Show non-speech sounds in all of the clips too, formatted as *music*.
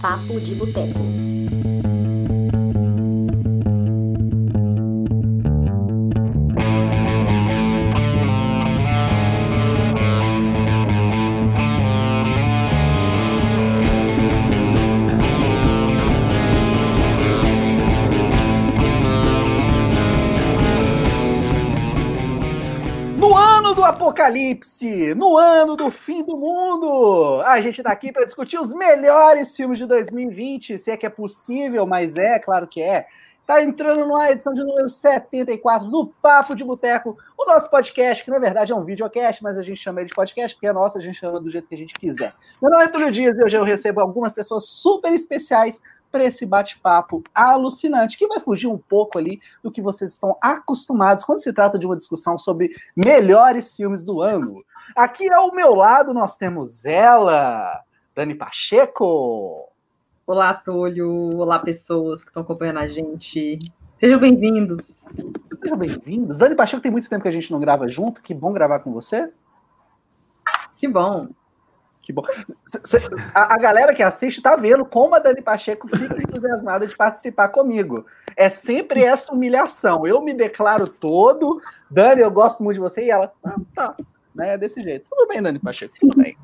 Papo de Boteco. No ano do apocalipse, no ano do a gente tá aqui para discutir os melhores filmes de 2020, se é que é possível, mas é, claro que é. Tá entrando na edição de número 74 do Papo de Boteco, o nosso podcast, que na verdade é um videocast, mas a gente chama ele de podcast porque é nosso, a gente chama do jeito que a gente quiser. Meu nome é Túlio Dias e hoje eu recebo algumas pessoas super especiais para esse bate-papo alucinante, que vai fugir um pouco ali do que vocês estão acostumados quando se trata de uma discussão sobre melhores filmes do ano. Aqui ao meu lado nós temos ela, Dani Pacheco. Olá, Túlio. Olá, pessoas que estão acompanhando a gente. Sejam bem-vindos. Sejam bem-vindos. Dani Pacheco, tem muito tempo que a gente não grava junto. Que bom gravar com você. Que bom. Que bom. A, galera que assiste tá vendo como a Dani Pacheco fica entusiasmada de participar comigo. É sempre essa humilhação. Eu me declaro todo. Dani, eu gosto muito de você. E ela, ah, tá. Né, é desse jeito. Tudo bem, Dani Pacheco, tudo bem.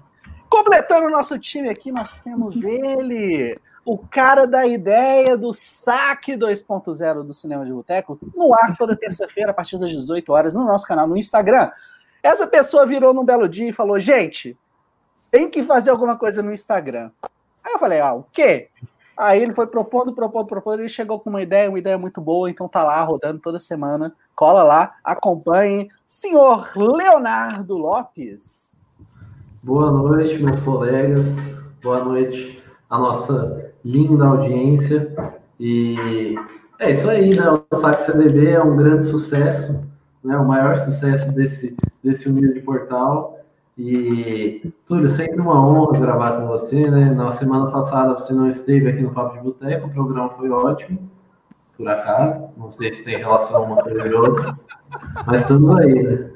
Completando o nosso time aqui, nós temos ele, o cara da ideia do saque 2.0 do Cinema de Boteco, no ar toda terça-feira, a partir das 18 horas, no nosso canal no Instagram. Essa pessoa virou num belo dia e falou: gente, tem que fazer alguma coisa no Instagram. Aí eu falei: ah, o quê? Aí ele foi propondo, propondo, propondo, ele chegou com uma ideia, uma ideia muito boa, então tá lá rodando toda semana. Cola lá, acompanhe. Senhor Leonardo Lopes. Boa noite, meus colegas. Boa noite à nossa linda audiência. E é isso aí, né? O Saque CDB é um grande sucesso, né? O maior sucesso desse, desse humilde portal. E, Túlio, sempre uma honra gravar com você, né? Na semana passada você não esteve aqui no Papo de Boteco, o programa foi ótimo, por acaso. Não sei se tem relação uma coisa e outra, mas estamos aí, né?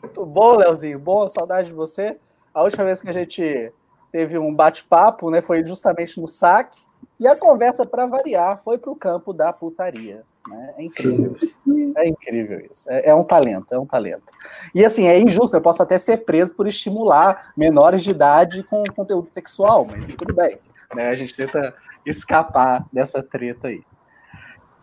Muito bom, Leozinho. Bom, saudade de você. A última vez que a gente teve um bate-papo, né, foi justamente no saque. E a conversa, para variar, foi para o campo da putaria. Né? É incrível. É incrível isso. É, é um talento, é um talento. E assim, é injusto, eu posso até ser preso por estimular menores de idade com conteúdo sexual, mas tudo bem. Né? A gente tenta escapar dessa treta aí.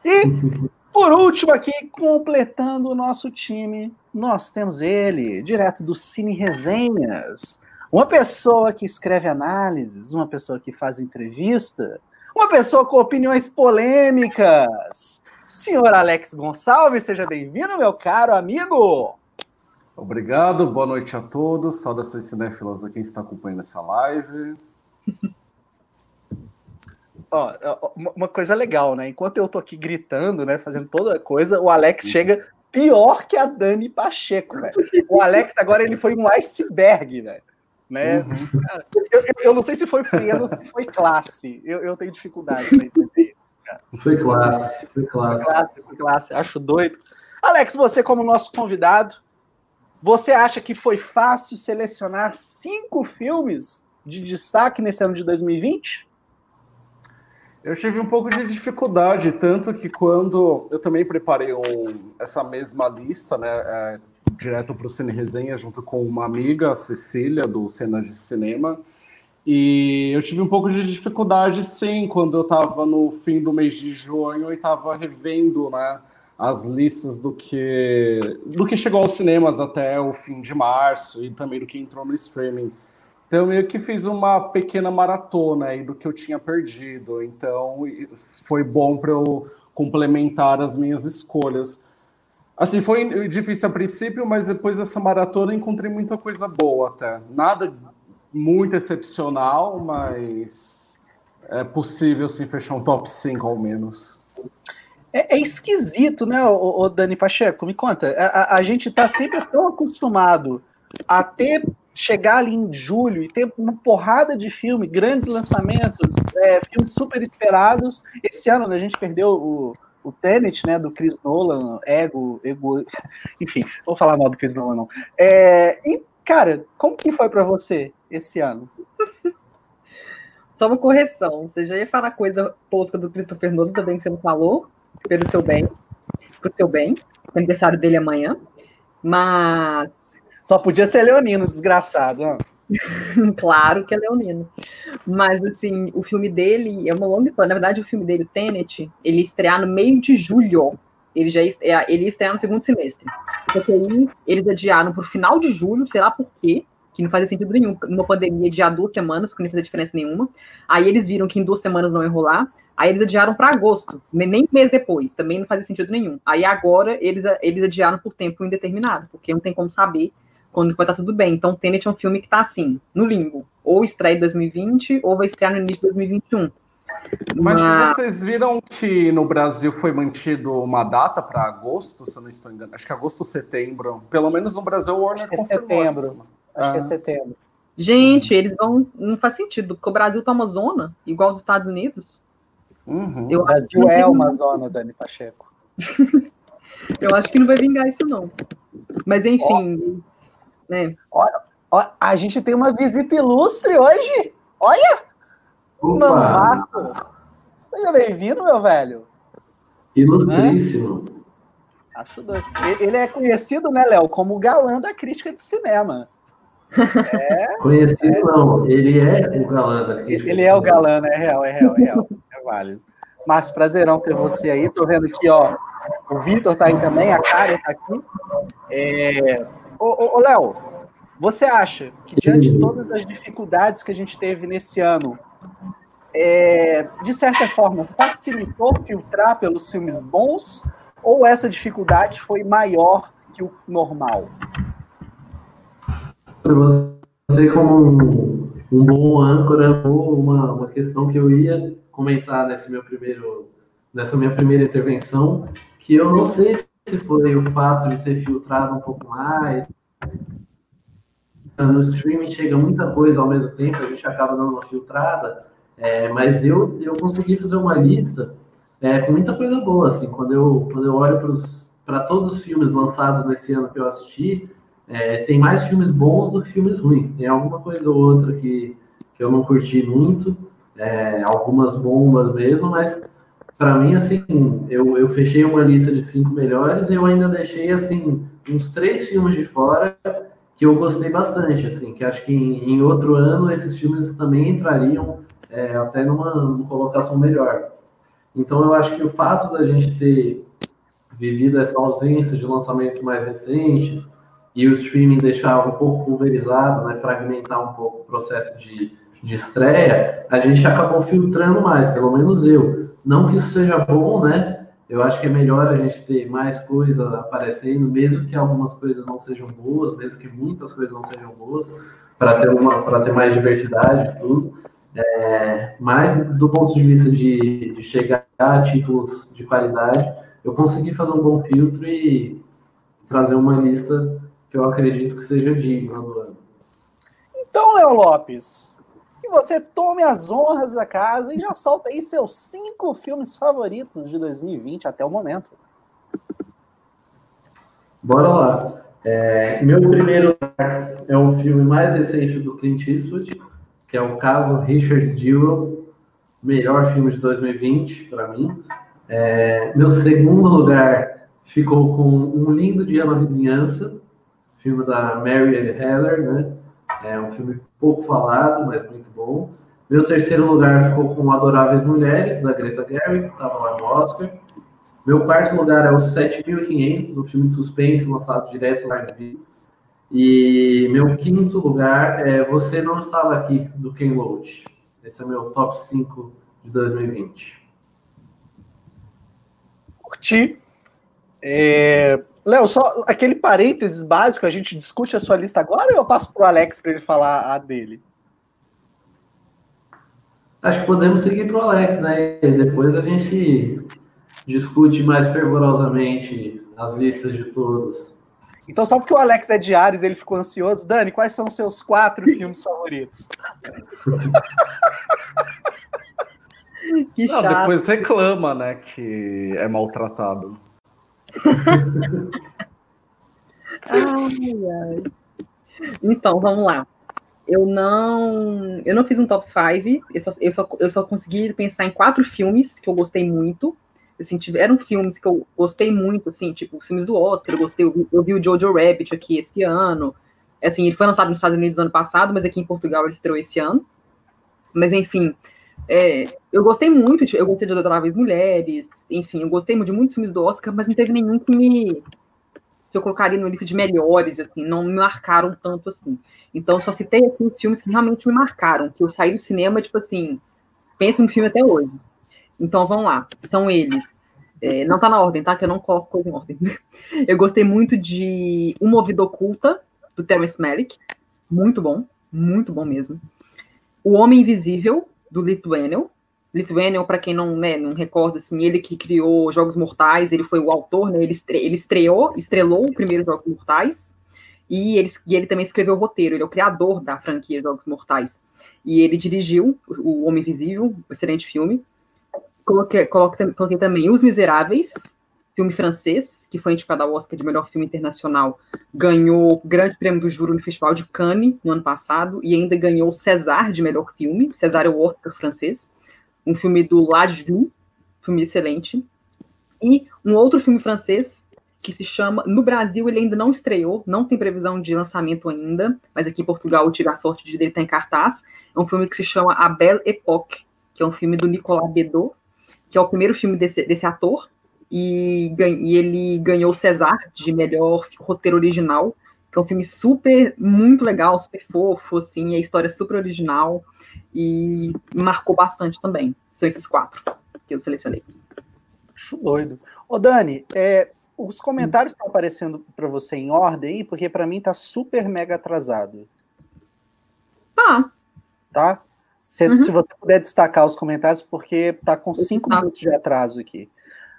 E, por último, aqui, completando o nosso time, nós temos ele, direto do Cine Resenhas. Uma pessoa que escreve análises, uma pessoa que faz entrevista, uma pessoa com opiniões polêmicas. Senhor Alex Gonçalves, seja bem-vindo, meu caro amigo. Obrigado, boa noite a todos. Saudações cinéfilas a quem está acompanhando essa live. *laughs* Ó, uma- coisa legal, né? Enquanto eu tô aqui gritando, né, fazendo toda a coisa, o Alex chega pior que a Dani Pacheco, velho. O Alex agora ele foi um iceberg, velho. Né? Cara, eu, eu- não sei se foi frieza ou se foi classe. Eu, eu tenho dificuldade pra entender isso, cara. Foi classe, foi classe. Classe, foi classe, acho doido. Alex, você como nosso convidado, você acha que foi fácil selecionar cinco filmes de destaque nesse ano de 2020? Eu tive um pouco de dificuldade, tanto que quando eu também preparei um- essa mesma lista, né, é, direto para o Cine Resenha, junto com uma amiga, Cecília, do Cenas de Cinema, e eu tive um pouco de dificuldade, sim, quando eu estava no fim do mês de junho e estava revendo, né, as listas do que, do que chegou aos cinemas até o fim de março e também do que entrou no streaming. Então, eu meio que fiz uma pequena maratona aí do que eu tinha perdido. Então, foi bom para eu complementar as minhas escolhas. Assim, foi difícil a princípio, mas depois dessa maratona encontrei muita coisa boa até. Nada muito excepcional, mas é possível sim fechar um top 5 ao menos. É, é esquisito, né, ô, Dani Pacheco? Me conta. A, a- a gente tá sempre tão acostumado a ter chegar ali em julho e ter uma porrada de filme, grandes lançamentos, é, filmes super esperados. Esse ano né, a gente perdeu o, o Tenet, né, do Chris Nolan, Ego, Ego, *laughs* enfim, vou falar mal do Chris Nolan não. É, e cara, como que foi para você esse ano? só uma correção. Você já ia falar coisa tosca do Christopher Nolan também que você não falou, pelo seu bem, pro seu bem. Aniversário dele amanhã. Mas. Só podia ser leonino, desgraçado. *laughs* Claro que é leonino. Mas, assim, o filme dele é uma longa história. Na verdade, o filme dele, o Tenet, ele estrear no meio de julho. Ele já ia, ele estrear no segundo semestre. Só que aí eles adiaram para o final de julho, sei lá por quê, que não fazia sentido nenhum. Numa pandemia, adiar duas semanas, que não ia fazer diferença nenhuma. Aí eles viram que em duas semanas não ia rolar. Aí eles adiaram para agosto, nem um mês depois, também não fazia sentido nenhum. Aí agora eles, eles adiaram por tempo indeterminado, porque não tem como saber quando vai estar tudo bem. Então, Tenet é um filme que está assim, no limbo. Ou estreia em 2020, ou vai estrear no início de 2021. Mas, Mas... vocês viram que no Brasil foi mantido uma data para agosto, se eu não estou enganado. Acho que agosto ou setembro. Pelo menos no Brasil o Warner Acho que é setembro. Acho ah. que é setembro. Gente, eles vão. Não faz sentido, porque o Brasil tá uma zona, igual os Estados Unidos. Uhum. Eu o Brasil é uma zona, Dani Pacheco. *laughs* eu acho que não vai vingar isso, não. Mas enfim, né? Olha, olha, a gente tem uma visita ilustre hoje. Olha! Mamaço! Seja bem-vindo, meu velho. Ilustríssimo. Acho doido. Ele é conhecido, né, Léo, como o galã da crítica de cinema. *laughs* É, conhecido é... não, ele é o galã da crítica. Ele é o galã, né? É real, é real, é real. É válido. Márcio, prazerão ter você aí. Tô vendo aqui, ó. O Vitor tá aí também, a Karen tá aqui. É, Ô, ô, Léo, você acha que diante de todas as dificuldades que a gente teve nesse ano, é, de certa forma, facilitou filtrar pelos filmes bons? Ou essa dificuldade foi maior que o normal? Você, como um, um bom âncora, uma, uma questão que eu ia comentar nesse meu primeiro, nessa minha primeira intervenção, que eu não sei se foi o fato de ter filtrado um pouco mais. No streaming chega muita coisa ao mesmo tempo, a gente acaba dando uma filtrada, é, mas eu, eu consegui fazer uma lista é, com muita coisa boa, assim, quando eu, quando eu olho para todos os filmes lançados nesse ano que eu assisti, é, tem mais filmes bons do que filmes ruins, tem alguma coisa ou outra que, que eu não curti muito, é, algumas bombas mesmo, mas para mim, assim, eu, eu fechei uma lista de cinco melhores e eu ainda deixei, assim, uns três filmes de fora que eu gostei bastante, assim, que acho que em, em outro ano esses filmes também entrariam é, até numa, numa, colocação melhor. Então, eu acho que o fato da gente ter vivido essa ausência de lançamentos mais recentes e o streaming deixar um pouco pulverizado, né, fragmentar um pouco o processo de, de estreia, a gente acabou filtrando mais, pelo menos eu. Não que isso seja bom, né? Eu acho que é melhor a gente ter mais coisas aparecendo, mesmo que algumas coisas não sejam boas, mesmo que muitas coisas não sejam boas, para ter uma, para ter mais diversidade e tudo. É, mas do ponto de vista de, de chegar a títulos de qualidade, eu consegui fazer um bom filtro e trazer uma lista que eu acredito que seja digna do ano. Então, Léo Lopes, que você tome as honras da casa e já solta aí seus cinco filmes favoritos de 2020 até o momento. Bora lá. É, meu primeiro é o filme mais recente do Clint Eastwood, que é o caso Richard Jewell, melhor filme de 2020 para mim. É, meu segundo lugar ficou com Um Lindo Dia na Vizinhança, filme da Mary Heller, né? É um filme pouco falado, mas muito bom. Meu terceiro lugar ficou com Adoráveis Mulheres, da Greta Gerwig, que estava lá no Oscar. Meu quarto lugar é o 7500, um filme de suspense lançado direto no Live E meu quinto lugar é Você Não Estava Aqui, do Ken Loach. Esse é meu top 5 de 2020. Curti. É, Léo, só aquele parênteses básico, a gente discute a sua lista agora ou eu passo para o Alex para ele falar a dele? Acho que podemos seguir para o Alex, né? E depois a gente discute mais fervorosamente as listas de todos. Então, só porque o Alex é de Ares, ele ficou ansioso. Dani, quais são os seus quatro filmes favoritos? *laughs* que Não, depois reclama, né, que é maltratado ai, ai. Então, vamos lá. eu não, eu não fiz um top 5, eu só, eu, só, eu só consegui pensar em quatro filmes que eu gostei muito. Assim, tiveram filmes que eu gostei muito, assim, tipo, filmes do Oscar, eu gostei, eu, eu vi o Jojo Rabbit aqui esse ano. Assim, ele foi lançado nos Estados Unidos no ano passado, mas aqui em Portugal ele estreou esse ano. Mas, enfim, é, eu gostei muito, eu gostei de Adoráveis Mulheres, enfim, eu gostei de muitos filmes do Oscar, mas não teve nenhum que me que eu colocaria no lista de melhores, assim, não me marcaram tanto assim. Então, só citei aqui os filmes que realmente me marcaram, que eu saí do cinema, tipo assim, penso no filme até hoje. Então, vamos lá, são eles. É, não tá na ordem, tá? Que eu não coloco coisa em ordem. *laughs* Eu gostei muito de Uma Vida Oculta, do Terence Malick. Muito bom, muito bom mesmo. O Homem Invisível, do Lithuanian. Lithuanian, para quem não, né, não recorda, assim, ele que criou Jogos Mortais, ele foi o autor, né, ele, estre ele estreou, estrelou o primeiro Jogos Mortais, e ele, e ele também escreveu o roteiro, ele é o criador da franquia Jogos Mortais. E ele dirigiu O Homem Invisível, um excelente filme. Coloquei, coloquei, coloquei também Os Miseráveis, filme francês, que foi indicado ao Oscar de melhor filme internacional, ganhou o Grande Prêmio do Júri no Festival de Cannes no ano passado e ainda ganhou o César de melhor filme. César é o Oscar francês. Um filme do Lajou, filme excelente. E um outro filme francês que se chama. No Brasil, ele ainda não estreou, não tem previsão de lançamento ainda, mas aqui em Portugal eu tive a sorte de ele estar em cartaz. É um filme que se chama A Belle Époque, que é um filme do Nicolas Bedos, que é o primeiro filme desse, desse ator e, e ele ganhou o César de melhor roteiro original, que é um filme super, muito legal, super fofo, assim, a história é super original e marcou bastante também. São esses quatro que eu selecionei. Acho doido. Ô, Dani, é, os comentários estão aparecendo para você em ordem aí, porque para mim tá super mega atrasado. Ah. Tá? Se, uhum. se você puder destacar os comentários, porque tá com cinco minutos de atraso aqui.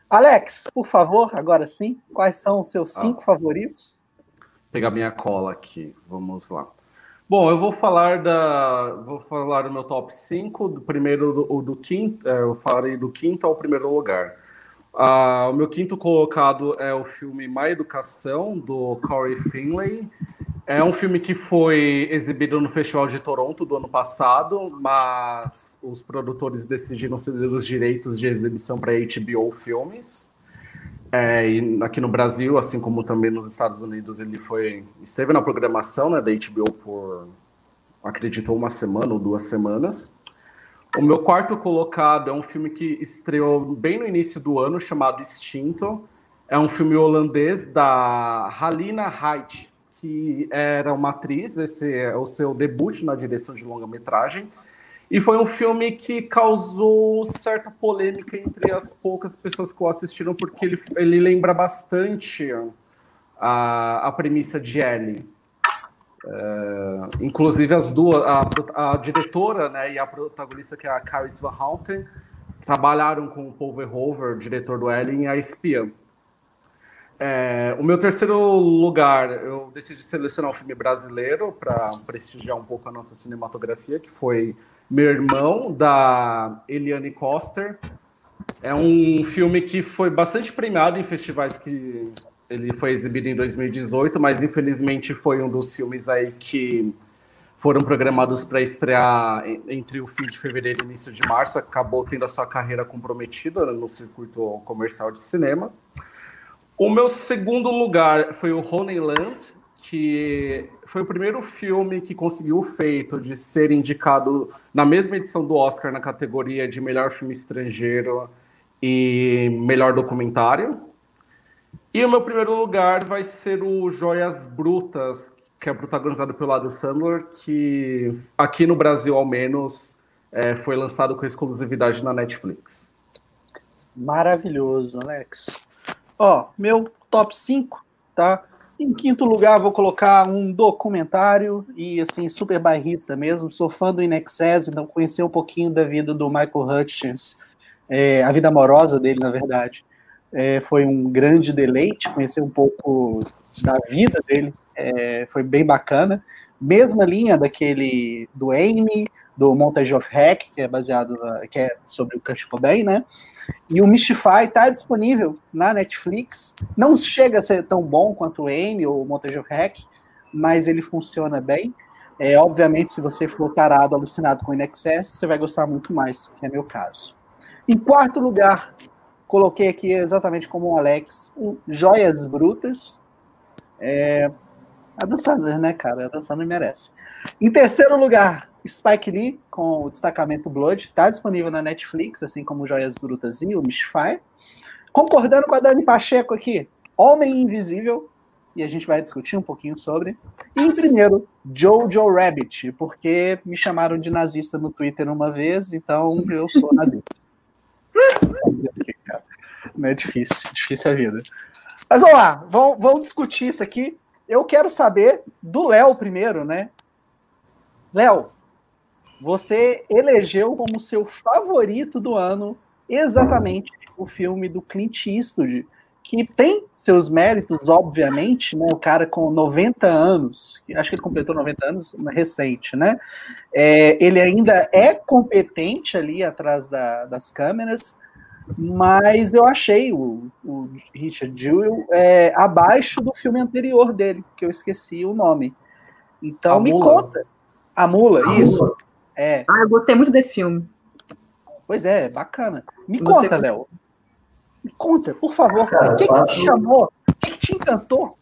Alex, por favor, agora sim, quais são os seus cinco ah. favoritos? Vou pegar minha cola aqui, vamos lá. Bom, eu vou falar da, vou falar do meu top 5, do primeiro do, do quinto, é, eu falarei do quinto ao primeiro lugar. Ah, o meu quinto colocado é o filme Má Educação, do Corey Finlay. É um filme que foi exibido no Festival de Toronto do ano passado, mas os produtores decidiram ceder os direitos de exibição para HBO Filmes. É, e aqui no Brasil, assim como também nos Estados Unidos, ele foi esteve na programação né, da HBO por, acredito, uma semana ou duas semanas. O meu quarto colocado é um filme que estreou bem no início do ano, chamado Extinto. É um filme holandês da Halina Height que era uma atriz, esse é o seu debut na direção de longa-metragem. E foi um filme que causou certa polêmica entre as poucas pessoas que o assistiram, porque ele, ele lembra bastante a, a premissa de Ellie. É, inclusive as duas, a, a, diretora né, e a protagonista, que é a Caris Van Houten, trabalharam com o Paul Verhoeven, diretor do Ellie, em A Espiã. É, o meu terceiro lugar, eu decidi selecionar um filme brasileiro para prestigiar um pouco a nossa cinematografia, que foi Meu Irmão, da Eliane Coster. É um filme que foi bastante premiado em festivais que ele foi exibido em 2018, mas infelizmente foi um dos filmes aí que foram programados para estrear entre o fim de fevereiro e início de março, acabou tendo a sua carreira comprometida no circuito comercial de cinema. O meu segundo lugar foi o Honeyland, que foi o primeiro filme que conseguiu o feito de ser indicado na mesma edição do Oscar na categoria de melhor filme estrangeiro e melhor documentário. E o meu primeiro lugar vai ser o Joias Brutas, que é protagonizado pelo Adam Sandler, que aqui no Brasil, ao menos, é, foi lançado com exclusividade na Netflix. Maravilhoso, Alex. Ó, meu top 5, tá? Em quinto lugar, vou colocar um documentário e, assim, super bairrista mesmo. Sou fã do Inexcess, então conheci um pouquinho da vida do Michael Hutchins, é, a vida amorosa dele, na verdade. É, foi um grande deleite conhecer um pouco da vida dele, é, foi bem bacana. Mesma linha daquele do Amy, do Montage of Hack, que é baseado que é sobre o Kurt Cobain, né? E o Mystify está disponível na Netflix. Não chega a ser tão bom quanto o Amy ou o Montage of Hack, mas ele funciona bem. É, obviamente, se você for tarado, alucinado com Inexcess, você vai gostar muito mais, que é meu caso. Em quarto lugar, coloquei aqui exatamente como o Alex, o Joias Brutas. É, a dançando, né, cara? A dançando merece. Em terceiro lugar, Spike Lee, com o destacamento Blood. Está disponível na Netflix, assim como Joias Brutas e o Mystify. Concordando com a Dani Pacheco aqui, Homem Invisível, e a gente vai discutir um pouquinho sobre. E em primeiro, Jojo Rabbit, porque me chamaram de nazista no Twitter uma vez, então eu sou *laughs* nazista. Não é difícil, difícil a vida. Mas vamos lá, vamos, vamos discutir isso aqui. Eu quero saber do Léo primeiro, né? Léo, você elegeu como seu favorito do ano exatamente o filme do Clint Eastwood, que tem seus méritos, obviamente, né? O cara com 90 anos, acho que ele completou 90 anos recente, né? É, ele ainda é competente ali atrás da, das câmeras, mas eu achei o, o Richard Jewell é, abaixo do filme anterior dele, que eu esqueci o nome. Então a me mula. conta. A Mula, a isso. Mula. É. Ah, eu gostei muito desse filme. Pois é, bacana. Me conta, Léo. Me conta, por favor, Cara, o que, fato... que te chamou? O que, que te encantou?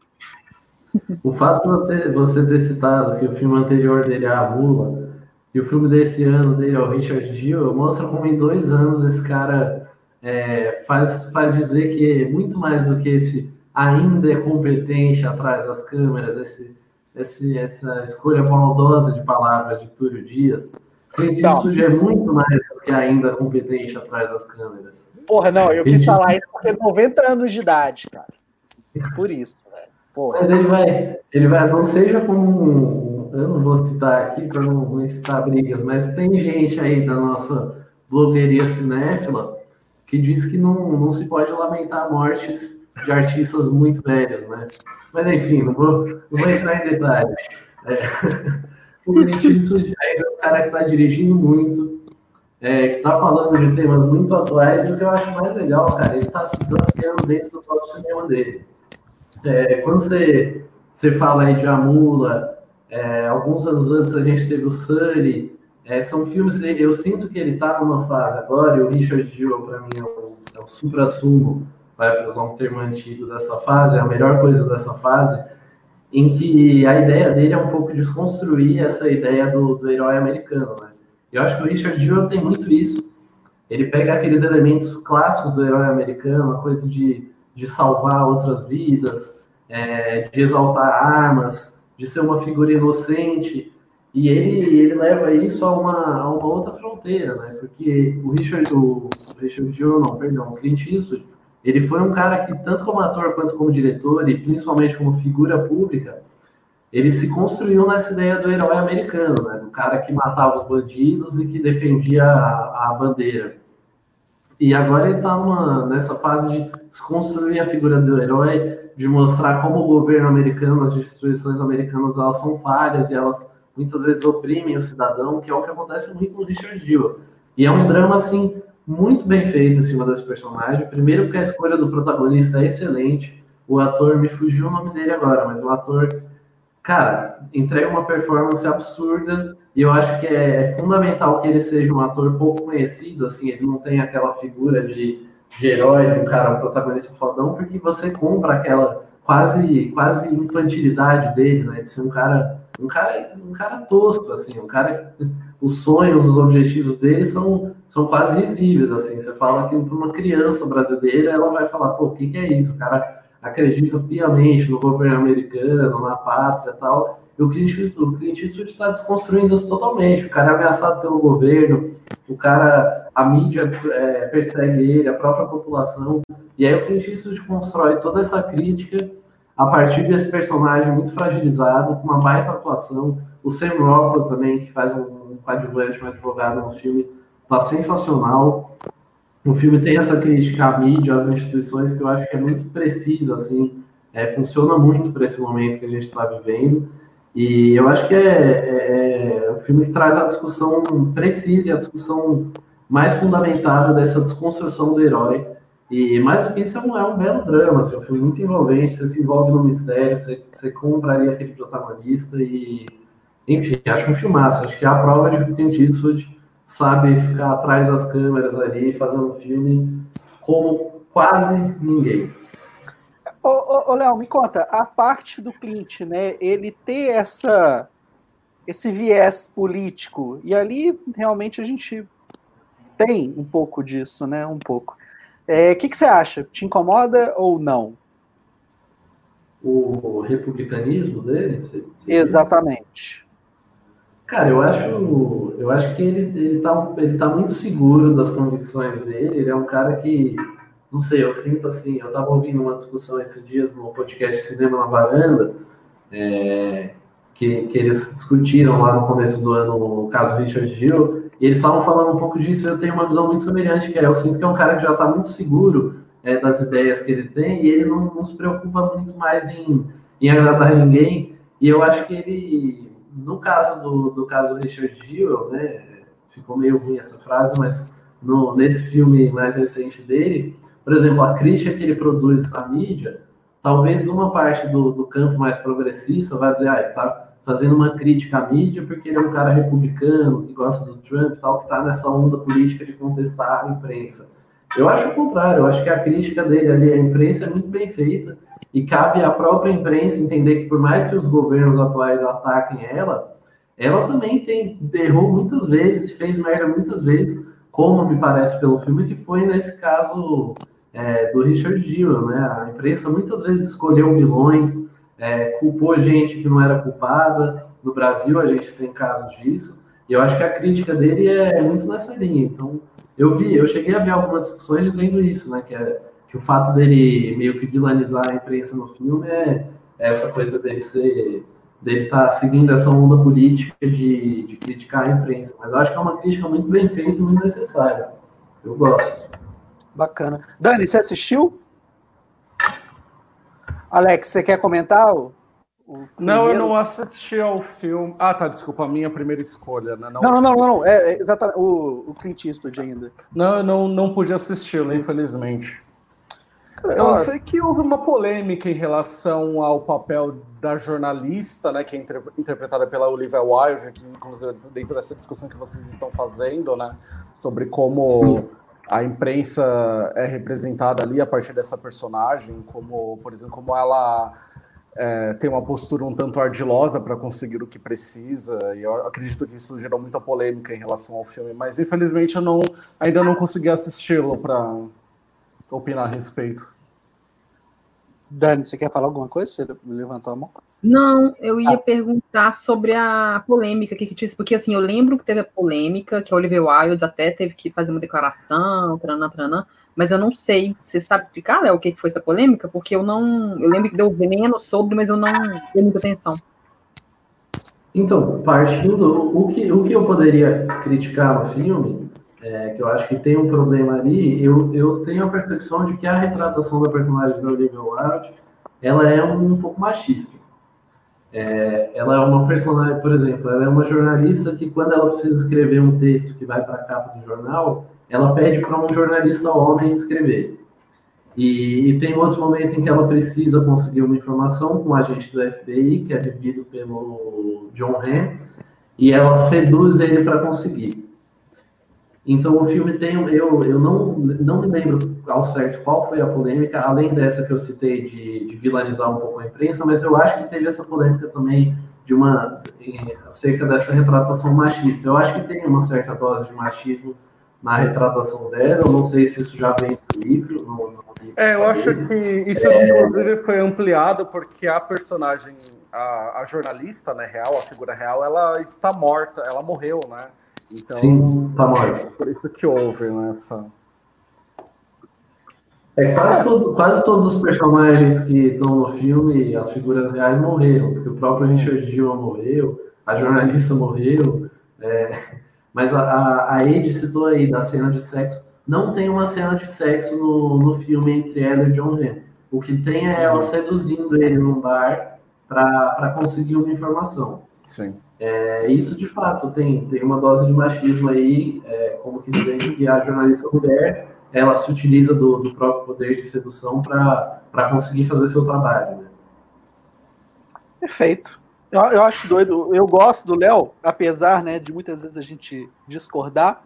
O fato de você ter citado que o filme anterior dele é A Mula e o filme desse ano dele é o Richard Gill, mostra como em dois anos esse cara é, faz, faz dizer que é muito mais do que esse ainda é competente atrás das câmeras, esse, esse, essa escolha maldosa de palavras de Túlio Dias. Clint Eastwood é muito mais do que ainda competente atrás das câmeras. Porra, não, eu quis falar isso porque 90 anos de idade, cara. Por isso, velho. Porra. Mas ele vai, ele vai, não seja como eu não vou citar aqui para não, não citar brigas, mas tem gente aí da nossa blogueiria cinéfila que diz que não, não se pode lamentar mortes de artistas muito velhos, né? Mas enfim, não vou, não vou entrar em detalhes. É, *laughs* o Eastwood é um cara que está dirigindo muito, é, que está falando de temas muito atuais, e o que eu acho mais legal, cara, ele está se desafiando dentro do próprio cinema dele. É, quando você, você fala aí de Amula, é, alguns anos antes a gente teve o Sully, é, são filmes, eu sinto que ele está numa fase agora, e o Richard Gill, para mim, é o, é o supra-sumo, para usar um termo antigo dessa fase, é a melhor coisa dessa fase, em que a ideia dele é um pouco desconstruir essa ideia do, do herói americano, né? Eu acho que o Richard Gill tem muito isso. Ele pega aqueles elementos clássicos do herói americano, a coisa de, de salvar outras vidas, é, de exaltar armas, de ser uma figura inocente, e ele, ele leva isso a uma, a uma outra fronteira, né? Porque o Richard, o Richard Gill, não, perdão, o Clint Eastwood, ele foi um cara que, tanto como ator quanto como diretor, e principalmente como figura pública, ele se construiu nessa ideia do herói americano, né? Do cara que matava os bandidos e que defendia a, a bandeira. E agora ele está nessa fase de desconstruir a figura do herói, de mostrar como o governo americano, as instituições americanas, elas são falhas e elas muitas vezes oprimem o cidadão, que é o que acontece muito no Richard Gill. E é um drama, assim, muito bem feito em cima desse personagem. Primeiro porque a escolha do protagonista é excelente. O ator, me fugiu o nome dele agora, mas o ator, cara, entrega uma performance absurda e eu acho que é, é fundamental que ele seja um ator pouco conhecido, assim, ele não tem aquela figura de, de herói, de um cara, um protagonista fodão, porque você compra aquela quase, quase infantilidade dele, né, de ser um cara um cara, um cara tosco, assim, um cara os sonhos, os objetivos dele são, são quase risíveis, assim. Você fala que para uma criança brasileira, ela vai falar, pô, o que, que é isso? O cara acredita piamente no governo americano, na pátria tal. E o Clint Eastwood está desconstruindo isso totalmente. O cara é ameaçado pelo governo, o cara, a mídia é, persegue ele, a própria população. E aí o Clint Eastwood constrói toda essa crítica a partir desse personagem muito fragilizado, com uma baita atuação. O Sam Rockwell também, que faz um coadjuvante, um advogado no filme, tá sensacional. O filme tem essa crítica à mídia, às instituições, que eu acho que é muito precisa, assim, é, funciona muito para esse momento que a gente está vivendo. E eu acho que é, é, é um filme que traz a discussão precisa e a discussão mais fundamentada dessa desconstrução do herói, e mais do que isso, é um, é um belo drama, assim, um filme muito envolvente, você se envolve no mistério, você, você compraria aquele protagonista e, enfim, acho um filmaço. Acho que é a prova de que o Clint Eastwood sabe ficar atrás das câmeras ali, fazendo um filme como quase ninguém. Ô, ô, ô Léo, me conta, a parte do Clint, né? Ele ter essa esse viés político, e ali realmente a gente tem um pouco disso, né? Um pouco. O é, que, que você acha? Te incomoda ou não? O republicanismo dele? Você, você Exatamente. Diz? Cara, eu acho, eu acho que ele, ele, tá, ele tá muito seguro das convicções dele. Ele é um cara que, não sei, eu sinto assim. Eu tava ouvindo uma discussão esses dias no podcast Cinema na Varanda, é, que, que eles discutiram lá no começo do ano o caso Richard Gill, e eles estavam falando um pouco disso. E eu tenho uma visão muito semelhante, que é: eu sinto que é um cara que já tá muito seguro é, das ideias que ele tem e ele não, não se preocupa muito mais em, em agradar ninguém. E eu acho que ele no caso do, do caso do Richard Jewell, né, ficou meio ruim essa frase, mas no, nesse filme mais recente dele, por exemplo, a crítica que ele produz à mídia, talvez uma parte do, do campo mais progressista vai dizer, ah, ele está fazendo uma crítica à mídia porque ele é um cara republicano, que gosta do Trump e tal, que está nessa onda política de contestar a imprensa. Eu acho o contrário, eu acho que a crítica dele ali à imprensa é muito bem feita, e cabe à própria imprensa entender que, por mais que os governos atuais ataquem ela, ela também tem errou muitas vezes, fez merda muitas vezes, como me parece pelo filme, que foi nesse caso é, do Richard Jewell, né? A imprensa muitas vezes escolheu vilões, é, culpou gente que não era culpada. No Brasil a gente tem casos disso. E eu acho que a crítica dele é muito nessa linha. Então, eu vi, eu cheguei a ver algumas discussões dizendo isso, né? Que é que o fato dele meio que vilanizar a imprensa no filme é essa coisa dele ser dele estar tá seguindo essa onda política de, de criticar a imprensa. Mas eu acho que é uma crítica muito bem feita e muito necessária. Eu gosto. Bacana. Dani, você assistiu? Alex, você quer comentar? O, o não, eu não assisti ao filme. Ah, tá, desculpa, a minha primeira escolha, né? Não, não, não, não, não. É, é exatamente o, o Clint Eastwood ainda. Não, eu não, não pude assisti-lo, infelizmente. Eu sei que houve uma polêmica em relação ao papel da jornalista, né, que é interpretada pela Olivia Wilde, que inclusive dentro dessa discussão que vocês estão fazendo, né, sobre como Sim. A imprensa é representada ali a partir dessa personagem, como, por exemplo, como ela é, tem uma postura um tanto ardilosa para conseguir o que precisa, e eu acredito que isso gerou muita polêmica em relação ao filme, mas infelizmente eu não, ainda não consegui assisti-lo para opinar a respeito. Dani, você quer falar alguma coisa? Você levantou a mão? Não, eu ia ah. perguntar sobre a polêmica que, que tinha, porque assim, eu lembro que teve a polêmica, que a Oliver Wilde até teve que fazer uma declaração, tranã, tranã, mas eu não sei, você sabe explicar, Léo, o que foi essa polêmica? Porque eu não, eu lembro que deu veneno sobre, mas eu não dei muita atenção. Então, partindo, o que, o que eu poderia criticar no filme é, que eu acho que tem um problema ali, eu, eu tenho a percepção de que a retratação da personagem da Olivia Wilde, ela é um, um pouco machista. É, ela é uma personagem, por exemplo, ela é uma jornalista que quando ela precisa escrever um texto que vai para a capa do jornal, ela pede para um jornalista homem escrever. E, e, tem outro momento em que ela precisa conseguir uma informação com um agente do FBI, que é vivido pelo John Hamm, e ela seduz ele para conseguir. Então o filme tem, eu, eu não, não me lembro ao certo qual foi a polêmica, além dessa que eu citei de, de vilanizar um pouco a imprensa, mas eu acho que teve essa polêmica também de uma acerca dessa retratação machista. Eu acho que tem uma certa dose de machismo na retratação dela. Eu não sei se isso já vem do livro. No, no livro é, eu acho que isso é... inclusive foi ampliado porque a personagem, a, a jornalista, né, real, a figura real, ela está morta, ela morreu, né? Então, Sim, tá morto. Por isso que houve. Né, é, quase, todo, quase todos os personagens que estão no filme, as figuras reais morreram, porque o próprio Richard Gilman morreu, a jornalista morreu, é, mas a, a, a Ed citou aí da cena de sexo. Não tem uma cena de sexo no, no filme entre ela e John Ren. O que tem é ela seduzindo ele num bar para conseguir uma informação. Sim. É, isso de fato tem, tem uma dose de machismo aí, é, como que dizendo que a jornalista mulher ela se utiliza do, do próprio poder de sedução para conseguir fazer seu trabalho. Né? Perfeito. Eu, eu acho doido. Eu gosto do Léo, apesar né, de muitas vezes a gente discordar,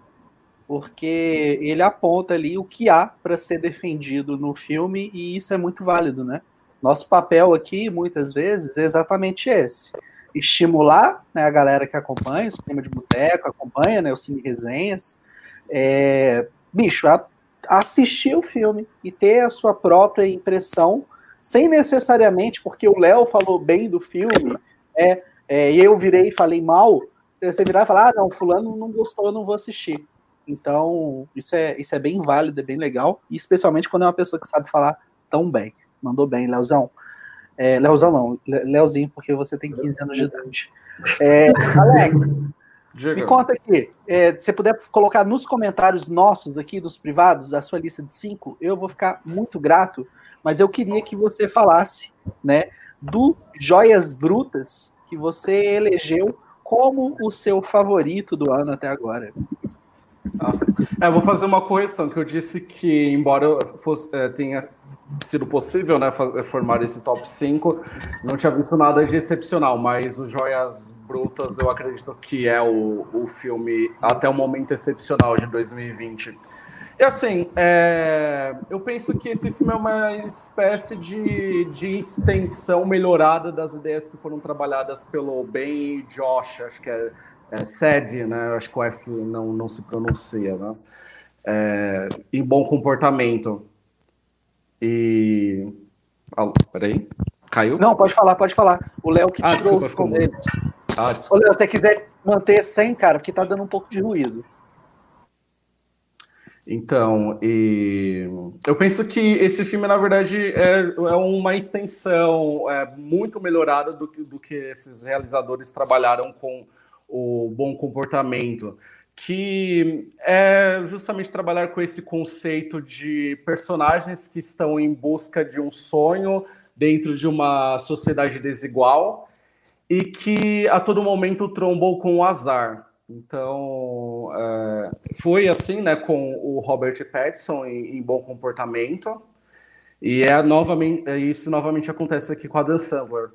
porque ele aponta ali o que há para ser defendido no filme e isso é muito válido, né? Nosso papel aqui, muitas vezes, é exatamente esse: estimular né, a galera que acompanha, o cinema de boteco, acompanha né, o Cine Resenhas, é, bicho, a, assistir o filme e ter a sua própria impressão, sem necessariamente, porque o Léo falou bem do filme, é, é, e eu virei e falei mal, você virar e falar, ah, não, fulano não gostou, eu não vou assistir. Então, isso é, isso é bem válido, é bem legal, e especialmente quando é uma pessoa que sabe falar tão bem. Mandou bem, Leozão. É, Leozão não, Leozinho, porque você tem 15 anos de idade. É, Alex, Diga. me conta aqui, é, se você puder colocar nos comentários nossos aqui, dos privados, a sua lista de cinco, eu vou ficar muito grato, mas eu queria que você falasse, né, do Joias Brutas que você elegeu como o seu favorito do ano até agora. Nossa. É, vou fazer uma correção, que eu disse que, embora fosse, é, tenha sido possível né, formar esse top 5, não tinha visto nada de excepcional, mas o Joias Brutas eu acredito que é o, o filme até o momento excepcional de 2020. E assim, é, eu penso que esse filme é uma espécie de, de extensão melhorada das ideias que foram trabalhadas pelo Ben e Josh, acho que é é, sede, né? Acho que o F não, não se pronuncia, né? É, em bom comportamento. E. Ah, peraí. Caiu? Não, pode falar, pode falar. O Léo que ah, tirou desculpa, o dele. Ah, desculpa. Ô, Léo, se você quiser manter sem, cara, porque tá dando um pouco de ruído. Então, e eu penso que esse filme, na verdade, é, é uma extensão é, muito melhorada do que, do que esses realizadores trabalharam com o bom comportamento, que é justamente trabalhar com esse conceito de personagens que estão em busca de um sonho dentro de uma sociedade desigual e que a todo momento trombou com o azar. Então, é, foi assim, né, com o Robert Pattinson em, em Bom Comportamento, e é novamente isso novamente acontece aqui com a Dan Sandler.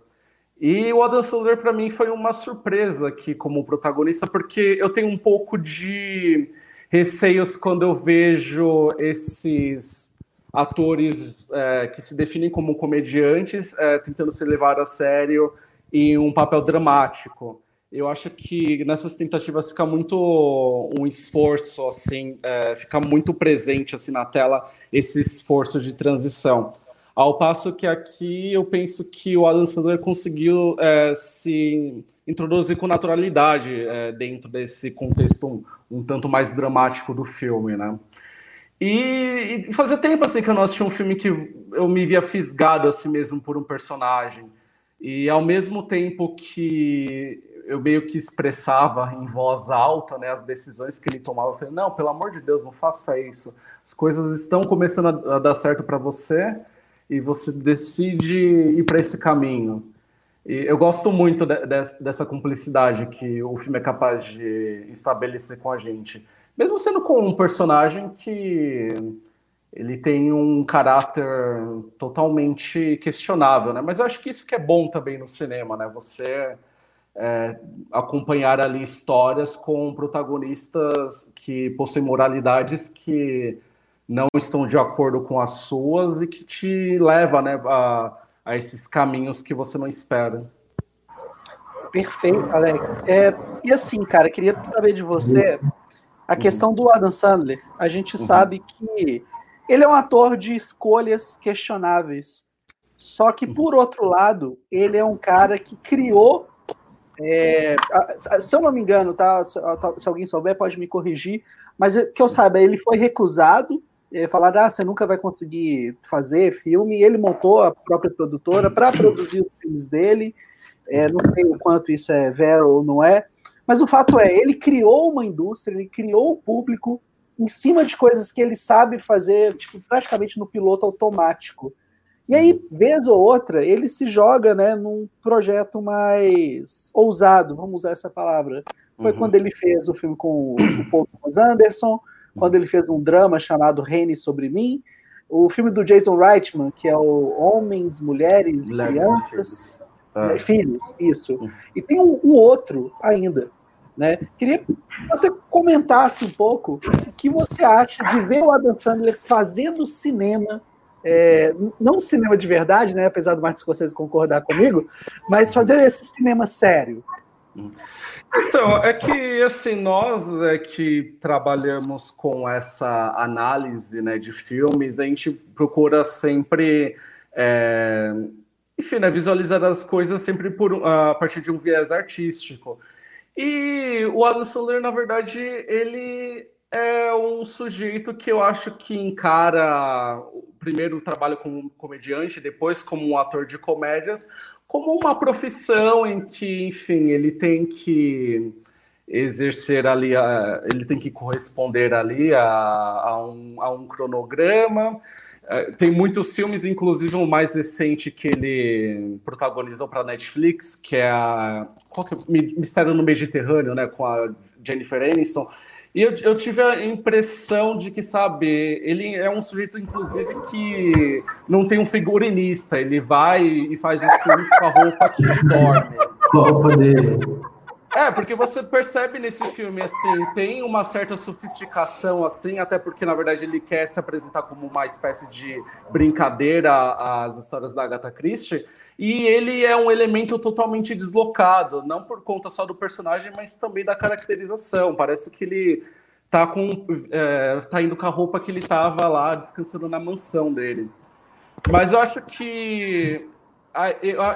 E o Adam Sandler para mim foi uma surpresa aqui como protagonista, porque eu tenho um pouco de receios quando eu vejo esses atores é, que se definem como comediantes é, tentando ser levar a sério em um papel dramático. Eu acho que nessas tentativas fica muito um esforço, assim, é, fica muito presente assim na tela esse esforço de transição. Ao passo que aqui eu penso que o Adam Sandler conseguiu é, se introduzir com naturalidade é, dentro desse contexto um, um, tanto mais dramático do filme, né? E, e fazia tempo assim que eu não assistia um filme que eu me via fisgado assim mesmo por um personagem. E ao mesmo tempo que eu meio que expressava em voz alta né, as decisões que ele tomava, eu falei, não, pelo amor de Deus, não faça isso. As coisas estão começando a, a dar certo para você e você decide ir para esse caminho. E eu gosto muito de, de, dessa cumplicidade que o filme é capaz de estabelecer com a gente. Mesmo sendo com um personagem que ele tem um caráter totalmente questionável, né? Mas eu acho que isso que é bom também no cinema, né? Você é, acompanhar ali histórias com protagonistas que possuem moralidades que não estão de acordo com as suas e que te leva né, a, a esses caminhos que você não espera. Perfeito, Alex. É, e assim, cara, queria saber de você a questão do Adam Sandler. A gente uhum. sabe que ele é um ator de escolhas questionáveis. Só que, por outro lado, ele é um cara que criou. É, se eu não me engano, tá? Se alguém souber, pode me corrigir. Mas que eu saiba, ele foi recusado falaram: ah, você nunca vai conseguir fazer filme. E ele montou a própria produtora para produzir os filmes dele. É, não sei o quanto isso é vero ou não é, mas o fato é, ele criou uma indústria, ele criou um público em cima de coisas que ele sabe fazer, tipo, praticamente no piloto automático. E aí, vez ou outra, ele se joga né, num projeto mais ousado, vamos usar essa palavra. Foi uhum. quando ele fez o filme com o Paul Thomas Anderson, quando ele fez um drama chamado Reine sobre mim, o filme do Jason Reitman, que é o Homens, Mulheres e Crianças, ah. né? filhos, isso. Hum. E tem um, um, outro ainda, né? Queria que você comentasse um pouco o que você acha de ver o Adam Sandler fazendo cinema é, não cinema de verdade, né? Apesar do Martin Scorsese concordar comigo, mas fazer esse cinema sério. Então, é que assim, nós é que trabalhamos com essa análise né, de filmes, a gente procura sempre é, enfim, né, visualizar as coisas sempre por, a partir de um viés artístico. E o Adam Sandler, na verdade, ele é um sujeito que eu acho que encara primeiro o trabalho como comediante, depois como um ator de comédias, como uma profissão em que, enfim, ele tem que exercer ali, a, ele tem que corresponder ali a, a, um, a um cronograma. É, tem muitos filmes, inclusive o mais recente que ele protagonizou para a Netflix, que é que é? Mistério no Mediterrâneo, né, com a Jennifer Aniston e eu, eu, tive a impressão de que, sabe, ele é um sujeito, inclusive, que não tem um figurinista. Ele vai e faz os filmes com a roupa que dorme. Com a roupa dele. É, porque você percebe nesse filme, assim, tem uma certa sofisticação, assim, até porque, na verdade, ele quer se apresentar como uma espécie de brincadeira às histórias da Agatha Christie, e ele é um elemento totalmente deslocado, não por conta só do personagem, mas também da caracterização. Parece que ele tá, com, é, tá indo com a roupa que ele tava lá, descansando na mansão dele. Mas eu acho que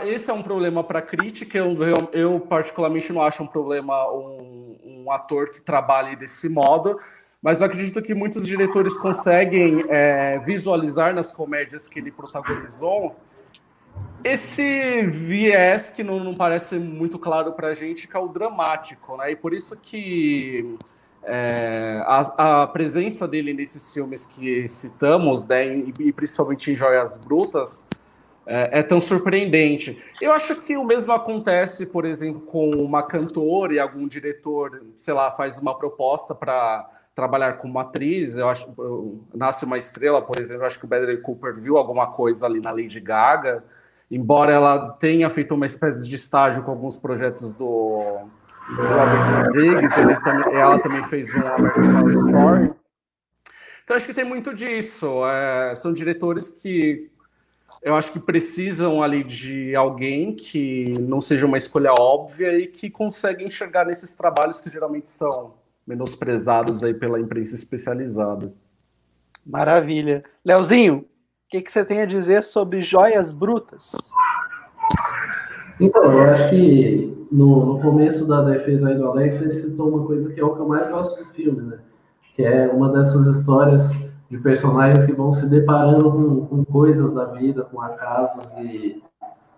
esse é um problema para crítica. Eu, eu, eu, particularmente não acho um problema um, um, ator que trabalhe desse modo, mas eu acredito que muitos diretores conseguem é, visualizar nas comédias que ele protagonizou esse viés que não, não parece muito claro para a gente, que é o dramático, né? E por isso que é, a, a, presença dele nesses filmes que citamos, né, e, e principalmente em Joias Brutas, é, é, tão surpreendente. Eu acho que o mesmo acontece, por exemplo, com uma cantora e algum diretor, sei lá, faz uma proposta para trabalhar como atriz. Eu acho, nasce uma estrela, por exemplo. Eu acho que o Bradley Cooper viu alguma coisa ali na Lady Gaga, embora ela tenha feito uma espécie de estágio com alguns projetos do, do Robert Rodrigues. Ela também fez um American Story. Então acho que tem muito disso. É, são diretores que eu acho que precisam ali de alguém que não seja uma escolha óbvia e que consegue enxergar nesses trabalhos que geralmente são menosprezados aí pela imprensa especializada. Maravilha. Leozinho, o que, que você tem a dizer sobre joias brutas? Então, eu acho que no, no começo da defesa aí do Alex, ele citou uma coisa que é o que eu mais gosto do filme, né? Que é uma dessas histórias de personagens que vão se deparando com, com coisas da vida, com acasos e,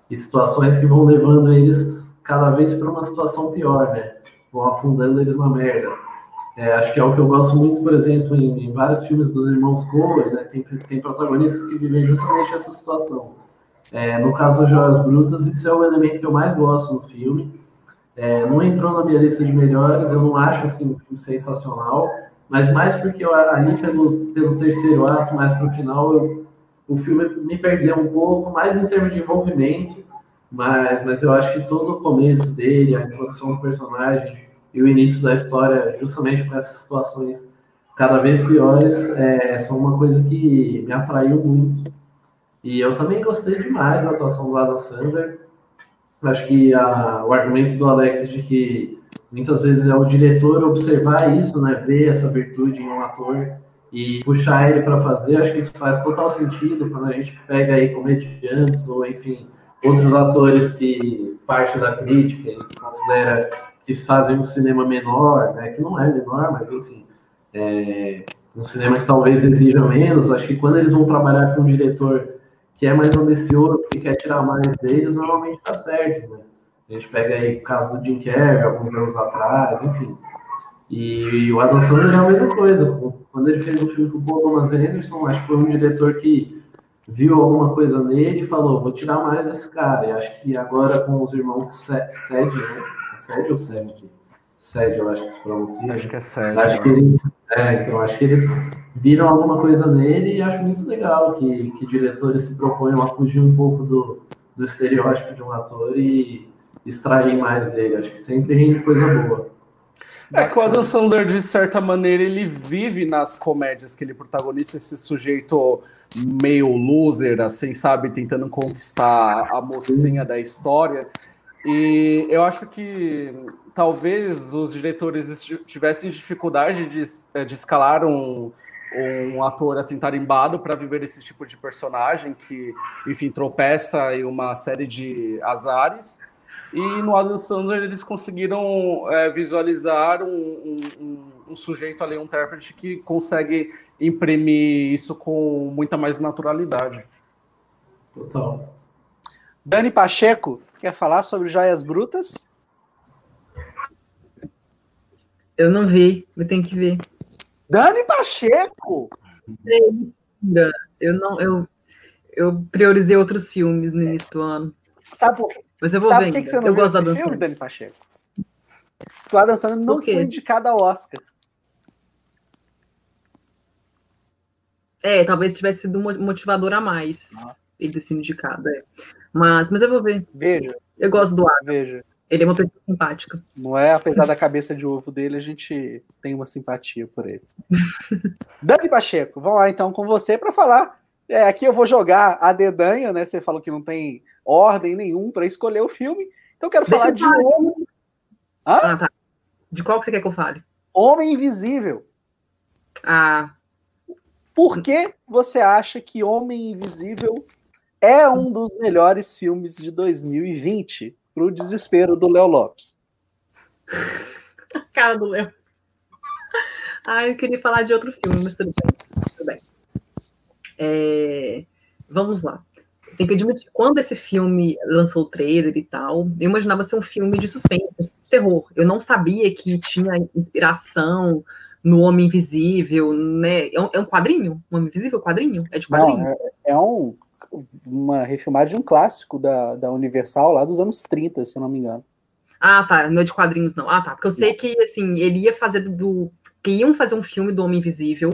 e, situações que vão levando eles cada vez para uma situação pior, né? Vão afundando eles na merda. É, acho que é o que eu gosto muito, por exemplo, em, em vários filmes dos irmãos Coen, né? Tem, tem protagonistas que vivem justamente essa situação. É, no caso das Joias Brutas, isso é o elemento que eu mais gosto no filme. É, não entrou na minha lista de melhores, eu não acho assim, um filme sensacional, mas mais porque eu, ali pelo, pelo terceiro ato, mais para o final, eu, o filme me perdeu um pouco, mais em termos de envolvimento, mas, mas eu acho que todo o começo dele, a introdução do personagem e o início da história, justamente com essas situações cada vez piores, é, são uma coisa que me atraiu muito. E eu também gostei demais da atuação do Adam Sandler. Acho que a, o argumento do Alex de que Muitas vezes é o diretor observar isso, né, ver essa virtude em um ator e puxar ele para fazer. Acho que isso faz total sentido quando a gente pega aí comediantes ou, enfim, outros atores que parte da crítica e considera que fazem um cinema menor, né, que não é menor, mas enfim, é um cinema que talvez exija menos. Acho que quando eles vão trabalhar com um diretor que é mais ambicioso, que quer tirar mais deles, normalmente está certo, né? A gente pega aí o caso do Jim Carrey, alguns anos atrás, enfim. E o Adam Sandler é a mesma coisa. Quando ele fez um filme com o Paul Thomas Anderson, acho que foi um diretor que viu alguma coisa nele e falou, vou tirar mais desse cara. E acho que agora com os irmãos Sed, né? Sed ou Sed? Sed, eu acho que se pronuncia. Acho que é Sed. Acho que eles, é, então acho que eles viram alguma coisa nele e acho muito legal que, que diretores se proponham a fugir um pouco do, do estereótipo de um ator e extrair mais dele. Acho que sempre rende coisa boa. É que o Adam Sandler, de certa maneira, ele vive nas comédias que ele protagoniza, esse sujeito meio loser, assim, sabe, tentando conquistar a mocinha da história. E eu acho que talvez os diretores tivessem dificuldade de, eh, de escalar um, um ator assim tarimbado para viver esse tipo de personagem que, enfim, tropeça em uma série de azares. E no Adam Sandler eles conseguiram é, visualizar um, um, um, sujeito ali, um intérprete que consegue imprimir isso com muita mais naturalidade. Total. Dani Pacheco, quer falar sobre Joias Brutas? Eu não vi, eu tenho que ver. Dani Pacheco! Eu não, eu, eu priorizei outros filmes no início do ano. Sabe por quê? Mas eu vou Sabe ver. que, que você não eu viu gosto esse da filme, dança. Dani Pacheco? O Adam Sandler não foi indicado ao Oscar. É, talvez tivesse sido um motivador a mais Ah. ele ter sido indicado. É. Mas, mas eu vou ver. Veja, Eu gosto do ar. veja. Ele é uma pessoa simpática. Não é, apesar da cabeça de ovo dele, a gente tem uma simpatia por ele. *laughs* Dani Pacheco, vamos lá então com você para falar. É, aqui eu vou jogar a dedanha, né? Você falou que não tem ordem nenhum para escolher o filme. Então eu quero Deixa falar eu de. Homem? Ah, tá. De qual que você quer que eu fale? Homem Invisível. Ah, Por que você acha que Homem Invisível é um dos melhores filmes de 2020 para o desespero do Léo Lopes? *laughs* cara do Léo. Ah, eu queria falar de outro filme, mas tudo bem. Tudo bem. É, Vamos lá. Tem que admitir, quando esse filme lançou o trailer e tal, eu imaginava ser um filme de suspense, de terror. Eu não sabia que tinha inspiração no Homem Invisível, né? É um, é um quadrinho? Um Homem Invisível quadrinho? É de quadrinho? Não, é, é um, uma refilmagem de um clássico da, da Universal lá dos anos 30, se eu não me engano. Ah, tá. Não é de quadrinhos, não. Ah, tá. Porque eu sei que, assim, ele ia fazer do. Que iam fazer um filme do Homem Invisível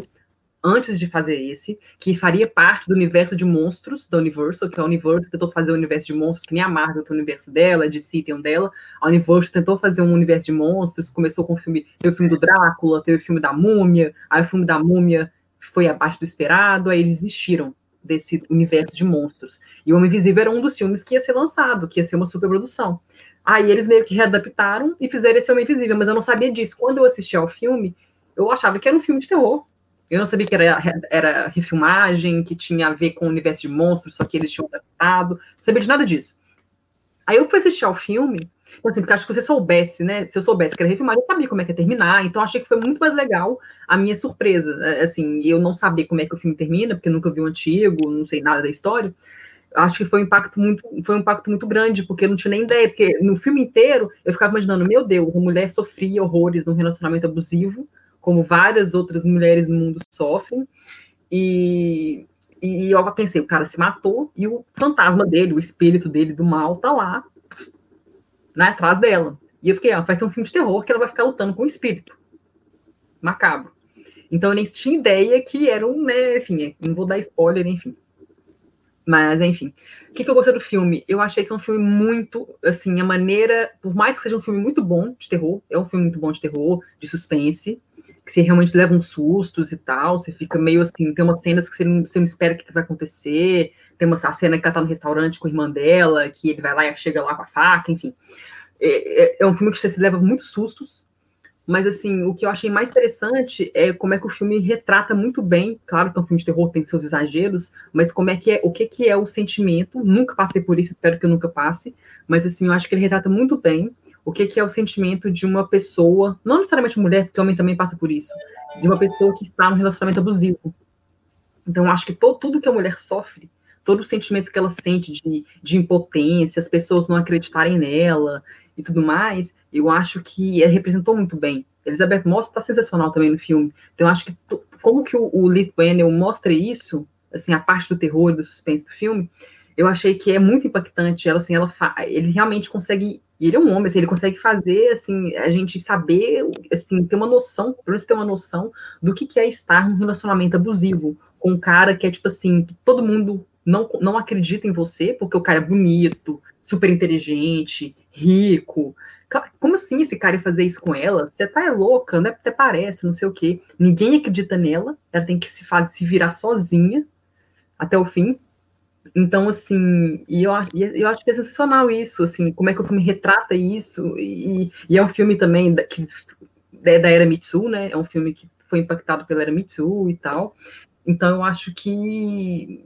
antes de fazer esse, que faria parte do universo de monstros da Universal, que a Universal tentou fazer um universo de monstros, que nem a Marvel tem o universo dela, DC tem um dela. A Universal tentou fazer um universo de monstros, começou com o filme. Teve o filme do Drácula, teve o filme da Múmia, aí o filme da Múmia foi abaixo do esperado, aí eles desistiram desse universo de monstros. E o Homem Invisível era um dos filmes que ia ser lançado, que ia ser uma superprodução. Aí eles meio que readaptaram e fizeram esse Homem Invisível, mas eu não sabia disso. Quando eu assisti ao filme, eu achava que era um filme de terror. Eu não sabia que era, era refilmagem, que tinha a ver com o universo de monstros, só que eles tinham adaptado. Não sabia de nada disso. Aí eu fui assistir ao filme, assim, porque acho que se você soubesse, né? Se eu soubesse que era refilmagem, eu sabia como é que ia terminar. Então, achei que foi muito mais legal a minha surpresa. Assim, eu não saber como é que o filme termina, porque eu nunca vi o antigo, não sei nada da história acho que foi um impacto muito, foi um impacto muito grande, porque eu não tinha nem ideia, porque no filme inteiro eu ficava imaginando, meu Deus, a mulher sofria horrores num relacionamento abusivo, como várias outras mulheres no mundo sofrem, e, e eu pensei, o cara se matou e o fantasma dele, o espírito dele do mal tá lá, né, atrás dela. E eu fiquei, ah, vai ser um filme de terror que ela vai ficar lutando com o espírito. Macabro. Então eu nem tinha ideia que era um, né, enfim, não vou dar spoiler, enfim. Mas, enfim. O que, que, eu gostei do filme? Eu achei que é um filme muito, assim, a maneira, por mais que seja um filme muito bom de terror, é um filme muito bom de terror, de suspense, você realmente leva uns sustos e tal, você fica meio assim, tem umas cenas que você não, você não espera o que, que vai acontecer, tem uma a cena que ela tá no restaurante com a irmã dela, que ele vai lá e chega lá com a faca, enfim. É, é, é um filme que você se leva muitos sustos, mas, assim, o que eu achei mais interessante é como é que o filme retrata muito bem, claro que é um filme de terror, tem seus exageros, mas como é que é, o que, que é o sentimento, nunca passei por isso, espero que eu nunca passe, mas, assim, eu acho que ele retrata muito bem o que, que é o sentimento de uma pessoa, não necessariamente mulher, porque homem também passa por isso, de uma pessoa que está num relacionamento abusivo. Então, acho que to, tudo que a mulher sofre, todo o sentimento que ela sente de, de impotência, as pessoas não acreditarem nela, e tudo mais, eu acho que representou muito bem. Elizabeth Moss está sensacional também no filme. Então, acho que como que o, o Lee mostra isso, assim, a parte do terror e do suspense do filme, eu achei que é muito impactante. Ela, assim, ela ele realmente consegue, ele é um homem, assim, ele consegue fazer, assim, a gente saber, assim, ter uma noção, pelo menos ter uma noção do que, que é estar num relacionamento abusivo com um cara que é, tipo assim, que todo mundo não, não acredita em você porque o cara é bonito, super inteligente, rico. Como assim esse cara ia fazer isso com ela? Você tá é louca, né? Até parece, não sei o quê. Ninguém acredita nela, ela tem que se, fazer, se virar sozinha até o fim. Então, assim, e eu, eu acho que é sensacional isso, assim, como é que o filme retrata isso, e, e é um filme também da, que, da, da era Mitsu, né? É um filme que foi impactado pela era Mitsu e tal. Então, eu acho que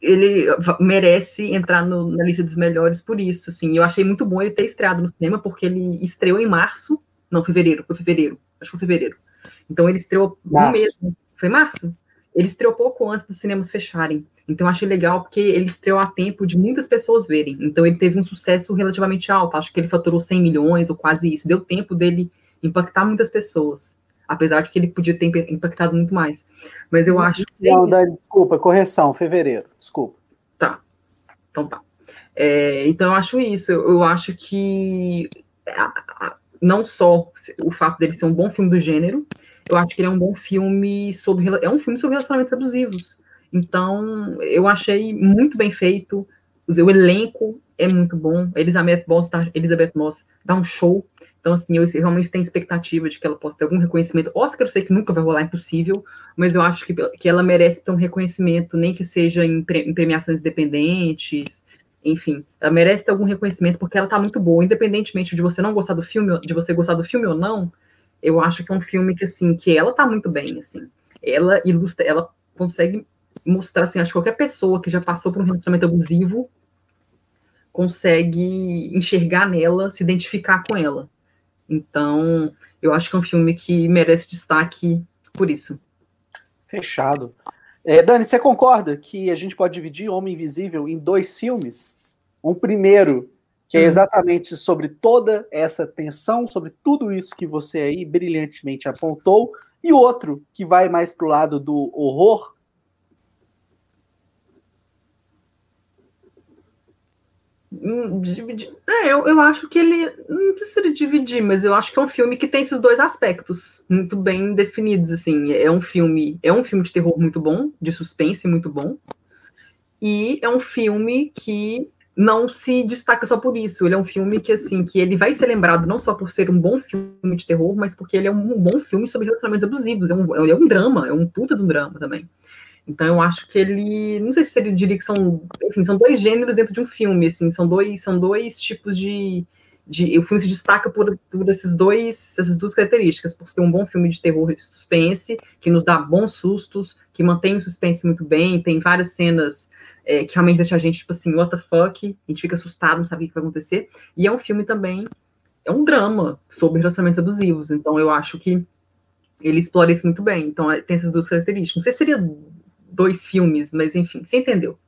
ele merece entrar no, na lista dos melhores por isso, assim. Eu achei muito bom ele ter estreado no cinema, porque ele estreou em março, não, fevereiro, foi fevereiro, acho que foi fevereiro. Então ele estreou no mesmo, foi março? Ele estreou pouco antes dos cinemas fecharem. Então eu achei legal porque ele estreou a tempo de muitas pessoas verem. Então ele teve um sucesso relativamente alto, acho que ele faturou 100 milhões ou quase isso. Deu tempo dele impactar muitas pessoas apesar de que ele podia ter impactado muito mais. Mas eu acho que. É não, é desculpa, correção, fevereiro, desculpa. Tá. Então tá. É, então eu acho isso. Eu, eu acho que não só o fato dele ser um bom filme do gênero, eu acho que ele é um bom filme sobre. É um filme sobre relacionamentos abusivos. Então, eu achei muito bem feito. O elenco é muito bom. Elizabeth Moss, Elizabeth Moss dá um show. Então, assim, eu realmente tenho expectativa de que ela possa ter algum reconhecimento. Oscar eu sei que nunca vai rolar, impossível, mas eu acho que, que ela merece ter um reconhecimento, nem que seja em, pre, em premiações independentes, enfim, ela merece ter algum reconhecimento porque ela tá muito boa, independentemente de você não gostar do filme, de você gostar do filme ou não, eu acho que é um filme que, assim, que ela tá muito bem, assim. Ela ilustra, ela consegue mostrar, assim, acho que qualquer pessoa que já passou por um relacionamento abusivo consegue enxergar nela, se identificar com ela. Então, eu acho que é um filme que merece destaque por isso. Fechado. É, Dani, você concorda que a gente pode dividir Homem Invisível em dois filmes? Um primeiro, que é hum. exatamente sobre toda essa tensão, sobre tudo isso que você aí brilhantemente apontou, e outro que vai mais para o lado do horror, dividir. É, eu, eu acho que ele. Não precisa dividir, mas eu acho que é um filme que tem esses dois aspectos muito bem definidos. assim. É um filme. É um filme de terror muito bom, de suspense muito bom. E é um filme que não se destaca só por isso. Ele é um filme que, assim, que ele vai ser lembrado não só por ser um bom filme de terror, mas porque ele é um bom filme sobre relacionamentos abusivos. É um, é um drama, é um puta de um drama também. Então eu acho que ele, não sei se ele diria que são, enfim, são dois gêneros dentro de um filme, assim, são dois, são dois tipos de, de o filme se destaca por, por esses dois, essas duas características, por ser um bom filme de terror e suspense, que nos dá bons sustos, que mantém o suspense muito bem, tem várias cenas é, que realmente deixa a gente, tipo assim, what the fuck, a gente fica assustado, não sabe o que vai acontecer, e é um filme também, é um drama sobre relacionamentos abusivos, então eu acho que ele explora isso muito bem, então é, tem essas duas características. Não sei se seria dois filmes, mas enfim, você entendeu.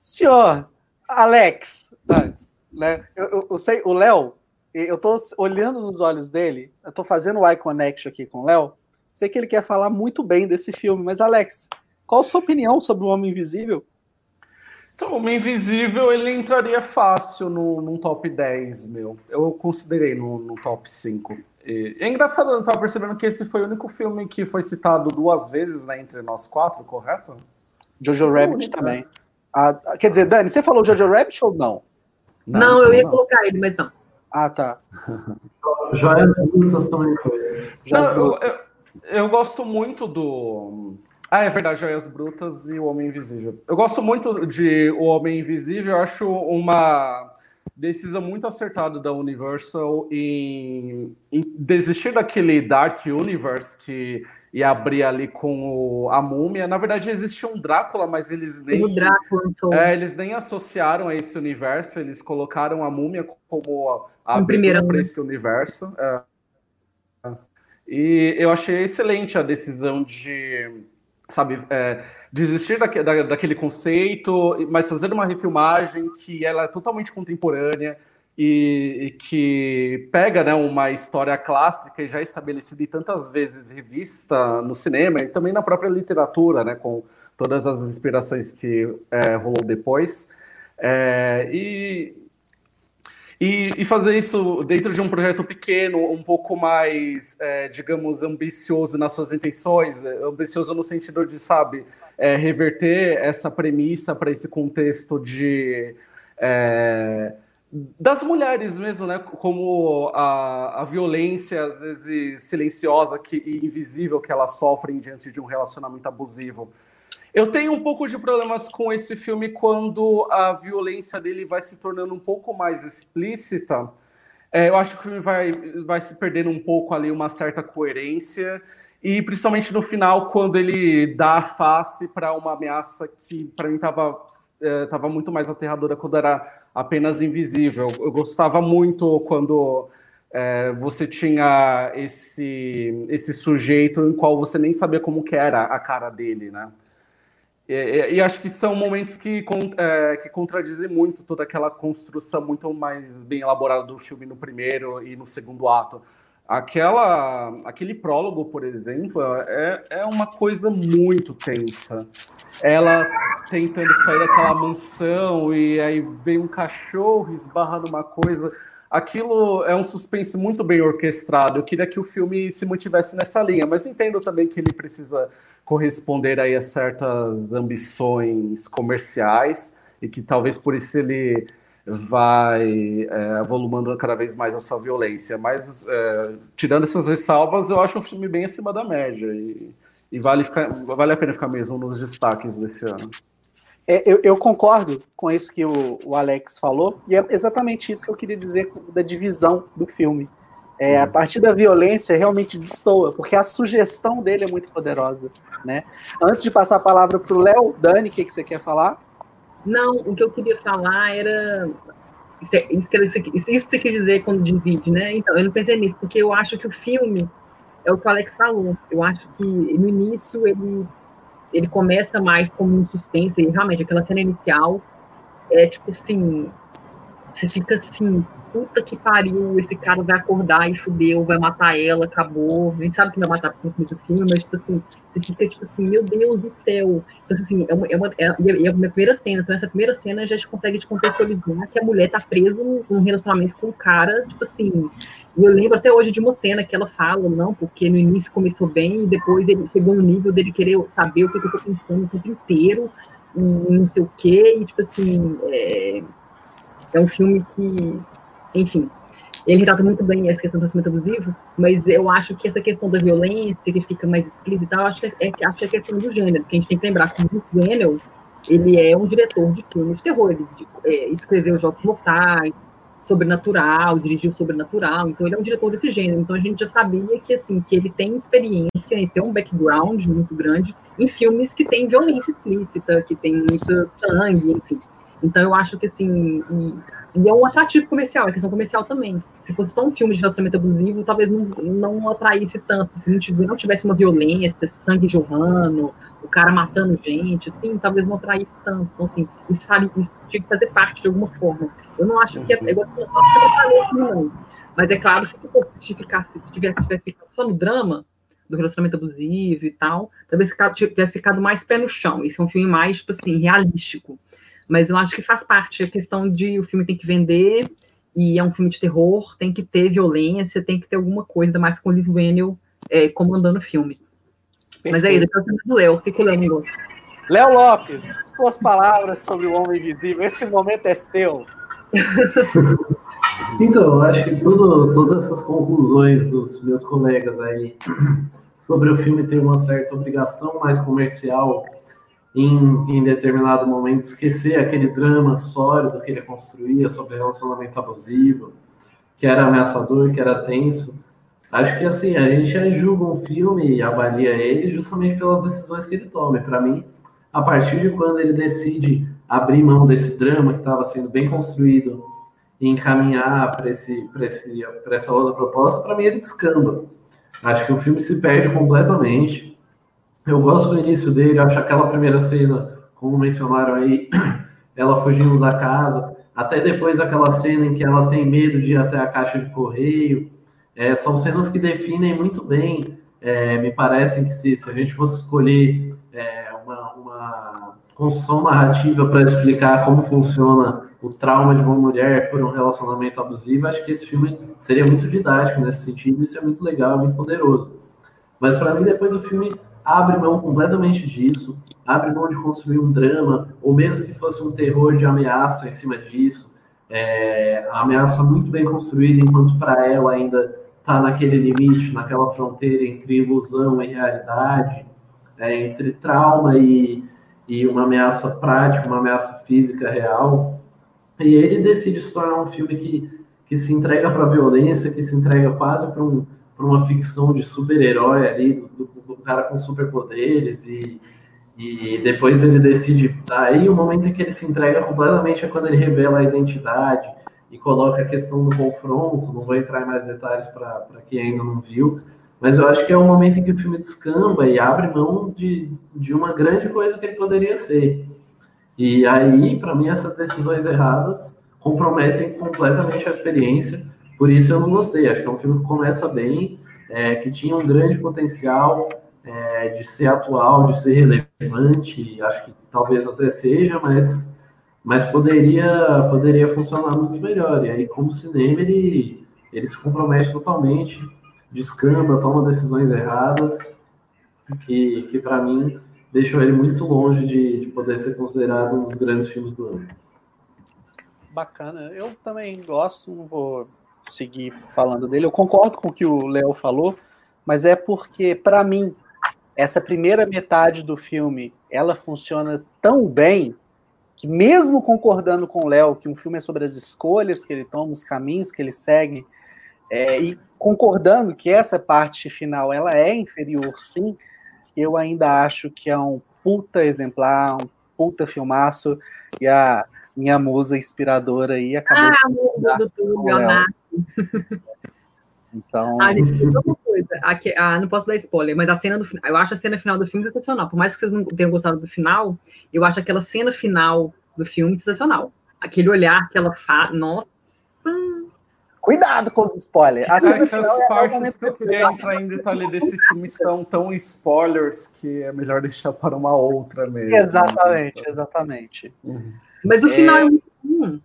Senhor Alex, antes, né? Eu, eu, eu sei, o Léo, eu tô olhando nos olhos dele, eu tô fazendo o eye connection aqui com o Léo. Sei que ele quer falar muito bem desse filme, mas Alex, qual a sua opinião sobre o Homem Invisível? Então, o Homem Invisível, ele entraria fácil no, num top 10, meu. Eu considerei no, no top 5. É engraçado, eu estava percebendo que esse foi o único filme que foi citado duas vezes né, entre nós quatro, correto? Jojo Rabbit também. Ah, quer dizer, Dani, você falou Jojo Rabbit ou não? Não, não eu ia não. colocar ele, mas não. Ah, tá. *laughs* Joias Brutas também foi. Eu, eu, eu gosto muito do. Ah, é verdade, Joias Brutas e O Homem Invisível. Eu gosto muito de O Homem Invisível, eu acho uma decisão muito acertada da Universal em, em, desistir daquele Dark Universe que ia abrir ali com o, a múmia. Na verdade, existia um Drácula, mas eles nem. O Drácula, então. é, eles nem associaram a esse universo, eles colocaram a múmia como a, a para esse universo. É. E eu achei excelente a decisão de, sabe, é, desistir daque, da, daquele conceito, mas fazer uma refilmagem que ela é totalmente contemporânea e, e, que pega né, uma história clássica e já estabelecida e tantas vezes revista no cinema e também na própria literatura, né, com todas as inspirações que é, rolou depois. É, e, E, e, fazer isso dentro de um projeto pequeno, um pouco mais, é, digamos, ambicioso nas suas intenções, é, ambicioso no sentido de, sabe, é, reverter essa premissa para esse contexto de. É, das mulheres mesmo, né? Como a, a violência, às vezes silenciosa que, e invisível que elas sofrem diante de um relacionamento abusivo. Eu tenho um pouco de problemas com esse filme quando a violência dele vai se tornando um pouco mais explícita. É, eu acho que o filme vai, vai se perdendo um pouco ali uma certa coerência, e principalmente no final, quando ele dá a face para uma ameaça que para mim estava é, tava muito mais aterradora quando era apenas invisível. Eu gostava muito quando é, você tinha esse, esse sujeito em qual você nem sabia como que era a cara dele, né? E, e, acho que são momentos que, é, que contradizem muito toda aquela construção muito mais bem elaborada do filme no primeiro e no segundo ato. Aquela, aquele prólogo, por exemplo, é, é uma coisa muito tensa. Ela tentando sair daquela mansão e aí vem um cachorro, esbarra numa coisa. Aquilo é um suspense muito bem orquestrado. Eu queria que o filme se mantivesse nessa linha, mas entendo também que ele precisa corresponder aí a certas ambições comerciais e que talvez por isso ele vai é, avolumando cada vez mais a sua violência. Mas, é, tirando essas ressalvas, eu acho um filme bem acima da média e, e vale, ficar, vale a pena ficar mesmo nos destaques desse ano. É, eu, eu, concordo com isso que o, o, Alex falou, e é exatamente isso que eu queria dizer da divisão do filme. É, a partir da violência realmente destoa, porque a sugestão dele é muito poderosa. Né? Antes de passar a palavra para o Léo, Dani, o que, que você quer falar? Não, o que eu queria falar era. Isso, é, isso, isso você quer dizer quando divide, né? Então, eu não pensei nisso, porque eu acho que o filme é o que o Alex falou. Eu acho que no início ele, ele começa mais como um suspense, e realmente aquela cena inicial é tipo assim. Você fica assim, puta que pariu, esse cara vai acordar e fudeu, vai matar ela, acabou. A gente sabe que vai matar por no do filme, mas, tipo assim, você fica, tipo assim, meu Deus do céu. Então, assim, é uma, é uma, é, a minha primeira cena. Então, essa primeira cena já consegue te contextualizar que a mulher tá presa num relacionamento com um cara, tipo assim. E eu lembro até hoje de uma cena que ela fala, não, porque no início começou bem, e depois ele chegou no nível dele querer saber o que eu tô pensando o tempo inteiro, e não sei o quê, e, tipo assim, é, é um filme que enfim, ele retrata muito bem essa questão do relacionamento abusivo, mas eu acho que essa questão da violência, que fica mais explícita, eu acho que é, acho que é questão do gênero, porque a gente tem que lembrar que o Daniel, ele é um diretor de filmes de terror, ele de, é, escreveu Jogos Mortais, Sobrenatural, dirigiu Sobrenatural, então ele é um diretor desse gênero, então a gente já sabia que, assim, que ele tem experiência e tem um background muito grande em filmes que tem violência explícita, que tem muito sangue, enfim. Então eu acho que, assim, e é um atrativo comercial, é questão comercial também. Se fosse só um filme de relacionamento abusivo, talvez não, não atraísse tanto. Se não tivesse, uma violência, sangue jorrando, o cara matando gente, assim, talvez não atraísse tanto. Então, assim, isso, isso tinha que fazer parte de alguma forma. Eu não acho que é, eu não acho que é não. Mas é claro que se ficasse, se tivesse, tivesse ficado só no drama do relacionamento abusivo e tal, talvez tivesse ficado mais pé no chão. Isso é um filme mais, tipo assim, realístico. Mas eu acho que faz parte a questão de o filme tem que vender, e é um filme de terror, tem que ter violência, tem que ter alguma coisa, mais com o Liz Wendell é, comandando o filme. Perfeito. Mas é isso, é o filme do Léo. O que, que o Léo me Léo Lopes, suas palavras sobre o Homem Invisível. Esse momento é seu. *laughs* então, eu acho que tudo, todas essas conclusões dos meus colegas aí *clears throat* sobre o filme ter uma certa obrigação mais comercial em, em determinado momento esquecer aquele drama sólido que ele construía sobre relacionamento abusivo, que era ameaçador, que era tenso. Acho que assim, a gente julga um filme e avalia ele justamente pelas decisões que ele toma. Para mim, a partir de quando ele decide abrir mão desse drama que estava sendo bem construído e encaminhar para esse, esse, essa outra proposta, para mim ele descamba. Acho que o filme se perde completamente. Eu gosto do início dele, acho aquela primeira cena, como mencionaram aí, *clears throat* ela fugindo da casa, até depois aquela cena em que ela tem medo de ir até a caixa de correio. É, são cenas que definem muito bem, é, me parecem que se, se, a gente fosse escolher é, uma, uma construção narrativa para explicar como funciona o trauma de uma mulher por um relacionamento abusivo, acho que esse filme seria muito didático nesse sentido, isso é muito legal, muito poderoso. Mas para mim, depois do filme abre mão completamente disso, abre mão de construir um drama, ou mesmo que fosse um terror de ameaça em cima disso, é, a ameaça muito bem construída, enquanto para ela ainda está naquele limite, naquela fronteira entre ilusão e realidade, é, entre trauma e, e uma ameaça prática, uma ameaça física real. E ele decide se tornar um filme que, que se entrega para a violência, que se entrega quase para um, uma ficção de super-herói ali, do, do, do, cara com superpoderes, e, e depois ele decide. Aí o momento em que ele se entrega completamente é quando ele revela a identidade e coloca a questão do confronto. Não vou entrar em mais detalhes para quem ainda não viu, mas eu acho que é um momento em que o filme descamba e abre mão de, de uma grande coisa que ele poderia ser. E aí, para mim, essas decisões erradas comprometem completamente a experiência. Por isso eu não gostei. Acho que é um filme que começa bem, é, que tinha um grande potencial é, de ser atual, de ser relevante. Acho que talvez até seja, mas, mas poderia, poderia funcionar muito melhor. E aí, como cinema, ele, ele se compromete totalmente, descamba, toma decisões erradas, que, que para mim deixou ele muito longe de, de poder ser considerado um dos grandes filmes do ano. Bacana. Eu também gosto, não vou seguir falando dele. Eu concordo com o que o Léo falou, mas é porque, para mim, essa primeira metade do filme ela funciona tão bem que, mesmo concordando com o Léo que um filme é sobre as escolhas que ele toma, os caminhos que ele segue, é, e concordando que essa parte final ela é inferior, sim, eu ainda acho que é um puta exemplar, um puta filmaço, e a minha musa inspiradora aí acabou ah, de do Túlio, Então. Ah, gente, uma coisa. Aqui, ah, não posso dar spoiler, mas a cena do final. Eu acho a cena final do filme sensacional. Por mais que vocês não tenham gostado do final, eu acho aquela cena final do filme sensacional. Aquele olhar que ela faz. Nossa! Cuidado com os spoilers. A cena é que as é partes que eu queria entrar em detalhe desse filme são tão spoilers que é melhor deixar para uma outra mesmo. Exatamente, exatamente. Uhum. Mas o final é, é muito bom.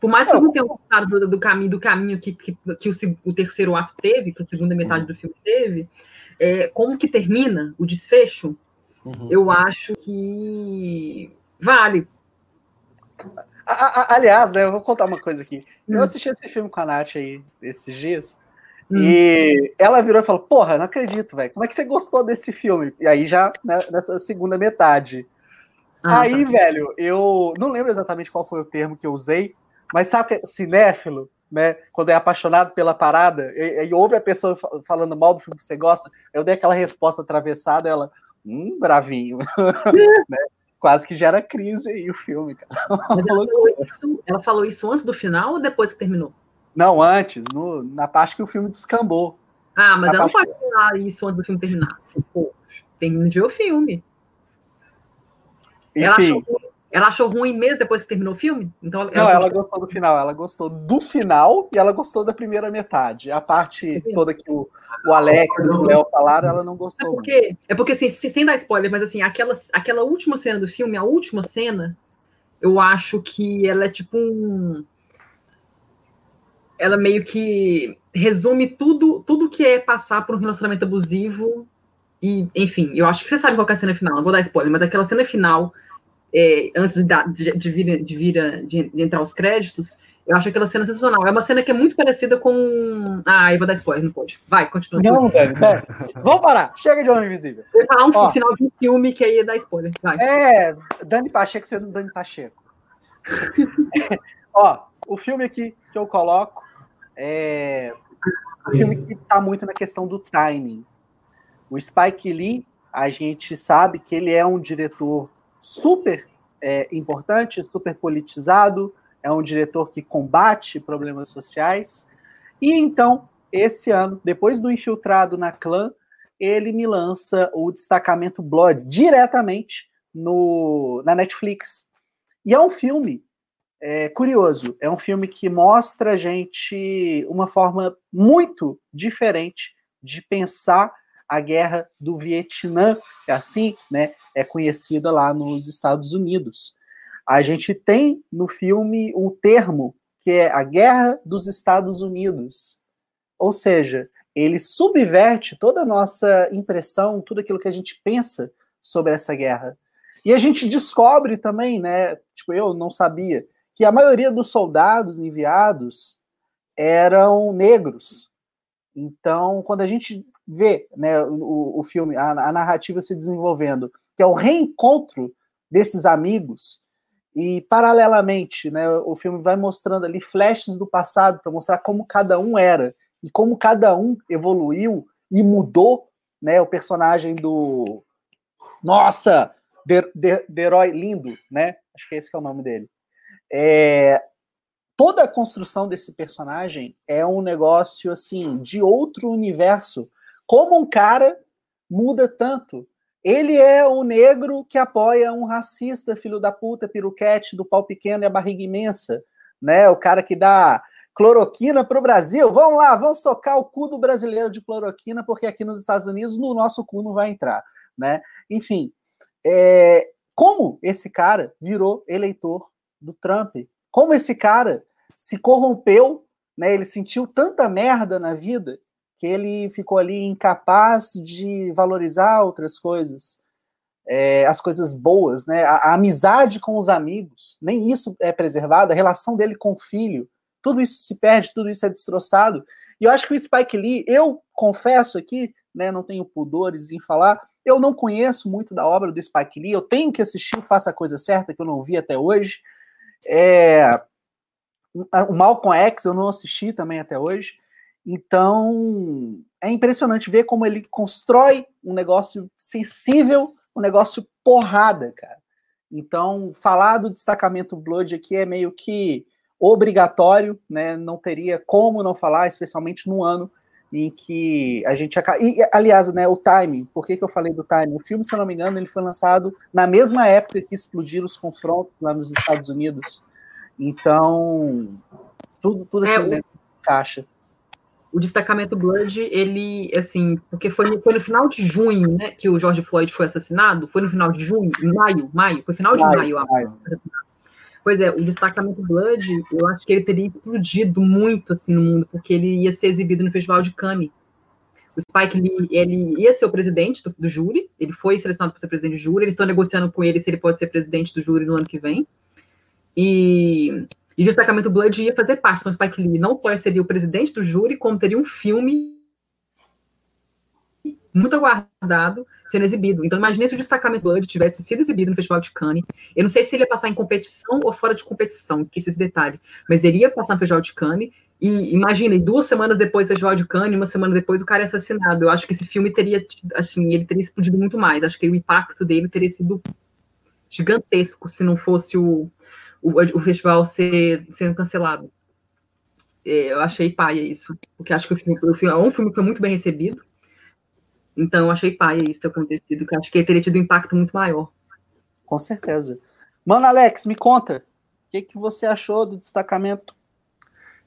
Por mais que vocês não tenham gostado do, do, caminho, do caminho que, que, que o, o, terceiro ato teve, que a segunda metade uhum. do filme teve, é, como que termina o desfecho, uhum. eu acho que vale. Aliás, né, eu vou contar uma coisa aqui. Eu hum. assisti esse filme com a Nath aí esses dias. Hum. E ela virou e falou: Porra, não acredito, velho. Como é que você gostou desse filme? E aí, já né, nessa segunda metade. Ah, aí, tá. velho, eu não lembro exatamente qual foi o termo que eu usei, mas sabe que é cinéfilo, né? Quando é apaixonado pela parada, e, e ouve a pessoa falando mal do filme que você gosta, eu dei aquela resposta atravessada, ela, hum, bravinho. *laughs* né? Quase que gera crise aí o filme, cara. *laughs* Ela falou, isso, ela falou, isso, antes do final ou depois que terminou? Não, antes, no, na parte que o filme descambou. Ah, mas ela não pode falar isso antes do filme terminar. Pô, tem de ver o filme. Enfim. Ela achou, ela achou ruim mesmo depois que terminou o filme? Então, ela não, ela gostou do final. Ela gostou do final e ela gostou da primeira metade. A parte toda que o, o Alex e o Léo falaram, ela não gostou. É porque, é porque assim, sem dar spoiler, mas assim, aquela, aquela última cena do filme, a última cena, eu acho que ela é tipo um. Ela meio que resume tudo, tudo que é passar por um relacionamento abusivo. E, enfim, eu acho que você sabe qual é a cena final, não vou dar spoiler, mas aquela cena final é, antes de, de, de, vir, de, vir de, entrar os créditos, eu acho aquela cena sensacional. É uma cena que é muito parecida com. Ah, eu vou dar spoiler, não pode. Vai, continua. Não, velho, Vamos parar. Chega de Homem Invisível. Eu falar um Ó, final de um filme que aí ia dar spoiler. Vai. É, Dani Pacheco sendo Dani Pacheco. *laughs* Ó, o filme aqui que eu coloco é um filme que está muito na questão do timing. O Spike Lee, a gente sabe que ele é um diretor super é, importante, super politizado, é um diretor que combate problemas sociais. E então, esse ano, depois do Infiltrado na Clã, ele me lança o destacamento Blood diretamente no, na Netflix. E é um filme é, curioso, é um filme que mostra a gente uma forma muito diferente de pensar a guerra do Vietnã, que é assim, né, é conhecida lá nos Estados Unidos. a gente tem no filme o termo que é a Guerra dos Estados Unidos. Ou seja, ele subverte toda a nossa impressão, tudo aquilo que a gente pensa sobre essa guerra. E a gente descobre também, né? Tipo, eu não sabia, que a maioria dos soldados enviados eram negros. Então, quando a gente vê né, o, o filme, a, a narrativa se desenvolvendo, que é o reencontro desses amigos, e paralelamente, né, o filme vai mostrando ali flashes do passado para mostrar como cada um era e como cada um evoluiu e mudou, né, o personagem do nossa, herói lindo, né? Acho que esse que é o nome dele. É, toda a construção desse personagem é um negócio assim de outro universo. Como um cara muda tanto. Ele é o negro que apoia um racista, filho da puta, piruquete, do pau pequeno e a barriga imensa, né? O cara que dá cloroquina para o Brasil. Vamos lá, vamos socar o cu do brasileiro de cloroquina, porque aqui nos Estados Unidos no nosso cu não vai entrar, né? Enfim, é, como esse cara virou eleitor do Trump? Como esse cara se corrompeu, né? Ele sentiu tanta merda na vida que ele ficou ali incapaz de valorizar outras coisas, é, as coisas boas, né? A, a, amizade com os amigos, nem isso é preservado, a relação dele com o filho, tudo isso se perde, tudo isso é destroçado. E eu acho que o Spike Lee, eu confesso aqui, né, não tenho pudores em falar, eu não conheço muito da obra do Spike Lee, eu tenho que assistir Faça a Coisa Certa, que eu não vi até hoje. É, o Malcolm X eu não assisti também até hoje. Então, é impressionante ver como ele constrói um negócio sensível, um negócio porrada, cara. Então, falar do destacamento Blood aqui é meio que obrigatório, né? Não teria como não falar, especialmente no ano em que a gente acaba. E, aliás, né, o timing, por que, que eu falei do timing? O filme, se eu não me engano, ele foi lançado na mesma época que explodiram os confrontos lá nos Estados Unidos. Então, tudo, tudo assim, é, né, caixa o destacamento Blood, ele, assim, porque foi no, foi no final de junho, né, que o George Floyd foi assassinado, foi no final de junho, maio, maio, foi final de maio, maio, maio. Pois é, o destacamento Blood, eu acho que ele teria explodido muito, assim, no mundo, porque ele ia ser exibido no Festival de Cannes. O Spike Lee, ele ia ser o presidente do, do júri, ele foi selecionado para ser presidente do júri, eles estão negociando com ele se ele pode ser presidente do júri no ano que vem. E e o destacamento Blood ia fazer parte. Então, Spike Lee não só seria o presidente do júri, como teria um filme muito aguardado sendo exibido. Então, imagine se o destacamento Blood tivesse sido exibido no Festival de Cannes. Eu não sei se ele ia passar em competição ou fora de competição, esqueci esse detalhe, mas ele ia passar no Festival de Cannes. E imagine, duas semanas depois do Festival de Cannes, uma semana depois o cara é assassinado. Eu acho que esse filme teria, assim, ele teria explodido muito mais. Acho que o impacto dele teria sido gigantesco se não fosse o, o, o festival ser, sendo cancelado. É, eu achei paia isso, porque acho que o filme, o filme é um filme que foi muito bem recebido, então eu achei paia isso ter acontecido, que acho que teria tido um impacto muito maior. Com certeza. Mano, Alex, me conta, o que, que você achou do destacamento?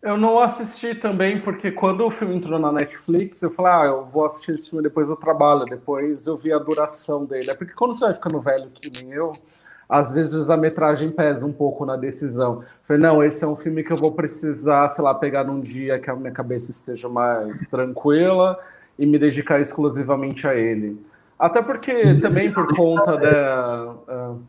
Eu não assisti também, porque quando o filme entrou na Netflix, eu falei, ah, eu vou assistir esse filme depois do trabalho, depois eu vi a duração dele. É porque quando você vai ficando velho que nem eu, às vezes a metragem pesa um pouco na decisão. Falei, não, esse é um filme que eu vou precisar, sei lá, pegar num dia que a minha cabeça esteja mais *laughs* tranquila e me dedicar exclusivamente a ele. Até porque também por conta da, uh,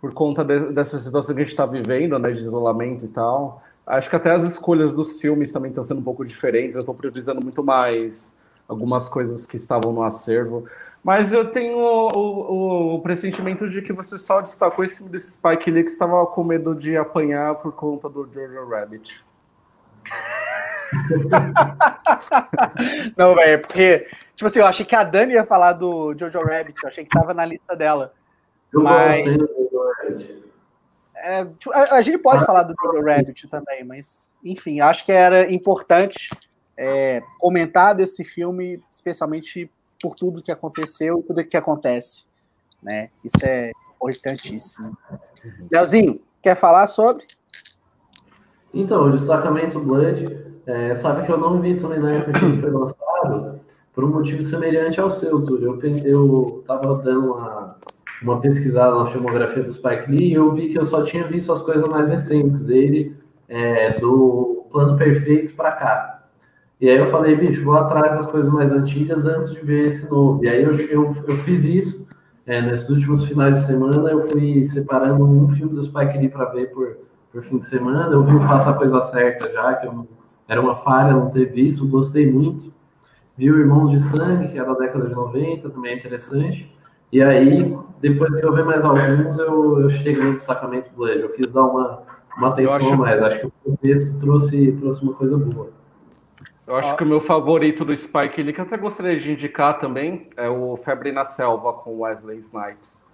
por conta de, dessa situação que a gente está vivendo, né, de isolamento e tal, acho que até as escolhas dos filmes também estão sendo um pouco diferentes. Eu estou priorizando muito mais algumas coisas que estavam no acervo. Mas eu tenho o, o, o, pressentimento de que você só destacou esse desse Spike Lee que estava com medo de apanhar por conta do Jojo Rabbit. *laughs* Não, velho, é porque, tipo assim, eu achei que a Dani ia falar do Jojo Rabbit, eu achei que tava na lista dela. Eu mas... gosto do Jojo Rabbit. É, tipo, a, a, gente pode ah, falar do Jojo Rabbit também, mas, enfim, acho que era importante é, comentar desse filme, especialmente por tudo que aconteceu e tudo que acontece. Né? Isso é importantíssimo. Leozinho, quer falar sobre? Então, o destacamento Blood, é, sabe que eu não vi também na época que ele foi lançado, por um motivo semelhante ao seu, Túlio. Eu, eu tava dando uma, uma pesquisada na filmografia do Spike Lee e eu vi que eu só tinha visto as coisas mais recentes dele, é, do Plano Perfeito para cá. E aí eu falei, bicho, vou atrás das coisas mais antigas antes de ver esse novo. E aí eu, eu, eu fiz isso. É, nesses últimos finais de semana, eu fui separando um filme do Spike Lee para ver por, por fim de semana. Eu vi o Faça a Coisa Certa já, que eu, era uma falha não ter visto, gostei muito. Vi o Irmãos de Sangue, que é da década de 90, também é interessante. E aí, depois que eu ver mais alguns, eu, eu cheguei no Sacramento Blood. Eu quis dar uma, uma atenção acho... a mais. Acho que o começo trouxe, trouxe uma coisa boa. Eu acho ah. que o meu favorito do Spike Lee, que eu até gostaria de indicar também, é o Febre na Selva, com Wesley Snipes.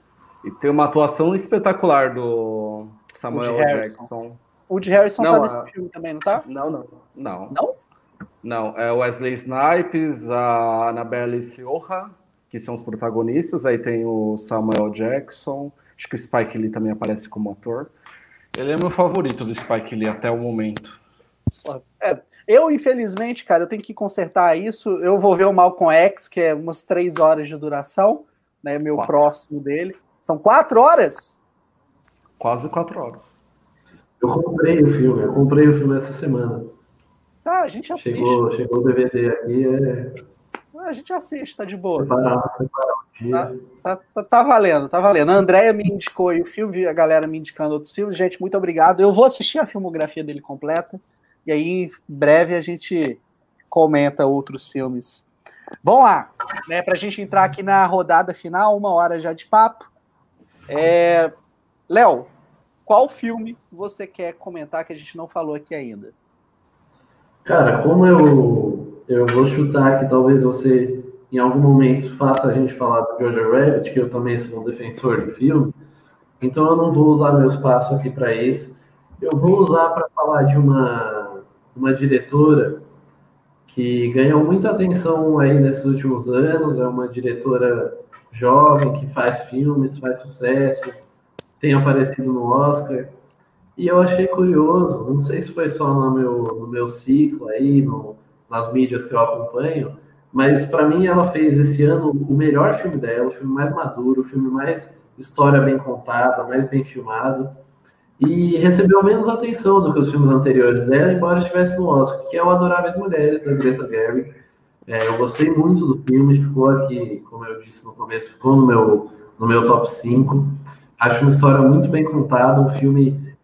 E tem uma atuação espetacular do Samuel Woody Jackson. O Woody Harrison não, tá nesse a... filme também, não tá? Não, não. Não? Não, não é Wesley Snipes, a Annabelle Sioha, que são os protagonistas. Aí tem o Samuel Jackson. Acho que o Spike Lee também aparece como ator. Ele é meu favorito do Spike Lee até o momento. É, eu, infelizmente, cara, eu tenho que consertar isso. Eu vou ver o Malcolm X, que é umas três horas de duração, né? Meu quatro. próximo dele. São quatro horas? Quase quatro horas. Eu comprei o filme, eu comprei o filme essa semana. Ah, a gente assiste. Chegou, chegou o DVD aqui, é... A gente assiste, tá de boa. Separar, separar o dia. Tá, tá, tá, tá, valendo, tá valendo. A Andrea me indicou aí o filme, a galera me indicando outros filmes. Gente, muito obrigado. Eu vou assistir a filmografia dele completa. E aí, em breve, a gente comenta outros filmes. Vamos lá, né? Para a gente entrar aqui na rodada final, uma hora já de papo. É... Léo, qual filme você quer comentar que a gente não falou aqui ainda? Cara, como eu, eu vou chutar que talvez você em algum momento faça a gente falar do Jojo Rabbit, que eu também sou um defensor do filme, então eu não vou usar meu espaço aqui para isso. Eu vou usar para falar de uma uma diretora que ganhou muita atenção aí nesses últimos anos, é uma diretora jovem que faz filmes, faz sucesso, tem aparecido no Oscar. E eu achei curioso, não sei se foi só no meu, no meu ciclo aí, no, nas mídias que eu acompanho, mas para mim ela fez esse ano o melhor filme dela, o filme mais maduro, o filme mais história bem contada, mais bem filmado e recebeu menos atenção do que os filmes anteriores dela, embora estivesse no Oscar, que é o Adoráveis Mulheres, da Greta Gerwig. É, eu gostei muito do filme, ficou aqui, como eu disse no começo, ficou no meu, no meu top 5. Acho uma história muito bem contada, um filme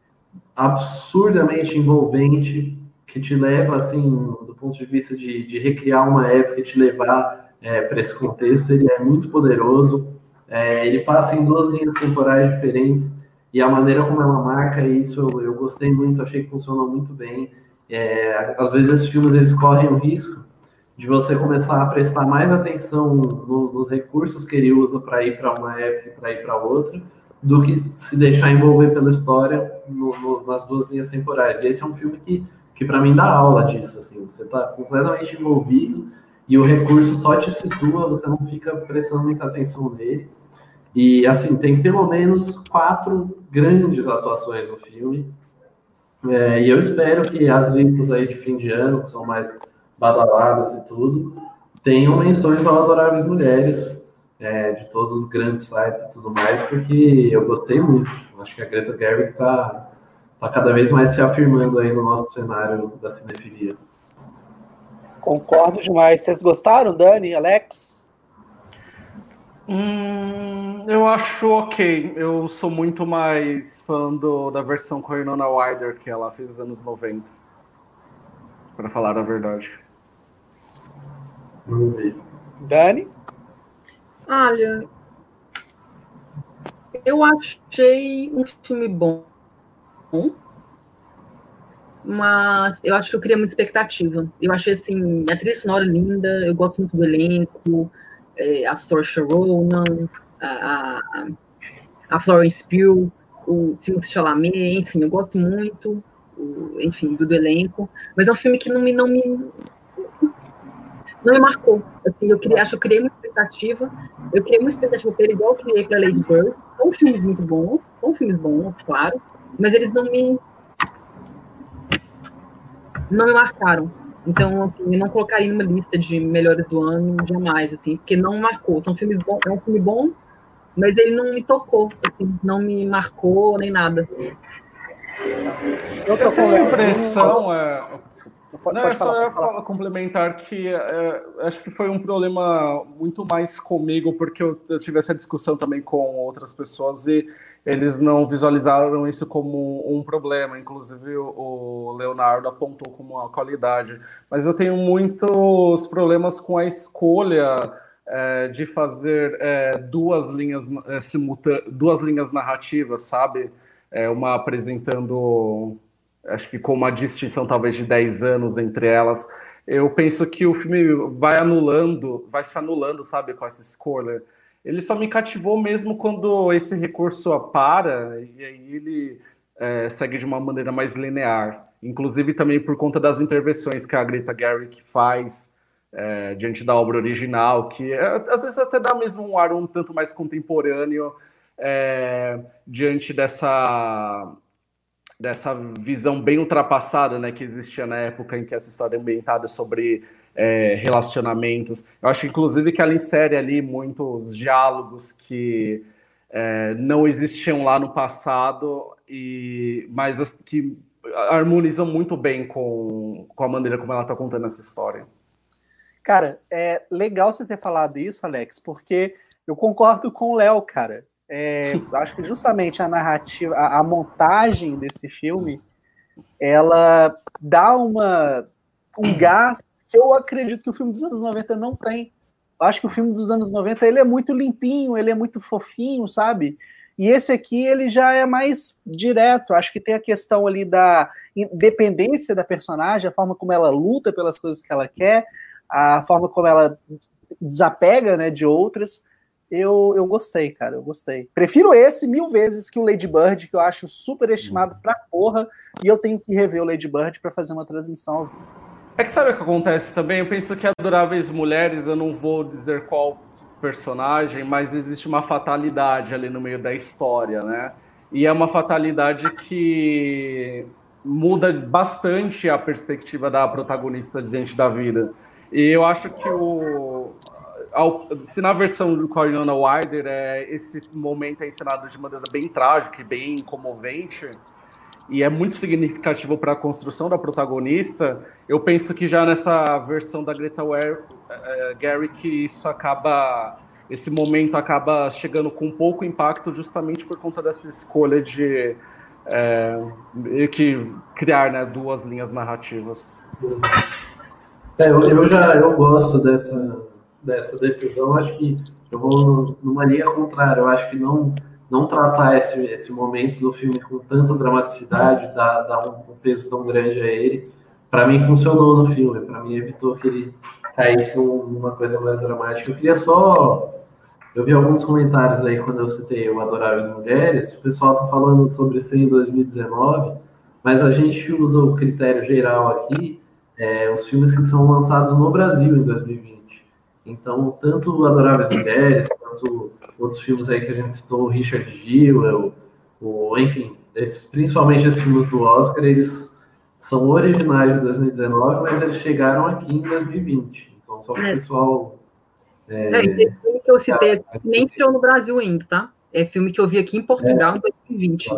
absurdamente envolvente, que te leva, assim, do ponto de vista de, de recriar uma época e te levar é, para esse contexto. Ele é muito poderoso, é, ele passa em duas linhas temporais diferentes, e a maneira como ela marca isso, eu, eu gostei muito, achei que funcionou muito bem. É, às vezes esses filmes eles correm o risco de você começar a prestar mais atenção no, nos recursos que ele usa para ir para uma época e para ir para outra, do que se deixar envolver pela história no, no, nas duas linhas temporais. E esse é um filme que, que para mim dá aula disso. Assim, você está completamente envolvido e o recurso só te situa, você não fica prestando muita atenção nele. E, assim, tem pelo menos quatro grandes atuações no filme. É, e eu espero que as listas aí de fim de ano, que são mais badaladas e tudo, tenham menções ao Adoráveis Mulheres, é, de todos os grandes sites e tudo mais, porque eu gostei muito. Acho que a Greta Gerwig está tá cada vez mais se afirmando aí no nosso cenário da cinefilia. Concordo demais. Vocês gostaram, Dani, Alex? Hum, eu acho ok. Eu sou muito mais fã do, da versão com a Winona Ryder que ela fez nos anos 90. Para falar a verdade. Dani? Olha, eu achei um filme bom, mas eu acho que eu queria muita expectativa. Eu achei assim, a trilha sonora linda, eu gosto muito do elenco, é, a Saoirse Ronan, a, a, a Florence Pugh, o Timothée Chalamet, enfim, eu gosto muito, o, enfim, do, do, elenco, mas é um filme que não me, não me, não me marcou, assim, eu queria, acho que eu criei uma expectativa, eu criei uma expectativa para ele igual eu criei para Lady Bird, são filmes muito bons, são filmes bons, claro, mas eles não me não me marcaram, então, assim, eu não colocaria numa lista de melhores do ano jamais, assim, porque não marcou. São filmes bons, é um filme bom, mas ele não me tocou, assim, não me marcou nem nada. Eu, eu tenho a impressão, é, Pode, não, pode é só falar, falar. complementar que é, acho que foi um problema muito mais comigo, porque eu, eu, tive essa discussão também com outras pessoas e eles não visualizaram isso como um problema. Inclusive, o, Leonardo apontou como uma qualidade. Mas eu tenho muitos problemas com a escolha é, de fazer é, duas linhas é, duas linhas narrativas, sabe? É, uma apresentando acho que com uma distinção talvez de 10 anos entre elas, eu penso que o filme vai anulando, vai se anulando, sabe, com essa escolha. Ele só me cativou mesmo quando esse recurso para, e aí ele é, segue de uma maneira mais linear. Inclusive também por conta das intervenções que a Greta Gerwig faz é, diante da obra original, que é, às vezes até dá mesmo um ar um tanto mais contemporâneo é, diante dessa dessa visão bem ultrapassada, né, que existia na época em que essa história é ambientada sobre é, relacionamentos. Eu acho, inclusive, que ela insere ali muitos diálogos que é, não existiam lá no passado, e mas que harmonizam muito bem com, com a maneira como ela está contando essa história. Cara, é legal você ter falado isso, Alex, porque eu concordo com o Léo, cara. É, acho que justamente a narrativa, a, a, montagem desse filme, ela dá uma, um *clears throat* gás que eu acredito que o filme dos anos 90 não tem. Eu acho que o filme dos anos 90 ele é muito limpinho, ele é muito fofinho, sabe? E esse aqui ele já é mais direto. Acho que tem a questão ali da independência da personagem, a forma como ela luta pelas coisas que ela quer, a forma como ela desapega né, de outras eu, eu gostei, cara, eu gostei. Prefiro esse mil vezes que o Lady Bird, que eu acho super estimado pra porra, e eu tenho que rever o Lady Bird para fazer uma transmissão ao vivo. É que sabe o que acontece também? Eu penso que Adoráveis Mulheres, eu não vou dizer qual personagem, mas existe uma fatalidade ali no meio da história, né? E é uma fatalidade que muda bastante a perspectiva da protagonista diante da vida. E eu acho que o, se na versão do Coriola Wilder é, esse momento é ensinado de maneira bem trágica e bem comovente, e é muito significativo para a construção da protagonista, eu penso que já nessa versão da Greta Ware, é, Gary, que isso acaba. Esse momento acaba chegando com pouco impacto justamente por conta dessa escolha de é, que criar né, duas linhas narrativas. É, eu, eu já eu gosto dessa dessa decisão, acho que eu vou numa linha contrária. Eu acho que não não tratar esse, esse momento do filme com tanta dramaticidade, dar, dar um, um peso tão grande a ele, para mim funcionou no filme. Para mim evitou que ele caísse numa coisa mais dramática. Eu queria só eu vi alguns comentários aí quando eu citei o Adoráveis Mulheres, o pessoal tá falando sobre isso em 2019, mas a gente usa o critério geral aqui, é, os filmes que são lançados no Brasil em 2020. Então, tanto Adoráveis Mulheres, quanto outros filmes aí que a gente citou, o Richard Gere, o, o, enfim, esses, principalmente esses filmes do Oscar, eles são originais de 2019, mas eles chegaram aqui em 2020. Então, só para o é. pessoal... É, é, esse filme que eu citei aqui nem estreou no Brasil ainda, tá? É filme que eu vi aqui em Portugal é, em 2020.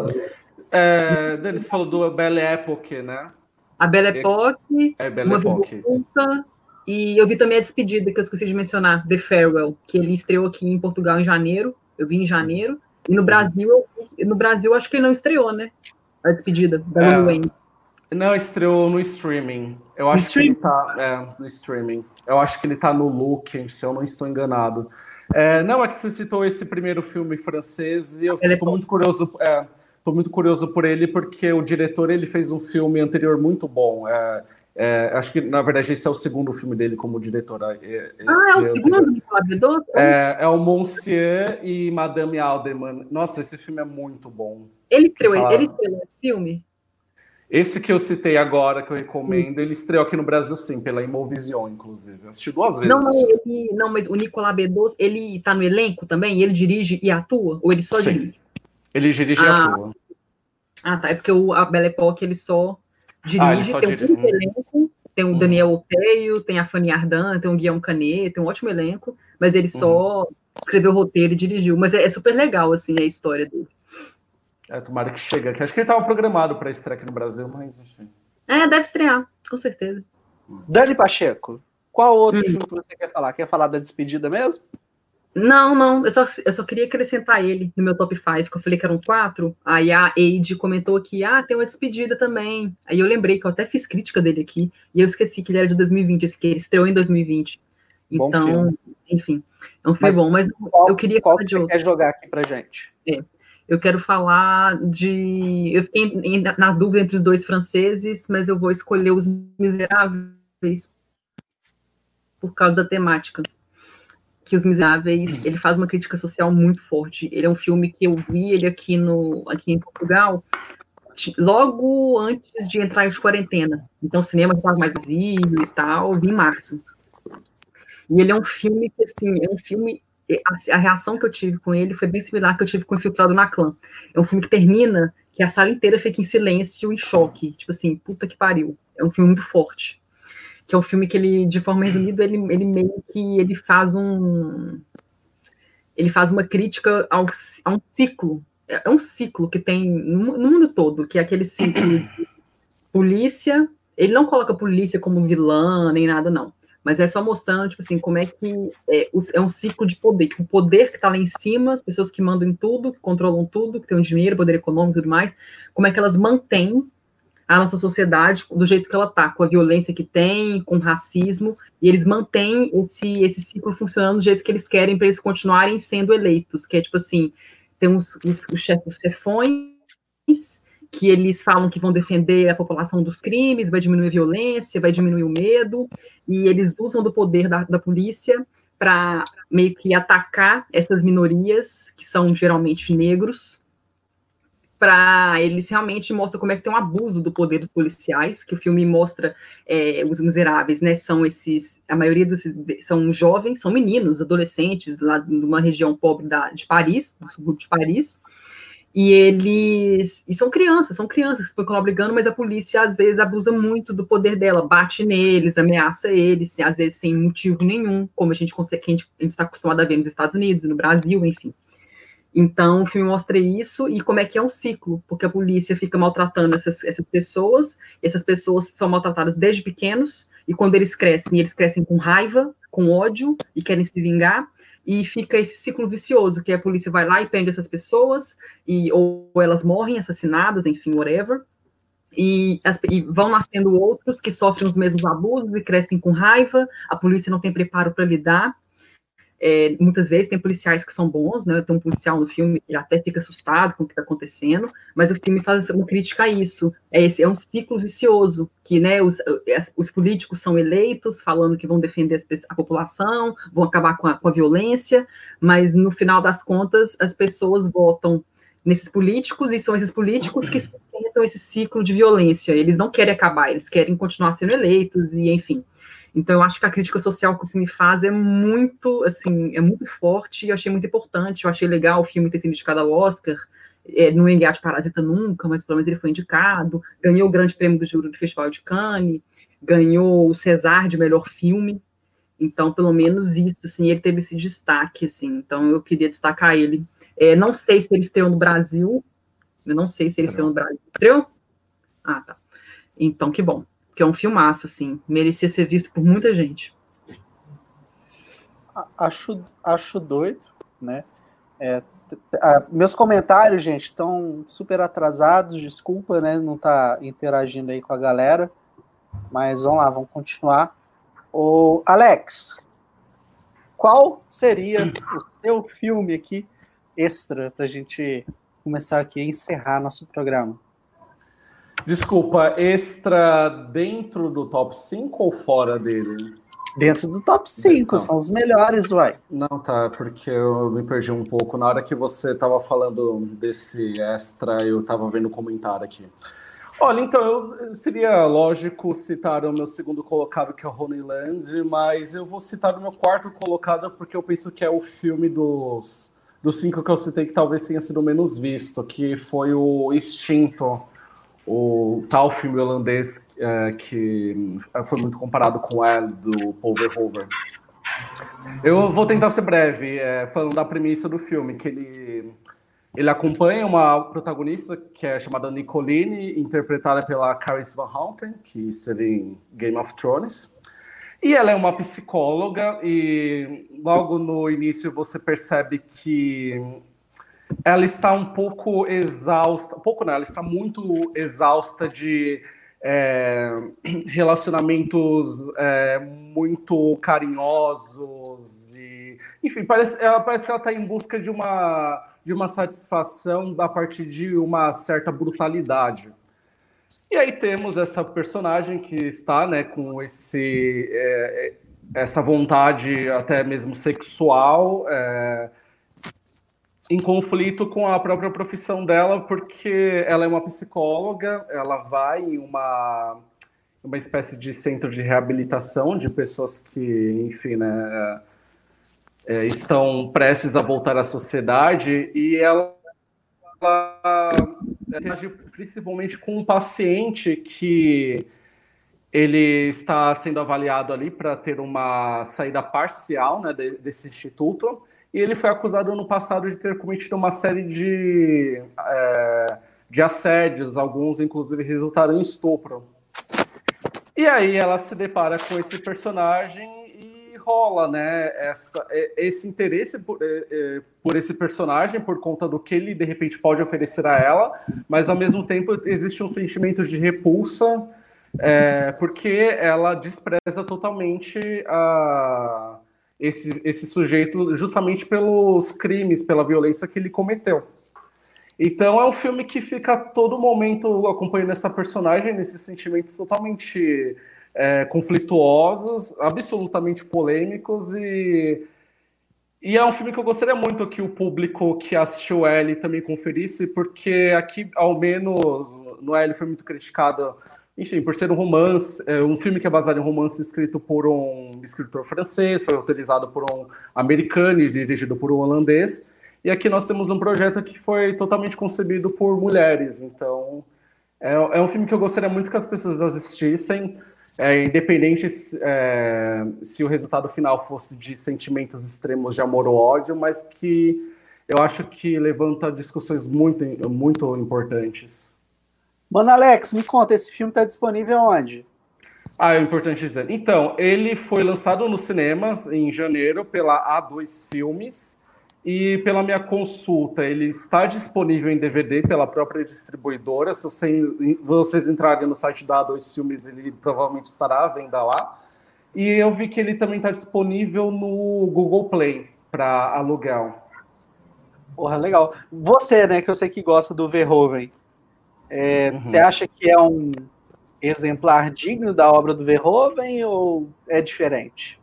É, eles falou do Belle Époque, né? A Belle Époque, é, Belle Époque, e eu vi também a despedida, que eu esqueci de mencionar, The Farewell, que ele estreou aqui em Portugal em janeiro. Eu vi em janeiro. E no Brasil, no Brasil acho que ele não estreou, né? A despedida da é, Wayne. Não, estreou no streaming. Eu acho que ele tá. É, no streaming. Eu acho que ele tá no look, se eu não estou enganado. É, não, é que você citou esse primeiro filme francês e eu estou é muito curioso. É, tô muito curioso por ele, porque o diretor ele fez um filme anterior muito bom. É, é, acho que, na verdade, esse é o segundo filme dele como diretor. ah, é o segundo, Nicolas Bedos? É, é o Monsieur e Madame Alderman. Nossa, esse filme é muito bom. Ele estreou, ele estreou esse filme? Esse que eu citei agora, que eu recomendo, ele estreou aqui no Brasil, sim, pela Imovision, inclusive. Eu assisti duas vezes. Não, não, ele, não mas o Nicolas Bedos, ele tá no elenco também? Ele dirige e atua? Ou ele só sim. dirige? Ele dirige ah, e atua. Ah, tá. É porque o, a Belle Époque, ele só dirige, ah, tem um dirige. elenco, tem o hum. Daniel Oteio, tem a Fanny Ardan, tem o Guilherme Canet, tem um ótimo elenco, mas ele só. Hum. escreveu o roteiro e dirigiu. Mas é, é super legal, assim, a história dele. É, tomara que chegue aqui. Acho que ele estava programado para estrear aqui no Brasil, mas enfim. É, deve estrear, com certeza. Dani Pacheco, qual outro hum. filme que você quer falar? Quer falar da despedida mesmo? Não, não, eu só, eu só queria acrescentar ele no meu top 5, que eu falei que eram quatro. Aí a Aide comentou aqui, ah, tem uma despedida também. Aí eu lembrei que eu até fiz crítica dele aqui, e eu esqueci que ele era de 2020, esse que ele estreou em 2020. Bom então, filme. enfim, um filme mas bom, mas qual, eu queria qual que você quer jogar aqui pra gente? É, eu quero falar de. Eu fiquei na dúvida entre os dois franceses, mas eu vou escolher Os Miseráveis por causa da temática que Os Miseráveis, ele faz uma crítica social muito forte. Ele é um filme que eu vi ele aqui no aqui em Portugal logo antes de entrar em quarentena. Então o cinema estava mais vazio e tal, vi em março. E ele é um filme que assim, é um filme a, a reação que eu tive com ele foi bem similar que eu tive com Infiltrado na Clã. É um filme que termina que a sala inteira fica em silêncio e choque, tipo assim, puta que pariu. É um filme muito forte que é um filme que ele, de forma resumida, ele, ele meio que ele faz um ele faz uma crítica ao, a um ciclo, é um ciclo que tem no, mundo todo, que é aquele ciclo de polícia, ele não coloca polícia como vilã, nem nada, não, mas é só mostrando, tipo assim, como é que é, é um ciclo de poder, que o poder que está lá em cima, as pessoas que mandam em tudo, que controlam tudo, que têm o dinheiro, poder econômico e tudo mais, como é que elas mantêm a nossa sociedade do jeito que ela está, com a violência que tem, com o racismo, e eles mantêm esse, esse ciclo funcionando do jeito que eles querem para eles continuarem sendo eleitos, que é tipo assim, tem os, os, os chefões, que eles falam que vão defender a população dos crimes, vai diminuir a violência, vai diminuir o medo, e eles usam do poder da, da polícia para meio que atacar essas minorias, que são geralmente negros, para eles realmente mostra como é que tem um abuso do poder dos policiais, que o filme mostra é, os miseráveis, né? São esses, a maioria desses são jovens, são meninos, adolescentes lá de uma região pobre da, de Paris, do subúrbio de Paris, e eles e são crianças, são crianças que ficam obrigando, mas a polícia às vezes abusa muito do poder dela, bate neles, ameaça eles, às vezes sem motivo nenhum, como a gente consegue, a gente está acostumado a ver nos Estados Unidos, no Brasil, enfim. Então, o filme mostra isso e como é que é um ciclo, porque a polícia fica maltratando essas, essas pessoas, essas pessoas são maltratadas desde pequenos, e quando eles crescem, eles crescem com raiva, com ódio e querem se vingar, e fica esse ciclo vicioso, que a polícia vai lá e prende essas pessoas, e, ou elas morrem assassinadas, enfim, whatever, e, as, e, vão nascendo outros que sofrem os mesmos abusos e crescem com raiva, a polícia não tem preparo para lidar, é, muitas vezes tem policiais que são bons, né? Tem um policial no filme que até fica assustado com o que está acontecendo, mas o filme faz uma crítica a isso. É, esse, é um ciclo vicioso que, né? Os, os políticos são eleitos falando que vão defender a população, vão acabar com a, com a violência, mas no final das contas as pessoas votam nesses políticos e são esses políticos que sustentam esse ciclo de violência. Eles não querem acabar, eles querem continuar sendo eleitos e enfim. Então, eu acho que a crítica social que o filme faz é muito, assim, é muito forte e eu achei muito importante. Eu achei legal o filme ter sido indicado ao Oscar. É, não ia de Parasita nunca, mas pelo menos ele foi indicado. Ganhou o grande prêmio do júri do Festival de Cannes, ganhou o César de melhor filme. Então, pelo menos isso, assim, ele teve esse destaque, assim. Então, eu queria destacar ele. É, não sei se ele estreou no Brasil. Eu não sei se ele estreou no Brasil. Estreou? Ah, tá. Então, que bom que é um filmaço, assim, merecia ser visto por muita gente. Acho, acho doido, né? É, meus comentários, gente, estão super atrasados, desculpa, né? Não tá interagindo aí com a galera, mas vamos lá, vamos continuar. O Alex, qual seria o seu filme aqui extra para a gente começar aqui a encerrar nosso programa? Desculpa, extra dentro do top 5 ou fora dele? Dentro do top 5, são os melhores, uai. Não, tá, porque eu me perdi um pouco. Na hora que você tava falando desse extra, eu tava vendo o um comentário aqui. Olha, então, eu, seria lógico citar o meu segundo colocado, que é o Honeyland, mas eu vou citar o meu quarto colocado porque eu penso que é o filme dos, dos cinco que eu citei que talvez tenha sido menos visto, que foi o Instinto, o tal filme holandês é, que foi muito comparado com El, do Paul Verhoeven. Eu vou tentar ser breve, é, falando da premissa do filme, que ele, ele acompanha uma protagonista que é chamada Nicoline, interpretada pela Caris Van Houten, que seria em Game of Thrones. E ela é uma psicóloga e logo no início você percebe que ela está um pouco exausta, pouco não, ela está muito exausta de é, relacionamentos é, muito carinhosos e, enfim, parece, ela, parece que ela está em busca de uma, de uma satisfação a partir de uma certa brutalidade. E aí temos essa personagem que está, né, com esse é, essa vontade até mesmo sexual é, em conflito com a própria profissão dela, porque ela é uma psicóloga, ela vai em uma, uma espécie de centro de reabilitação de pessoas que, enfim, né, é, estão prestes a voltar à sociedade, e ela, ela age principalmente com um paciente que ele está sendo avaliado ali para ter uma saída parcial né, desse instituto, e ele foi acusado no passado de ter cometido uma série de, é, de assédios, alguns inclusive resultaram em estupro. E aí ela se depara com esse personagem e rola, né, essa, esse interesse por, por esse personagem, por conta do que ele de repente pode oferecer a ela, mas ao mesmo tempo existe um sentimento de repulsa, é, porque ela despreza totalmente a esse, esse sujeito justamente pelos crimes, pela violência que ele cometeu. Então é um filme que fica a todo momento acompanhando essa personagem, nesses sentimentos totalmente é, conflituosos, absolutamente polêmicos e e é um filme que eu gostaria muito que o público que assistiu L também conferisse, porque aqui, ao menos, no L foi muito criticado enfim, por ser um romance, é um filme que é baseado em romance escrito por um escritor francês, foi autorizado por um americano e dirigido por um holandês. E aqui nós temos um projeto que foi totalmente concebido por mulheres. Então, é, é um filme que eu gostaria muito que as pessoas assistissem, é, independente é, se o resultado final fosse de sentimentos extremos de amor ou ódio, mas que eu acho que levanta discussões muito, muito importantes. Mano, Alex, me conta, esse filme está disponível onde? Ah, é importante dizer. Então, ele foi lançado nos cinemas em janeiro pela A2 Filmes e pela minha consulta, ele está disponível em DVD pela própria distribuidora. Se você, vocês entrarem no site da A2 Filmes, ele provavelmente estará à venda lá. E eu vi que ele também está disponível no Google Play para aluguel. Porra, legal. Você, né, que eu sei que gosta do Verhoeven, é, uhum. Você acha que é um exemplar digno da obra do Verhoeven ou é diferente?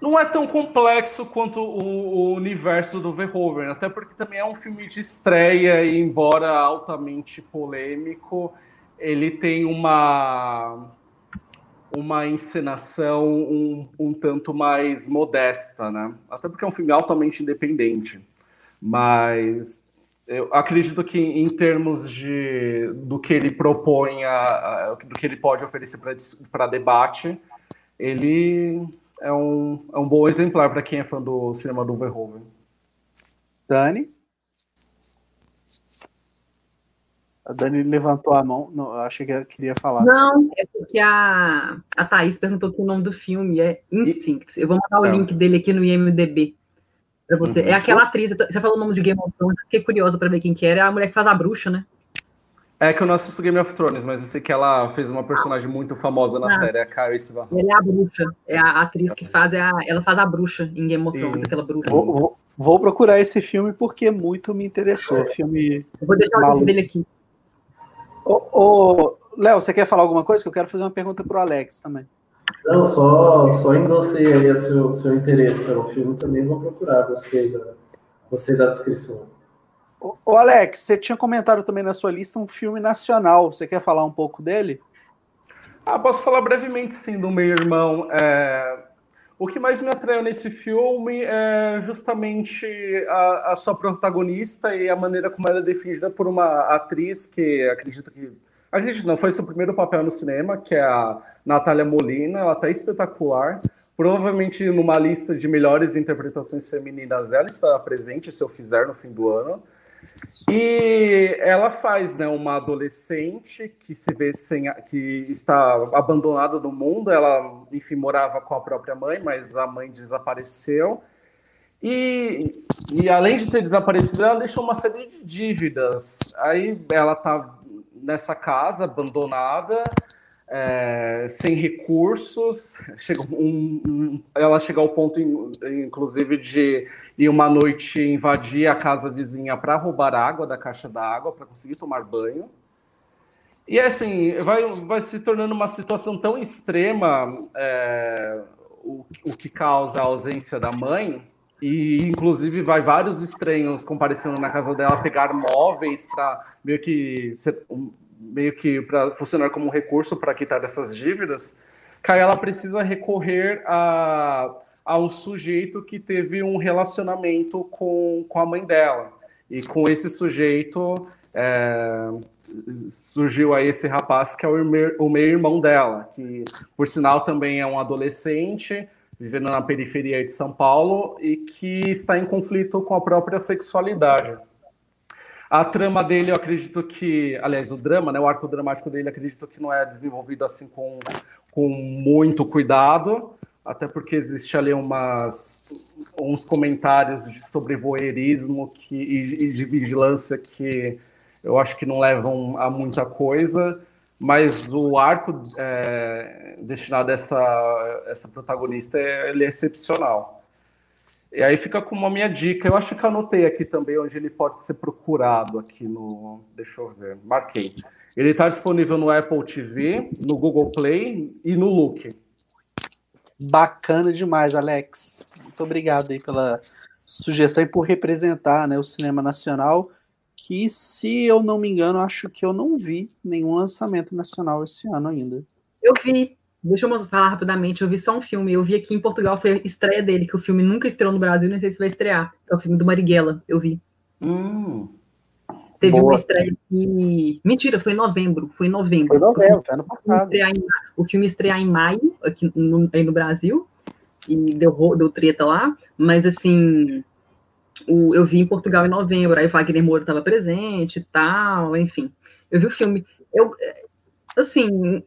Não é tão complexo quanto o, o, universo do Verhoeven, até porque também é um filme de estreia e, embora altamente polêmico, ele tem uma uma encenação um, um tanto mais modesta, né? Até porque é um filme altamente independente. Mas eu acredito que em termos de do que ele propõe, a, a, do que ele pode oferecer para debate, ele é um, é um bom exemplar para quem é fã do cinema do Verhoeven. Dani? A Dani levantou a mão, não, achei que ela queria falar. Não, é porque a, a Thaís perguntou que o nome do filme é Instinct. Eu vou mandar o é. link dele aqui no IMDB pra você. Uhum. É aquela atriz, você falou o nome de Game of Thrones, fiquei curiosa pra ver quem que era, é a mulher que faz a bruxa, né? É que eu não assisto Game of Thrones, mas eu sei que ela fez uma personagem muito famosa na ah, série, é a Carrie Sivan. Ela é a bruxa, é a atriz que faz, é a, ela faz a bruxa em Game of Thrones, e... aquela bruxa. Vou, vou, vou, procurar esse filme porque muito me interessou. Filme eu vou deixar o link dele aqui. Ô, ô, Léo, você quer falar alguma coisa? Que eu quero fazer uma pergunta pro Alex também. Não, só, só endossei aí o seu, seu interesse pelo filme, também vou procurar, gostei da, gostei da descrição. Ô, Alex, você tinha comentado também na sua lista um filme nacional, você quer falar um pouco dele? Ah, posso falar brevemente, sim, do meu irmão. É... O que mais me atraiu nesse filme é justamente a, a sua protagonista e a maneira como ela é definida por uma atriz que acredito que Acredito, não, foi seu primeiro papel no cinema, que é a Natália Molina, ela tá espetacular. Provavelmente numa lista de melhores interpretações femininas ela estará presente se eu fizer no fim do ano. E ela faz, né, uma adolescente que se vê sem, que está abandonada no mundo. Ela, enfim, morava com a própria mãe, mas a mãe desapareceu. E, e além de ter desaparecido, ela deixou uma série de dívidas. Aí ela tá nessa casa abandonada é, sem recursos. Chega um, um, ela chega ao ponto, inclusive, de ir uma noite invadir a casa vizinha para roubar água da caixa d'água para conseguir tomar banho. E assim, vai, vai se tornando uma situação tão extrema é, o, o que causa a ausência da mãe, e inclusive vai vários estranhos comparecendo na casa dela pegar móveis para meio que ser, meio que para funcionar como um recurso para quitar dessas dívidas, aí ela precisa recorrer a, a um sujeito que teve um relacionamento com, com a mãe dela. E com esse sujeito é, surgiu aí esse rapaz que é o meio-irmão dela, que por sinal também é um adolescente, vivendo na periferia de São Paulo e que está em conflito com a própria sexualidade. A trama dele, eu acredito que, aliás, o drama, né, o arco dramático dele, acredito que não é desenvolvido assim com, com muito cuidado, até porque existe ali umas, uns comentários de, sobre voyeurismo que, e, e de vigilância que eu acho que não levam a muita coisa, mas o arco é, destinado a essa, essa protagonista ele é excepcional. E aí fica com uma minha dica. Eu acho que anotei aqui também onde ele pode ser procurado aqui no. Deixa eu ver. Marquei. Ele está disponível no Apple TV, no Google Play e no Look. Bacana demais, Alex. Muito obrigado aí pela sugestão e por representar né, o cinema nacional, que, se eu não me engano, acho que eu não vi nenhum lançamento nacional esse ano ainda. Eu vi, Deixa eu falar rapidamente, eu vi só um filme, eu vi aqui em Portugal, foi a estreia dele, que o filme nunca estreou no Brasil, nem sei se vai estrear, é o filme do Marighella, eu vi. Hum, Teve boa. uma estreia aqui, mentira, foi em novembro, foi em novembro. Foi em novembro, foi ano passado. O filme estrear em maio, aqui no, aí no Brasil, e deu, deu treta lá, mas assim, o, eu vi em Portugal em novembro, aí Wagner Moura estava presente e tal, enfim. Eu vi o filme. Eu, assim,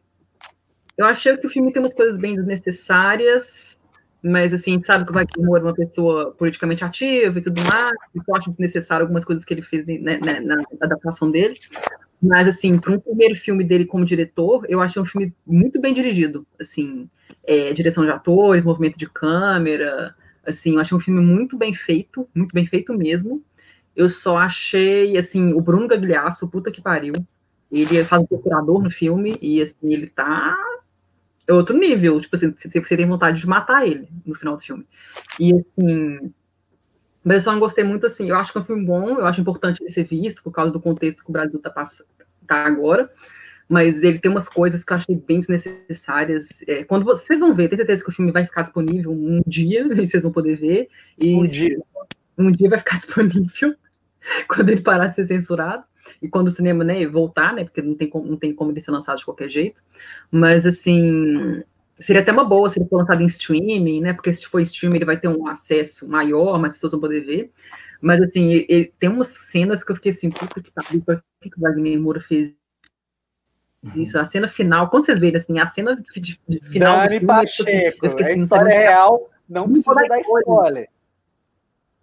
eu achei que o filme tem umas coisas bem desnecessárias, mas assim, sabe que o Wagner Moura é uma pessoa politicamente ativa e tudo mais, eu acho desnecessário algumas coisas que ele fez né, né, na adaptação dele. Mas, assim, para um primeiro filme dele como diretor, eu achei um filme muito bem dirigido. Assim, é, direção de atores, movimento de câmera. Assim, eu achei um filme muito bem feito, muito bem feito mesmo. Eu só achei, assim, o Bruno Gagliasso, puta que pariu. Ele faz o procurador no filme e, assim, ele tá é outro nível. Tipo assim, você tem vontade de matar ele no final do filme. E assim. Mas eu só não gostei muito assim. Eu acho que é um filme bom, eu acho importante ele ser visto por causa do contexto que o Brasil tá, passando, tá agora. Mas ele tem umas coisas que eu achei bem desnecessárias. É, quando vocês vão ver, tenho certeza que o filme vai ficar disponível um dia, e *laughs* vocês vão poder ver. E um dia. Um dia vai ficar *laughs* disponível quando ele parar de ser censurado e quando o cinema né, voltar, né, porque não tem, como, não tem como ele ser lançado de qualquer jeito, mas assim, seria até uma boa se ele for lançado em streaming, né, porque se for streaming ele vai ter um acesso maior, mais pessoas vão poder ver, mas assim, ele, tem umas cenas que eu fiquei assim, puta que pariu, por que, o Wagner Moura fez isso, a cena final, quando vocês verem assim, a cena de, de final Dani do filme, Pacheco, é, tipo assim, assim, história real, não, não precisa dar spoiler. spoiler.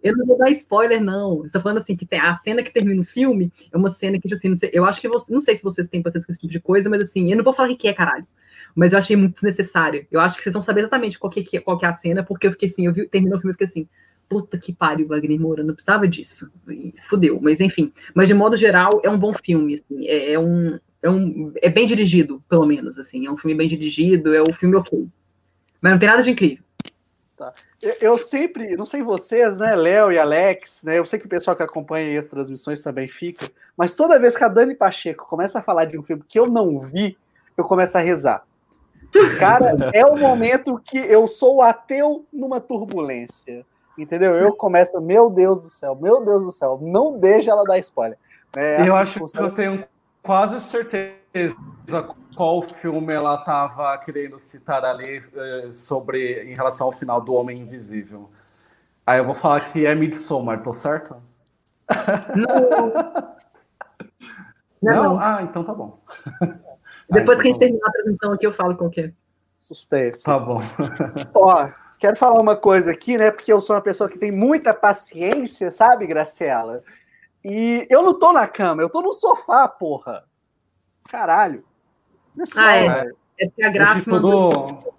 Eu não vou dar spoiler, não. Tá falando assim, que tem a cena que termina o filme é uma cena que, assim, não sei, eu acho que você, não sei se vocês têm paciência com esse tipo de coisa, mas assim, eu não vou falar o que é, caralho. Mas eu achei muito desnecessário. Eu acho que vocês vão saber exatamente qual que, qual que é a cena, porque eu fiquei assim, eu vi, terminou o filme e fiquei assim, puta que pariu, Wagner Moura, não precisava disso. E fudeu, mas enfim. Mas de modo geral, é um bom filme, assim, é, é um, é um. É bem dirigido, pelo menos, assim. É um filme bem dirigido, é um filme ok. Mas não tem nada de incrível. Tá. Eu sempre, não sei vocês, né, Léo e Alex, né? Eu sei que o pessoal que acompanha as transmissões também fica, mas toda vez que a Dani Pacheco começa a falar de um filme que eu não vi, eu começo a rezar. Cara, é o momento que eu sou ateu numa turbulência. Entendeu? Eu começo, meu Deus do céu, meu Deus do céu, não deixa ela dar spoiler. Né? eu assim acho que eu tenho quase certeza qual filme ela estava querendo citar ali eh, sobre em relação ao final do Homem Invisível. Aí eu vou falar que é Midsommar, tô certo? Não. *laughs* Não? não? Ah, então tá bom. *laughs* Depois que a gente terminar a transmissão aqui, eu falo com o quê. Suspense. Tá bom. *laughs* Ó, quero falar uma coisa aqui, né? Porque eu sou uma pessoa que tem muita paciência, sabe, Graciela? E eu não tô na cama, eu tô no sofá, porra. Caralho. É ah, é. É que a graça. Tudo,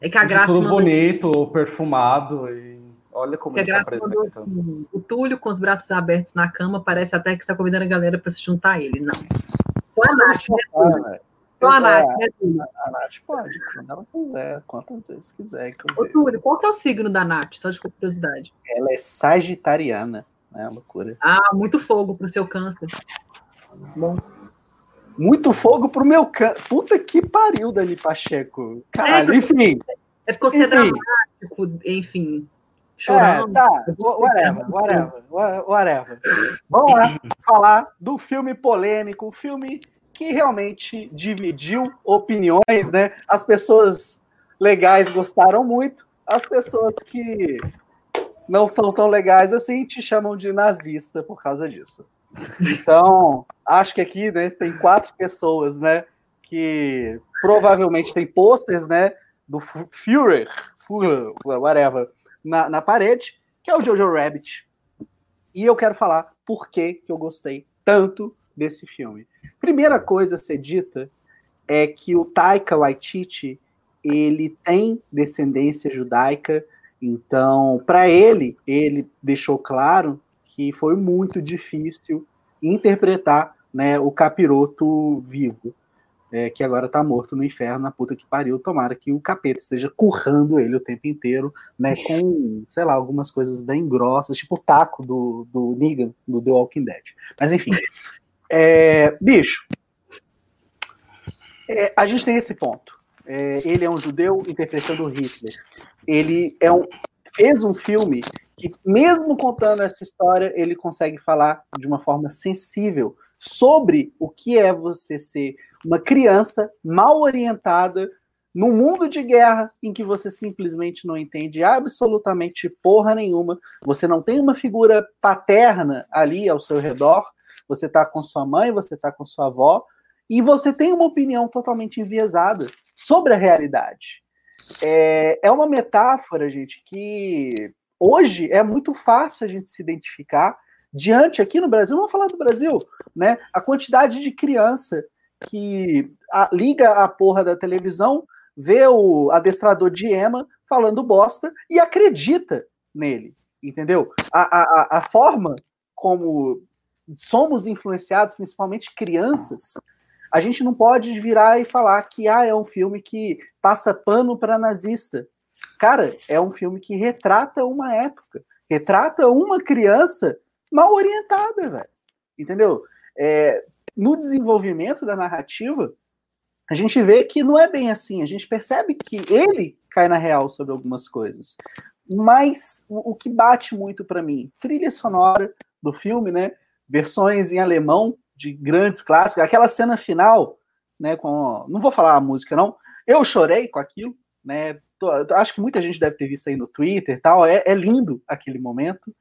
é que a graça. Tudo bonito, perfumado e. Olha como ele se apresenta. Assim, o Túlio com os braços abertos na cama parece até que está convidando a galera para se juntar a ele. Não. Só a Nath, né? Só a Nath, né, Túlio? A Nath pode, quando ela quiser, quantas vezes quiser. Ô, Túlio, qual que é o signo da Nath? Só de curiosidade. Ela é sagitariana, né? Loucura. Ah, muito fogo pro seu câncer. Bom. Muito fogo pro meu câncer. Puta que pariu, Dani Pacheco. Caralho, é, enfim. É porque você é dramático, enfim. Chorando. É, tá, whatever, whatever, whatever. Vamos lá falar do filme polêmico, o filme que realmente dividiu opiniões, né? As pessoas legais gostaram muito, as pessoas que não são tão legais assim te chamam de nazista por causa disso. Então, acho que aqui, né, tem quatro pessoas, né, que provavelmente tem posters, né, do Führer, Führer whatever, na, na parede, que é o Jojo Rabbit. E eu quero falar por que, que eu gostei tanto desse filme. Primeira coisa a ser dita é que o Taika Waititi ele tem descendência judaica, então para ele ele deixou claro que foi muito difícil interpretar né, o capiroto vivo é, que agora tá morto no inferno, na puta que pariu. Tomara que o capeta esteja currando ele o tempo inteiro, né? Com, sei lá, algumas coisas bem grossas, tipo o taco do, do Negan, do The Walking Dead. Mas enfim. É, bicho, é, a gente tem esse ponto. É, ele é um judeu interpretando Hitler. Ele é um, fez um filme que, mesmo contando essa história, ele consegue falar de uma forma sensível sobre o que é você ser uma criança mal orientada num mundo de guerra em que você simplesmente não entende absolutamente porra nenhuma, você não tem uma figura paterna ali ao seu redor, você está com sua mãe, você está com sua avó, e você tem uma opinião totalmente enviesada sobre a realidade. É, é uma metáfora, gente, que hoje é muito fácil a gente se identificar diante aqui no Brasil, vamos falar do Brasil, né? A quantidade de criança que a, liga a porra da televisão, vê o adestrador de Ema falando bosta e acredita nele, entendeu? A, a, a forma como somos influenciados, principalmente crianças, a gente não pode virar e falar que ah, é um filme que passa pano para nazista. Cara, é um filme que retrata uma época, retrata uma criança mal orientada, velho. Entendeu? É, no desenvolvimento da narrativa, a gente vê que não é bem assim. A gente percebe que ele cai na real sobre algumas coisas. Mas o, que bate muito para mim, trilha sonora do filme, né? Versões em alemão de grandes clássicos. Aquela cena final, né? Com, não vou falar a música não. Eu chorei com aquilo, né? Acho que muita gente deve ter visto aí no Twitter, tal. É, é lindo aquele momento.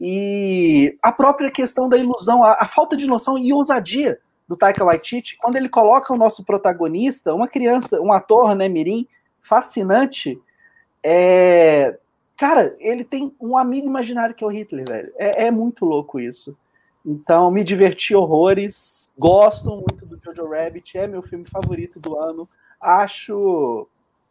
E a própria questão da ilusão, a, a, falta de noção e ousadia do Taika Waititi, quando ele coloca o nosso protagonista, uma criança, um ator, né, Mirim, fascinante, é... cara, ele tem um amigo imaginário que é o Hitler, velho. É, é muito louco isso. Então, me diverti horrores, gosto muito do Jojo Rabbit, é meu filme favorito do ano. Acho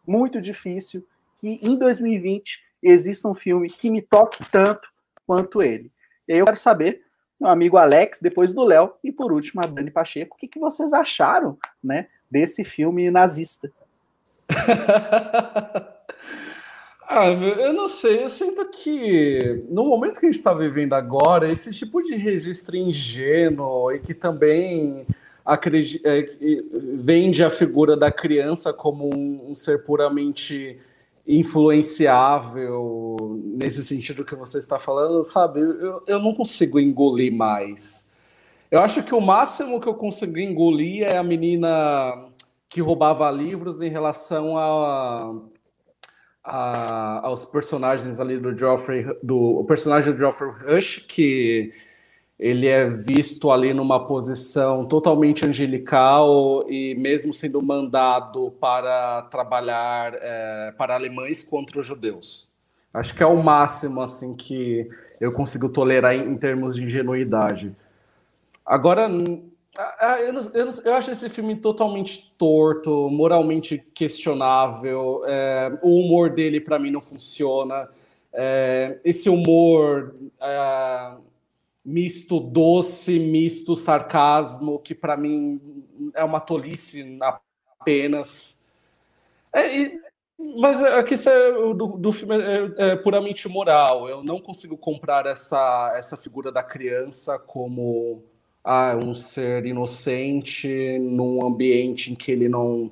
muito difícil que em 2020 exista um filme que me toque tanto quanto ele. E aí eu quero saber, meu amigo Alex, depois do Léo, e por último a Dani Pacheco, o que, que vocês acharam né, desse filme nazista? *laughs* ah, eu não sei, eu sinto que no momento que a gente está vivendo agora, esse tipo de registro ingênuo e que também é, vende a figura da criança como um, um ser puramente influenciável nesse sentido que você está falando, sabe? Eu, eu não consigo engolir mais. Eu acho que o máximo que eu consegui engolir é a menina que roubava livros em relação a, a, aos personagens ali do Geoffrey, do personagem do Geoffrey Rush, que ele é visto ali numa posição totalmente angelical e mesmo sendo mandado para trabalhar é, para alemães contra os judeus. Acho que é o máximo assim que eu consigo tolerar em, em termos de ingenuidade. Agora, eu, eu, eu, acho esse filme totalmente torto, moralmente questionável. É, o humor dele, para mim, não funciona. É, esse humor é, misto doce, misto sarcasmo, que para mim é uma tolice apenas. É, e, mas aqui é, do, do filme é, é, puramente moral. Eu não consigo comprar essa, essa figura da criança como ah, um ser inocente num ambiente em que ele não,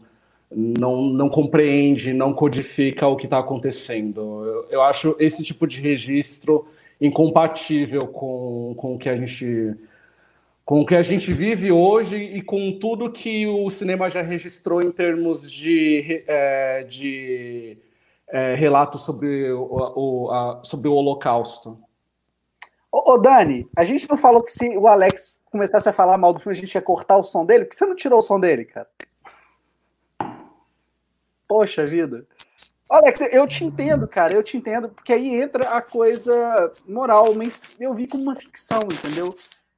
não, não compreende, não codifica o que está acontecendo. Eu, eu, acho esse tipo de registro incompatível com, com o que a gente com o que a gente vive hoje e com tudo que o cinema já registrou em termos de, é, de é, relatos sobre o, o, a, sobre o Holocausto. Ô, ô, Dani, a gente não falou que se o Alex começasse a falar mal do filme, a gente ia cortar o som dele? Por que você não tirou o som dele, cara? Poxa vida. Alex, eu te entendo, cara, eu te entendo, porque aí entra a coisa moral, mas eu vi como uma ficção, entendeu?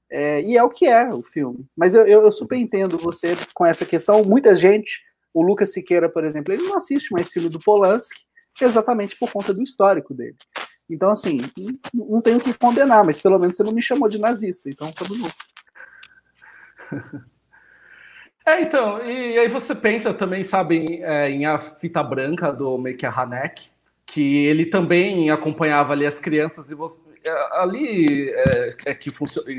É, e é o que é o filme. Mas eu, eu, eu, super entendo você com essa questão. Muita gente, o Lucas Siqueira, por exemplo, ele não assiste mais filme do Polanski exatamente por conta do histórico dele. Então, assim, não tenho que condenar, mas pelo menos você não me chamou de nazista, então tudo bom. *laughs* É, então, e aí você pensa também, sabe, é, em A Fita Branca do Meike Hanek, que ele também acompanhava ali as crianças e você, é, ali é, é que,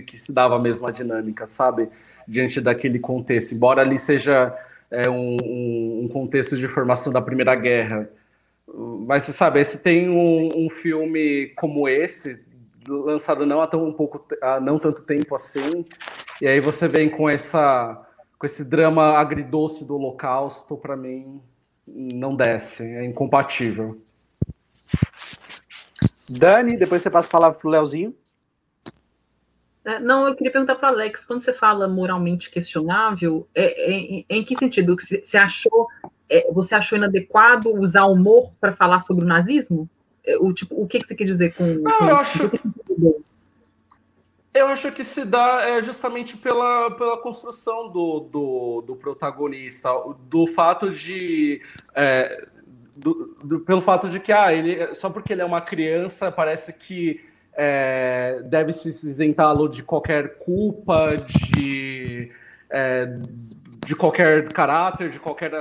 que se dava a mesma dinâmica, sabe, diante daquele contexto, embora ali seja é, um, um, contexto de formação da Primeira Guerra, mas você sabe, se tem um, um filme como esse, lançado não há tão um pouco há não tanto tempo assim e aí você vem com essa com esse drama agridoce do Holocausto para mim não desce é incompatível Dani depois você passa a palavra pro Leozinho é, não, eu queria perguntar para Alex, quando você fala moralmente questionável, é, é, é em que sentido? Você achou, é, você achou inadequado usar humor para falar sobre o nazismo? É, o, tipo, o que, que você quer dizer com. Não, com eu acho. Eu acho que se dá é, justamente pela, pela construção do, do, do protagonista, do fato de. É, do, do, pelo fato de que ah, ele, só porque ele é uma criança, parece que é, deve se isentá-lo de qualquer culpa, de, é, de qualquer caráter, de qualquer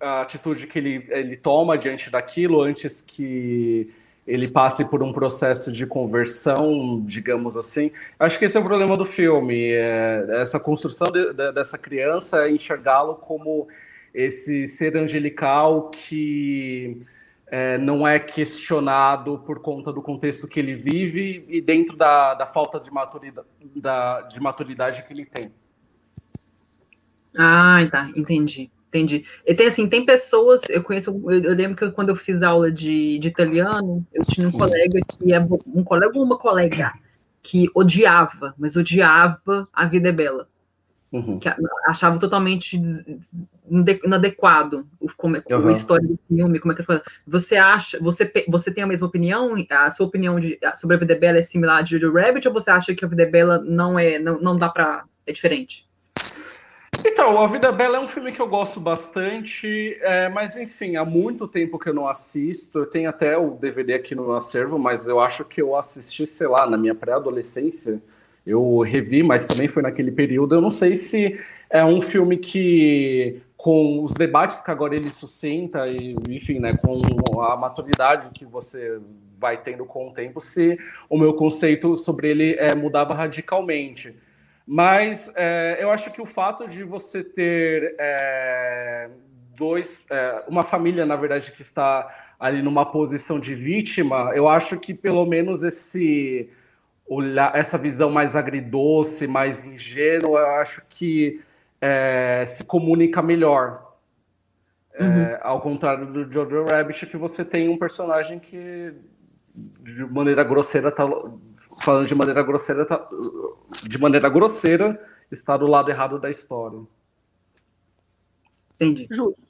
atitude que ele, ele toma diante daquilo antes que ele passe por um processo de conversão, digamos assim. Acho que esse é o problema do filme, é essa construção de, de, dessa criança, enxergá-lo como esse ser angelical que é, não é questionado por conta do contexto que ele vive e dentro da, da falta de maturidade, da, de maturidade que ele tem. Ah, tá, entendi. Entendi. E tem assim, tem pessoas, eu conheço, eu, eu lembro que quando eu fiz aula de, de italiano, eu tinha um Sim. colega que é um colega ou uma colega que odiava, mas odiava a vida é bela. Uhum. Que achava totalmente inadequado o, como, uhum. a história do filme, como é que você acha, você, você tem a mesma opinião? A sua opinião de, sobre a vida é bela é similar a de Jojo Rabbit ou você acha que a vida é bela não é, não, não dá para é diferente? Então, A Vida Bela é um filme que eu gosto bastante, é, mas enfim, há muito tempo que eu não assisto. Eu tenho até o DVD aqui no acervo, mas eu acho que eu assisti, sei lá, na minha pré-adolescência. Eu revi, mas também foi naquele período. Eu não sei se é um filme que, com os debates que agora ele sustenta, e, enfim, né, com a maturidade que você vai tendo com o tempo, se o meu conceito sobre ele é, mudava radicalmente. Mas é, eu acho que o fato de você ter é, dois, é, uma família, na verdade, que está ali numa posição de vítima, eu acho que pelo menos esse olhar essa visão mais agridoce, mais ingênua, eu acho que é, se comunica melhor. É, uhum. Ao contrário do Jojo Rabbit, que você tem um personagem que de maneira grosseira tá falando de maneira grosseira tá, de maneira grosseira está do lado errado da história. Entendi. Justo.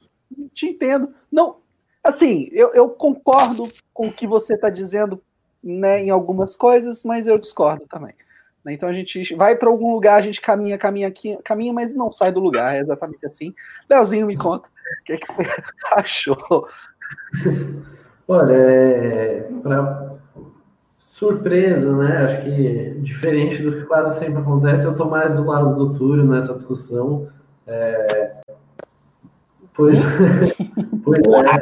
Te entendo. Não, assim, eu, eu concordo com o que você está dizendo né, em algumas coisas, mas eu discordo também. Né? Então a gente vai para algum lugar, a gente caminha, caminha, aqui, caminha, mas não sai do lugar, é exatamente assim. Leozinho, me conta, o que, é que você *laughs* achou? Olha, é, surpresa, né? Acho que diferente do que quase sempre acontece, eu estou mais do lado do Túlio nessa discussão. É, pois, *laughs* pois é.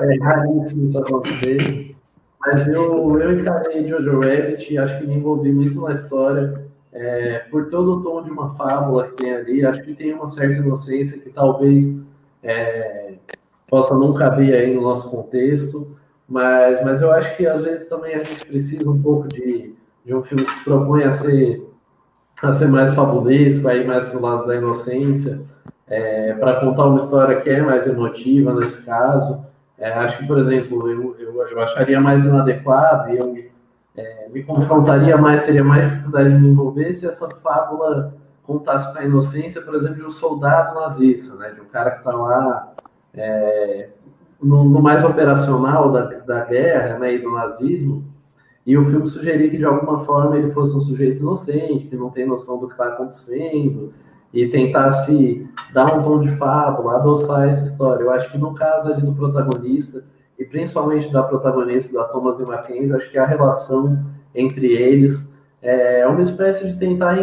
É raríssimo isso acontecer. Mas eu, eu encarei Jojo Rabbit e acho que me envolvi muito na história. É, por todo o tom de uma fábula que tem ali, acho que tem uma certa inocência que talvez é, possa não caber aí no nosso contexto, mas, mas eu acho que às vezes também a gente precisa um pouco de, de um filme que se propõe a ser, a ser mais fabulesco, aí mais para o lado da inocência, é, para contar uma história que é mais emotiva nesse caso. É, acho que, por exemplo, eu, eu, eu acharia mais inadequado e eu é, me confrontaria mais, seria mais dificuldade de me envolver se essa fábula contasse com a inocência, por exemplo, de um soldado nazista, né, de um cara que está lá é, no, no, mais operacional da, da guerra né, e do nazismo, e o filme sugeria que de alguma forma ele fosse um sujeito inocente, que não tem noção do que está acontecendo, e tentasse dar um tom de fábula, adoçar essa história. Eu acho que no caso ali do protagonista, e principalmente da protagonista da Thomas e Mackenzie, acho que a relação entre eles é uma espécie de tentar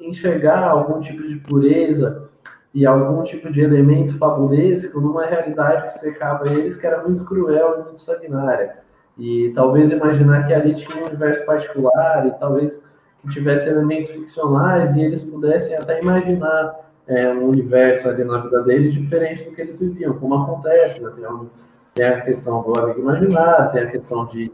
enxergar algum tipo de pureza e algum tipo de elemento fabulesco numa realidade que cercava eles que era muito cruel e muito sanguinária. E talvez imaginar que ali tinha um universo particular e talvez que tivesse elementos ficcionais e eles pudessem até imaginar é, um universo ali na vida deles diferente do que eles viviam, como acontece, né? tem, um, tem, a questão do amigo imaginário, tem a questão de,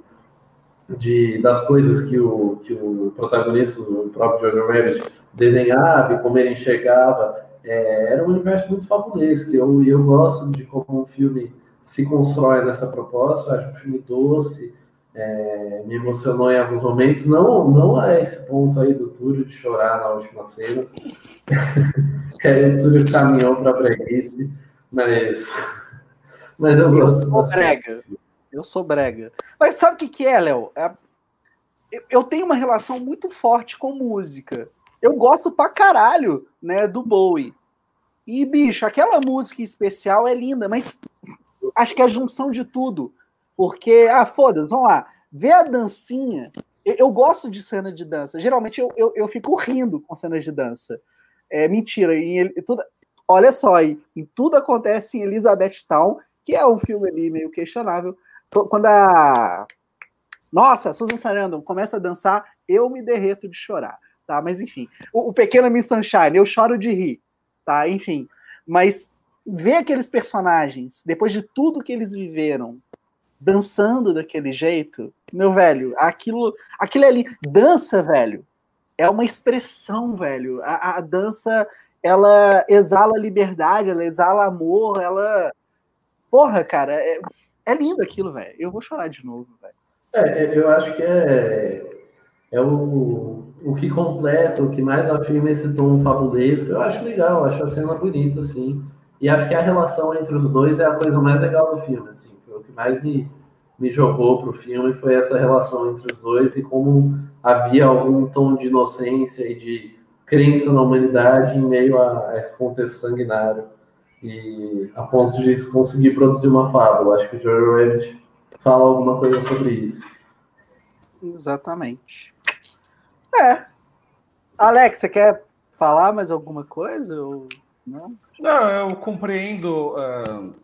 de, das coisas que o, que o protagonista, o próprio Jojo Rabbit, desenhava e como ele enxergava é, era um universo muito fabulesco. E eu, eu gosto de como um filme se constrói nessa proposta. Eu acho um filme doce, é, me emocionou em alguns momentos. Não, não a esse ponto aí do Túlio de chorar na última cena. *laughs* que aí o Túlio caminhou para a breguice, mas, *laughs* mas eu gosto. Eu sou brega. Eu sou brega. Mas sabe o que, que é, Léo? É, eu tenho uma relação muito forte com música eu gosto pra caralho, né, do Bowie. E, bicho, aquela música especial é linda, mas acho que é a junção de tudo. Porque, ah, foda-se, vamos lá. Ver a dancinha. Eu, eu, gosto de cena de dança. Geralmente eu, eu, eu fico rindo com cenas de dança. É mentira. Em, tudo, olha só, em, em tudo acontece em Elizabeth Town, que é um filme ali meio questionável. Quando a. Nossa, Susan Sarandon começa a dançar, eu me derreto de chorar tá? Mas enfim, o, o Pequeno Miss Sunshine, eu choro de rir, tá? Enfim, mas ver aqueles personagens, depois de tudo que eles viveram, dançando daquele jeito, meu velho, aquilo, aquilo ali, dança, velho, é uma expressão, velho. A, a dança, ela exala liberdade, ela exala amor, ela. Porra, cara, é, é lindo aquilo, velho. Eu vou chorar de novo, velho. É, eu acho que é, é o, o que completa, o que mais afirma esse tom fabulesco. Eu acho legal, acho a cena bonita, assim. E acho que a relação entre os dois é a coisa mais legal do filme, assim. Foi o que mais me, me jogou pro filme, foi essa relação entre os dois e como havia algum tom de inocência e de crença na humanidade em meio a, a esse contexto sanguinário. E a ponto de conseguir produzir uma fábula. Acho que o George Rabbit fala alguma coisa sobre isso. Exatamente. É. Alex, você quer falar mais alguma coisa? Ou... Não? Não, eu compreendo uh,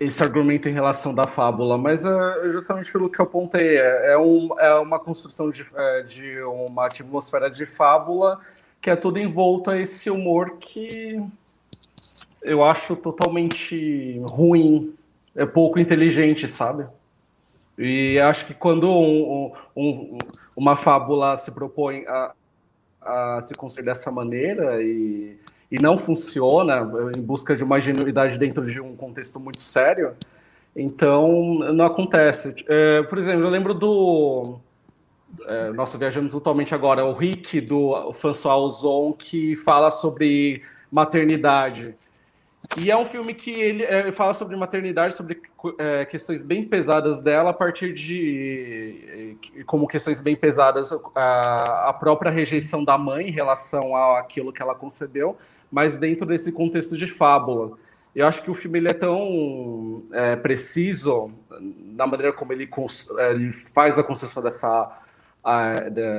esse argumento em relação da fábula, mas uh, justamente pelo que eu apontei, é, é, um, é uma construção de, é, de uma atmosfera de fábula que é tudo envolto a esse humor que eu acho totalmente ruim, é pouco inteligente, sabe? E acho que quando um, um, uma fábula se propõe a, a se construir dessa maneira e, e não funciona, em busca de uma genuidade dentro de um contexto muito sério, então não acontece. É, por exemplo, eu lembro do. É, nossa, viajando totalmente agora, o Rick do François Ozon, que fala sobre maternidade. E é um filme que ele é, fala sobre maternidade, sobre é, questões bem pesadas dela, a partir de como questões bem pesadas a, a, própria rejeição da mãe em relação àquilo que ela concebeu, mas dentro desse contexto de fábula. Eu acho que o filme ele é tão é, preciso na maneira como ele, é, ele faz a construção dessa, a,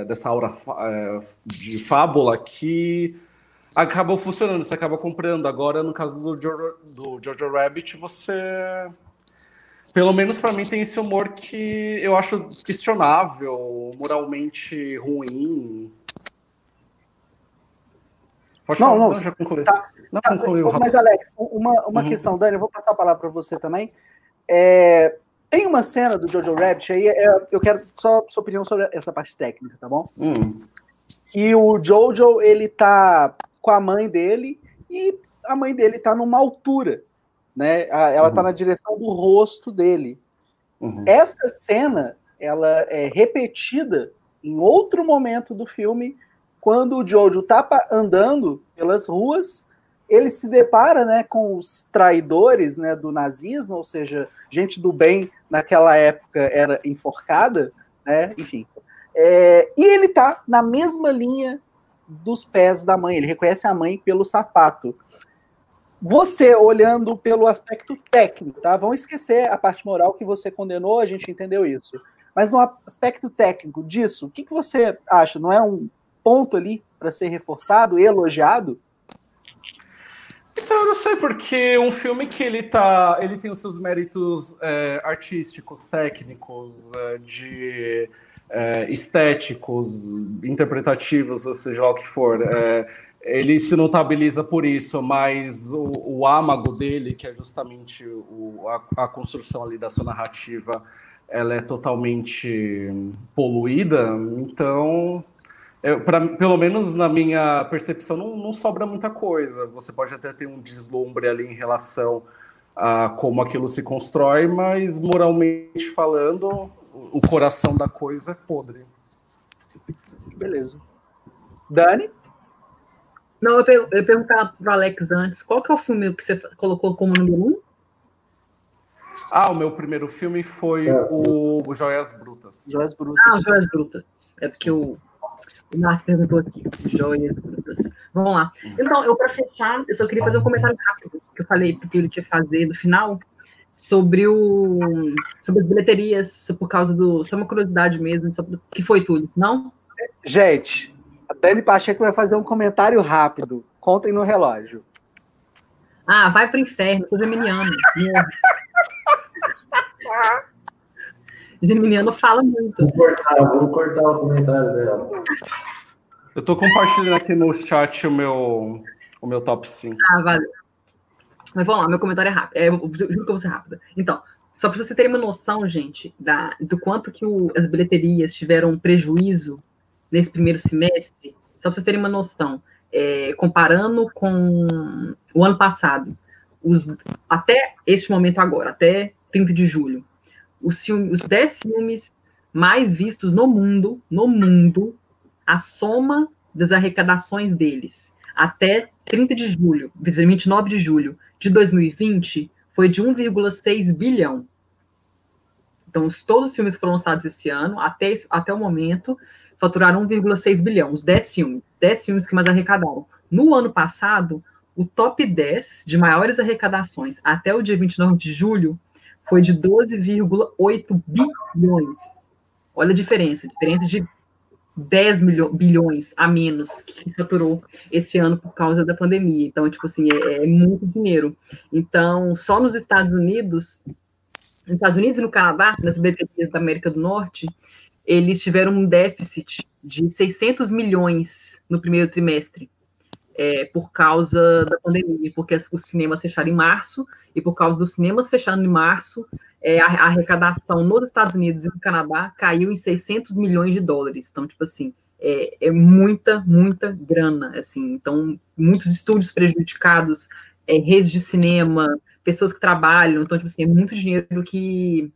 dessa aura é, de fábula que acabou funcionando, você acaba comprando. Agora, no caso do Jojo, do Jojo Rabbit, você. Pelo menos para mim tem esse humor que eu acho questionável, moralmente ruim. Pode não, falar, não, não, já concluí. Tá, não tá, concluiu. Mas, Alex, uma, uma uhum. questão, Dani, eu vou passar a palavra para você também. É, tem uma cena do Jojo Rabbit aí, é, eu quero só sua opinião sobre essa parte técnica, tá bom? Hum. Que o Jojo, ele tá com a mãe dele e a mãe dele está numa altura, né? Ela está uhum. na direção do rosto dele. Uhum. Essa cena ela é repetida em outro momento do filme, quando o Jojo está andando pelas ruas, ele se depara, né, com os traidores, né, do nazismo, ou seja, gente do bem naquela época era enforcada, né? Enfim. É, e ele está na mesma linha dos pés da mãe, ele reconhece a mãe pelo sapato. Você, olhando pelo aspecto técnico, tá? Vão esquecer a parte moral que você condenou, a gente entendeu isso. Mas no aspecto técnico disso, o que, que você acha? Não é um ponto ali para ser reforçado elogiado? Então, eu não sei, porque um filme que ele tá. Ele tem os seus méritos é, artísticos, técnicos, é, de é, estéticos, interpretativos, ou seja lá o que for. É, ele se notabiliza por isso, mas o, o âmago dele, que é justamente o, a, a, construção ali da sua narrativa, ela é totalmente poluída, então, eu, pra, pelo menos na minha percepção, não, não sobra muita coisa. Você pode até ter um deslumbre ali em relação a como aquilo se constrói, mas moralmente falando, o coração da coisa é podre. Beleza. Dani? Não, eu, eu ia perguntar para Alex antes, qual que é o filme que você colocou como número um? Ah, o meu primeiro filme foi é. o, o Joias Brutas. Joias Brutas. Ah, Joias Brutas. É porque o, o Márcio perguntou aqui. Joias Brutas. Vamos lá. Então, eu para fechar, eu só queria fazer um comentário rápido, que eu falei porque ele tinha fazer no final sobre o sobre as bilheterias, por causa do. Só uma curiosidade mesmo, sobre o que foi tudo, não? Gente, a Dani Pacheco vai fazer um comentário rápido. Contem no relógio. Ah, vai pro inferno, sou geminiano. *laughs* geminiano fala muito. Vou cortar, vou cortar o comentário dela. Eu tô compartilhando aqui no chat o meu, o meu top 5. Ah, valeu. Mas vamos lá, meu comentário é rápido. É, eu juro que eu vou ser rápida. Então, só para você ter uma noção, gente, da, do quanto que o, as bilheterias tiveram prejuízo nesse primeiro semestre, só para vocês terem uma noção, é, comparando com o ano passado, os, até este momento agora, até 30 de julho, os, os 10 filmes mais vistos no mundo, no mundo, a soma das arrecadações deles, até 30 de julho, 29 de julho, de 2020 foi de 1,6 bilhão. Então, todos os filmes que foram lançados esse ano, até, até o momento, faturaram 1,6 bilhão, os 10 filmes, 10 filmes que mais arrecadaram. No ano passado, o top 10 de maiores arrecadações até o dia 29 de julho foi de 12,8 bilhões. Olha a diferença, diferença de 10 bilhões a menos que faturou esse ano por causa da pandemia. Então, tipo assim, é, é, muito dinheiro. Então, só nos Estados Unidos, nos Estados Unidos e no Canadá, nas bilheterias da América do Norte, eles tiveram um déficit de 600 milhões no primeiro trimestre, é, por causa da pandemia, porque os cinemas fecharam em março, e por causa dos cinemas fechando em março, é, a, arrecadação nos Estados Unidos e no Canadá caiu em 600 milhões de dólares. Então, tipo assim, é, é muita, muita grana. Assim, então, muitos estúdios prejudicados, é, redes de cinema, pessoas que trabalham. Então, tipo assim, é muito dinheiro que,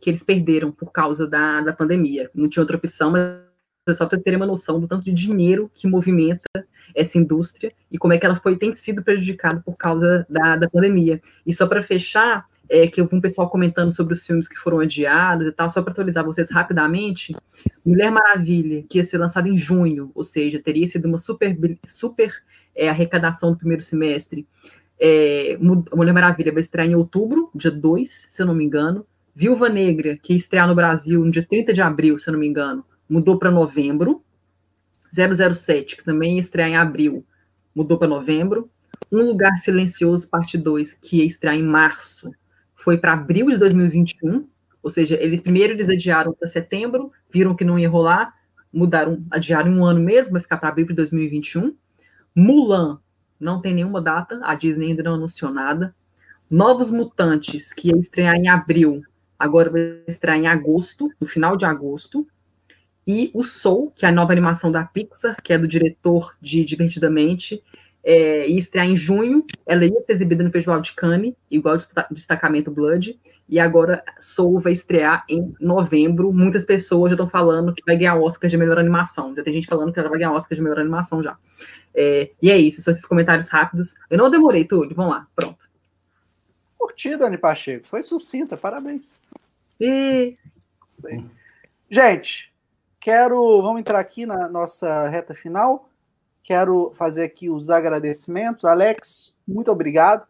que eles perderam por causa da, da pandemia. Não tinha outra opção, mas é só para terem uma noção do tanto de dinheiro que movimenta essa indústria e como é que ela foi tem sido prejudicada por causa da, da pandemia. E só para fechar, é, que eu vi um pessoal comentando sobre os filmes que foram adiados e tal, só para atualizar vocês rapidamente, Mulher Maravilha, que ia ser lançado em junho, ou seja, teria sido uma super, super é, arrecadação do primeiro semestre. É, Mulher Maravilha vai estrear em outubro, dia 2, se eu não me engano. Viúva Negra, que ia estrear no Brasil no dia 30 de abril, se eu não me engano, mudou para novembro. 007, que também ia estrear em abril, mudou para novembro. Um Lugar Silencioso, parte 2, que ia estrear em março, foi para abril de 2021, ou seja, eles primeiro eles adiaram para setembro, viram que não ia rolar, mudaram, adiaram um ano mesmo, vai ficar para abril de 2021. Mulan, não tem nenhuma data, a Disney ainda não anunciou nada. Novos Mutantes, que ia estrear em abril, agora vai estrear em agosto, no final de agosto. E o Soul, que é a nova animação da Pixar, que é do diretor de Divertidamente, é, ia estrear em junho, ela ia ser exibida no Festival de Cannes, igual Destacamento Blood, e agora Soul vai estrear em novembro. Muitas pessoas já estão falando que vai ganhar Oscar de melhor animação. Já tem gente falando que ela vai ganhar Oscar de melhor animação já. É, e é isso, são esses comentários rápidos. Eu não demorei, Túlio. Vamos lá, pronto. Curtida, Dani Pacheco. Foi sucinta, parabéns. E... Gente, quero. Vamos entrar aqui na nossa reta final. Quero fazer aqui os agradecimentos. Alex, muito obrigado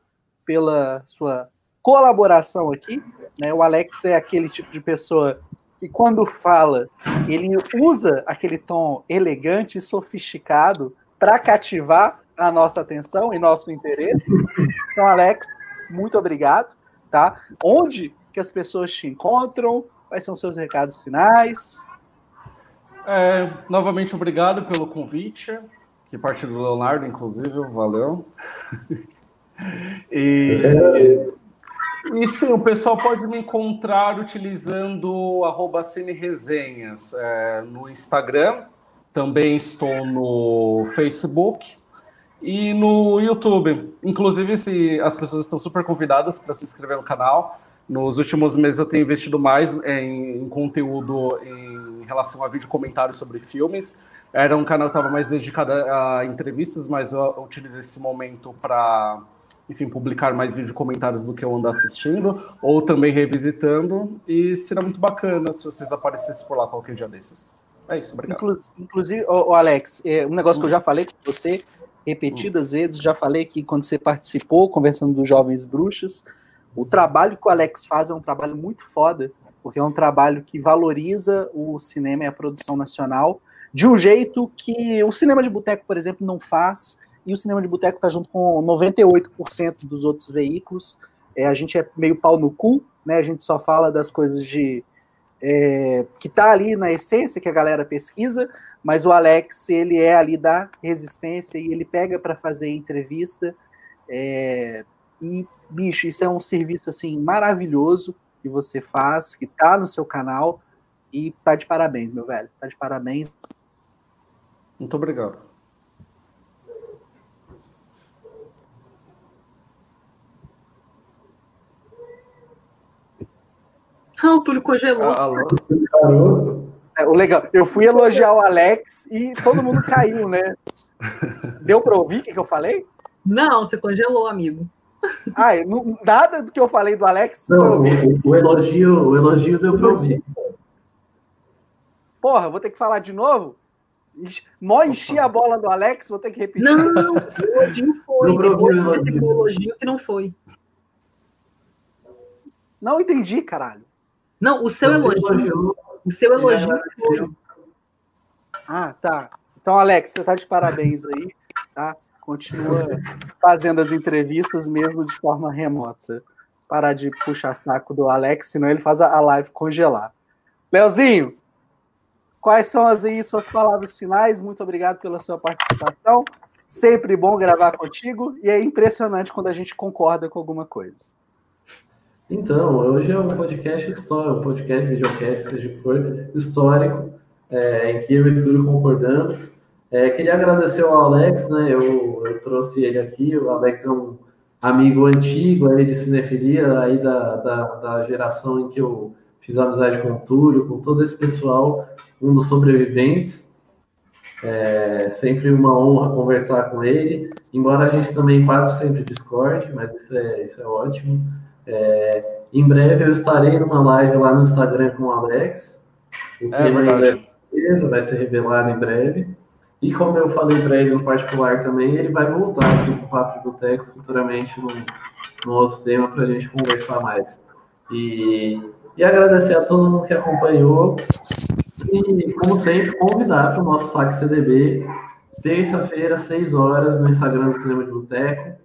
pela sua colaboração aqui. Né? O Alex é aquele tipo de pessoa que, quando fala, ele usa aquele tom elegante e sofisticado para cativar a nossa atenção e nosso interesse. Então, Alex, muito obrigado. Tá? Onde que as pessoas te encontram? Quais são seus recados finais? É, novamente, obrigado pelo convite que parte do Leonardo, inclusive, valeu. *laughs* e, e sim, o pessoal pode me encontrar utilizando arroba Resenhas é, no Instagram, também estou no Facebook e no YouTube. Inclusive, se as pessoas estão super convidadas para se inscrever no canal. Nos últimos meses eu tenho investido mais em, em conteúdo em relação a vídeo comentários sobre filmes. Era um canal que estava mais dedicado a entrevistas, mas eu utilizei esse momento para, enfim, publicar mais vídeo comentários do que eu ando assistindo, ou também revisitando, e será muito bacana se vocês aparecessem por lá qualquer dia desses. É isso, obrigado. Inclusive, o Alex, é um negócio que eu já falei com você repetidas hum. vezes, já falei que quando você participou, conversando dos Jovens Bruxos, o trabalho que o Alex faz é um trabalho muito foda, porque é um trabalho que valoriza o cinema e a produção nacional, de um jeito que o cinema de boteco, por exemplo, não faz, e o cinema de boteco está junto com 98% dos outros veículos. É, a gente é meio pau no cu, né? A gente só fala das coisas de é, que está ali na essência que a galera pesquisa, mas o Alex ele é ali da resistência e ele pega para fazer entrevista. É, e bicho, isso é um serviço assim maravilhoso que você faz, que tá no seu canal e tá de parabéns, meu velho. Tá de parabéns. Muito obrigado. Ah, o Túlio congelou. Ah, é, o legal, eu fui elogiar o Alex e todo mundo caiu, né? Deu para ouvir o que, que eu falei? Não, você congelou, amigo. Ah, não, nada do que eu falei do Alex. Não, o, o, elogio, o elogio deu para ouvir. Porra, vou ter que falar de novo? Mó enchi a bola do Alex, vou ter que repetir. Não, *laughs* o elogio foi. O elogio que não foi. Não entendi, caralho. Não, o seu elogio. O seu elogio foi. Ah, tá. Então, Alex, você tá de parabéns aí, tá? Continua fazendo as entrevistas mesmo de forma remota. Parar de puxar saco do Alex, senão ele faz a live congelar. Leozinho, Quais são as aí suas palavras finais? Muito obrigado pela sua participação. Sempre bom gravar contigo e é impressionante quando a gente concorda com alguma coisa. Então, hoje é um podcast histórico, um podcast, videocast, seja o que for, histórico, é, em que eu e Túlio concordamos. É, queria agradecer ao Alex, né? Eu, eu, trouxe ele aqui. O Alex é um amigo antigo aí de cinefilia, aí da, da, da geração em que eu fiz amizade com o Túlio, com todo esse pessoal, um dos sobreviventes. É sempre uma honra conversar com ele, embora a gente também quase sempre discorde, mas isso é, isso é ótimo. É, em breve eu estarei numa live lá no Instagram com o Alex. O é tema ainda é vai ser revelado em breve. E como eu falei para ele no particular também, ele vai voltar aqui para o Papo de Boteco futuramente num, num outro tema para a gente conversar mais. E, e agradecer a todo mundo que acompanhou. E, como sempre, convidar para o nosso saque CDB, terça-feira, 6 horas, no Instagram do Cinema de Boteco.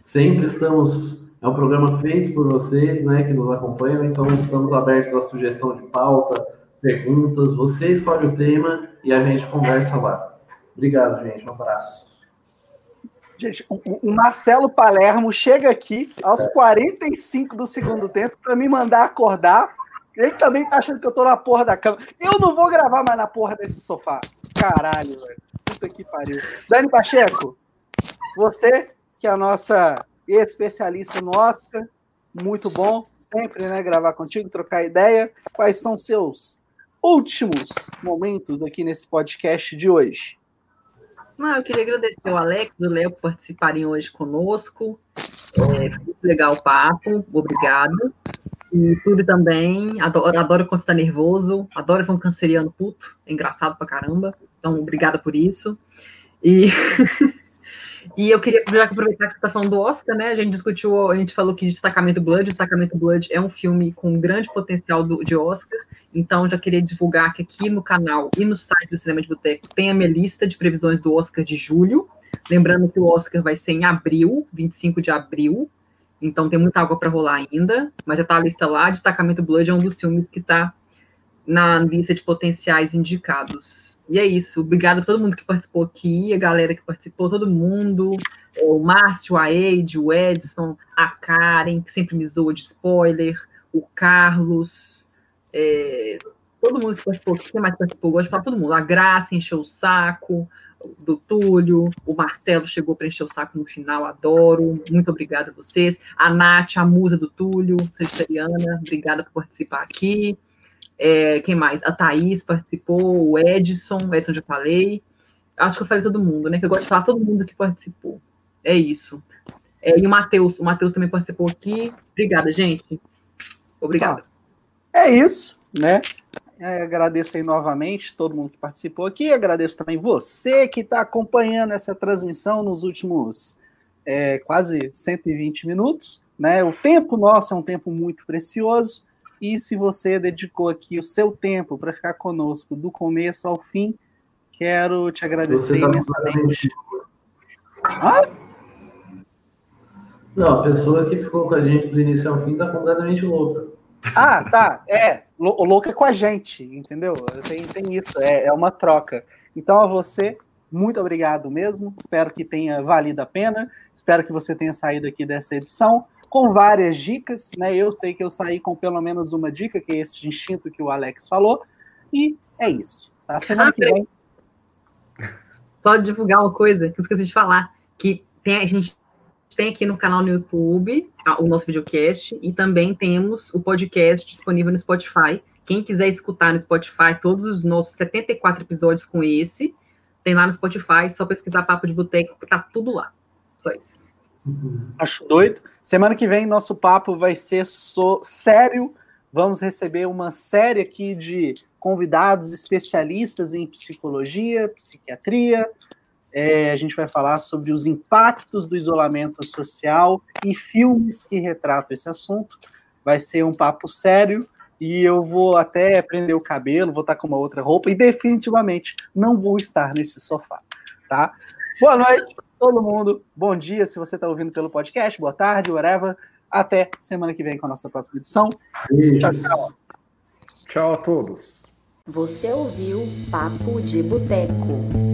Sempre estamos. É um programa feito por vocês, né, que nos acompanham, então estamos abertos à sugestão de pauta, perguntas. Você escolhe o tema e a gente conversa lá. Obrigado, gente. Um abraço. Gente, o, Marcelo Palermo chega aqui aos 45 do segundo tempo para me mandar acordar. Ele também tá achando que eu tô na porra da cama. Eu não vou gravar mais na porra desse sofá. Caralho, velho. Puta que pariu. Dani Pacheco, você, que é a nossa especialista no Oscar, muito bom sempre, né, gravar contigo, trocar ideia. Quais são seus últimos momentos aqui nesse podcast de hoje? Não, eu queria agradecer o Alex e o Léo por participarem hoje conosco. É, foi muito legal o papo, obrigado. E tudo também, adoro, adoro quando está nervoso, adoro ver um canceriano puto, é engraçado pra caramba. Então, obrigada por isso. E *laughs* E eu queria já aproveitar que você está falando do Oscar, né? A gente discutiu, a gente falou que Destacamento Blood, Destacamento Blood é um filme com grande potencial do, de Oscar. Então, já queria divulgar que aqui no canal e no site do Cinema de Boteco tem a minha lista de previsões do Oscar de julho. Lembrando que o Oscar vai ser em abril, 25 de abril. Então, tem muita água para rolar ainda. Mas já está a lista lá. Destacamento Blood é um dos filmes que está na lista de potenciais indicados. E é isso. Obrigado a todo mundo que participou aqui, a galera que participou, todo mundo. O Márcio, a Eide, o Edson, a Karen, que sempre me zoa de spoiler, o Carlos, é, todo mundo que participou aqui, quem mais participou? Gosto de falar todo mundo. A Graça encheu o saco, do Túlio, o Marcelo chegou para encher o saco no final, adoro. Muito obrigada a vocês. A Nath, a musa do Túlio, sagitariana, obrigada por participar aqui. É, quem mais? A Thaís participou, o Edson, o Edson já falei. Acho que eu falei todo mundo, né? Que eu gosto de falar todo mundo que participou. É isso. É, e o Matheus, o Matheus também participou aqui. Obrigada, gente. Obrigada. É isso, né? É, agradeço aí novamente todo mundo que participou aqui. Agradeço também você que está acompanhando essa transmissão nos últimos é, quase 120 minutos. Né? O tempo nosso é um tempo muito precioso. E se você dedicou aqui o seu tempo para ficar conosco do começo ao fim, quero te agradecer tá imensamente. Ah? Não, a pessoa que ficou com a gente do início ao fim está completamente louca. Ah, tá. É, o louco é com a gente, entendeu? Tem, tem isso, é, é uma troca. Então, a você, muito obrigado mesmo. Espero que tenha valido a pena. Espero que você tenha saído aqui dessa edição com várias dicas, né? Eu sei que eu saí com pelo menos uma dica, que é esse instinto que o Alex falou, e é isso. Tá? Semana ah, que vem. Só divulgar uma coisa que eu esqueci de falar, que tem, a gente tem aqui no canal no YouTube o nosso videocast e também temos o podcast disponível no Spotify. Quem quiser escutar no Spotify todos os nossos 74 episódios com esse, tem lá no Spotify, só pesquisar Papo de Boteco, que tá tudo lá. Só isso. Acho doido. Semana que vem nosso papo vai ser so sério. Vamos receber uma série aqui de convidados especialistas em psicologia, psiquiatria. É, a gente vai falar sobre os impactos do isolamento social e filmes que retratam esse assunto. Vai ser um papo sério e eu vou até prender o cabelo, vou estar com uma outra roupa e definitivamente não vou estar nesse sofá, tá? Boa noite todo mundo. Bom dia se você está ouvindo pelo podcast, boa tarde, whatever. Até semana que vem com a nossa próxima edição. Tchau, tchau. Tchau a todos. Você ouviu Papo de Boteco.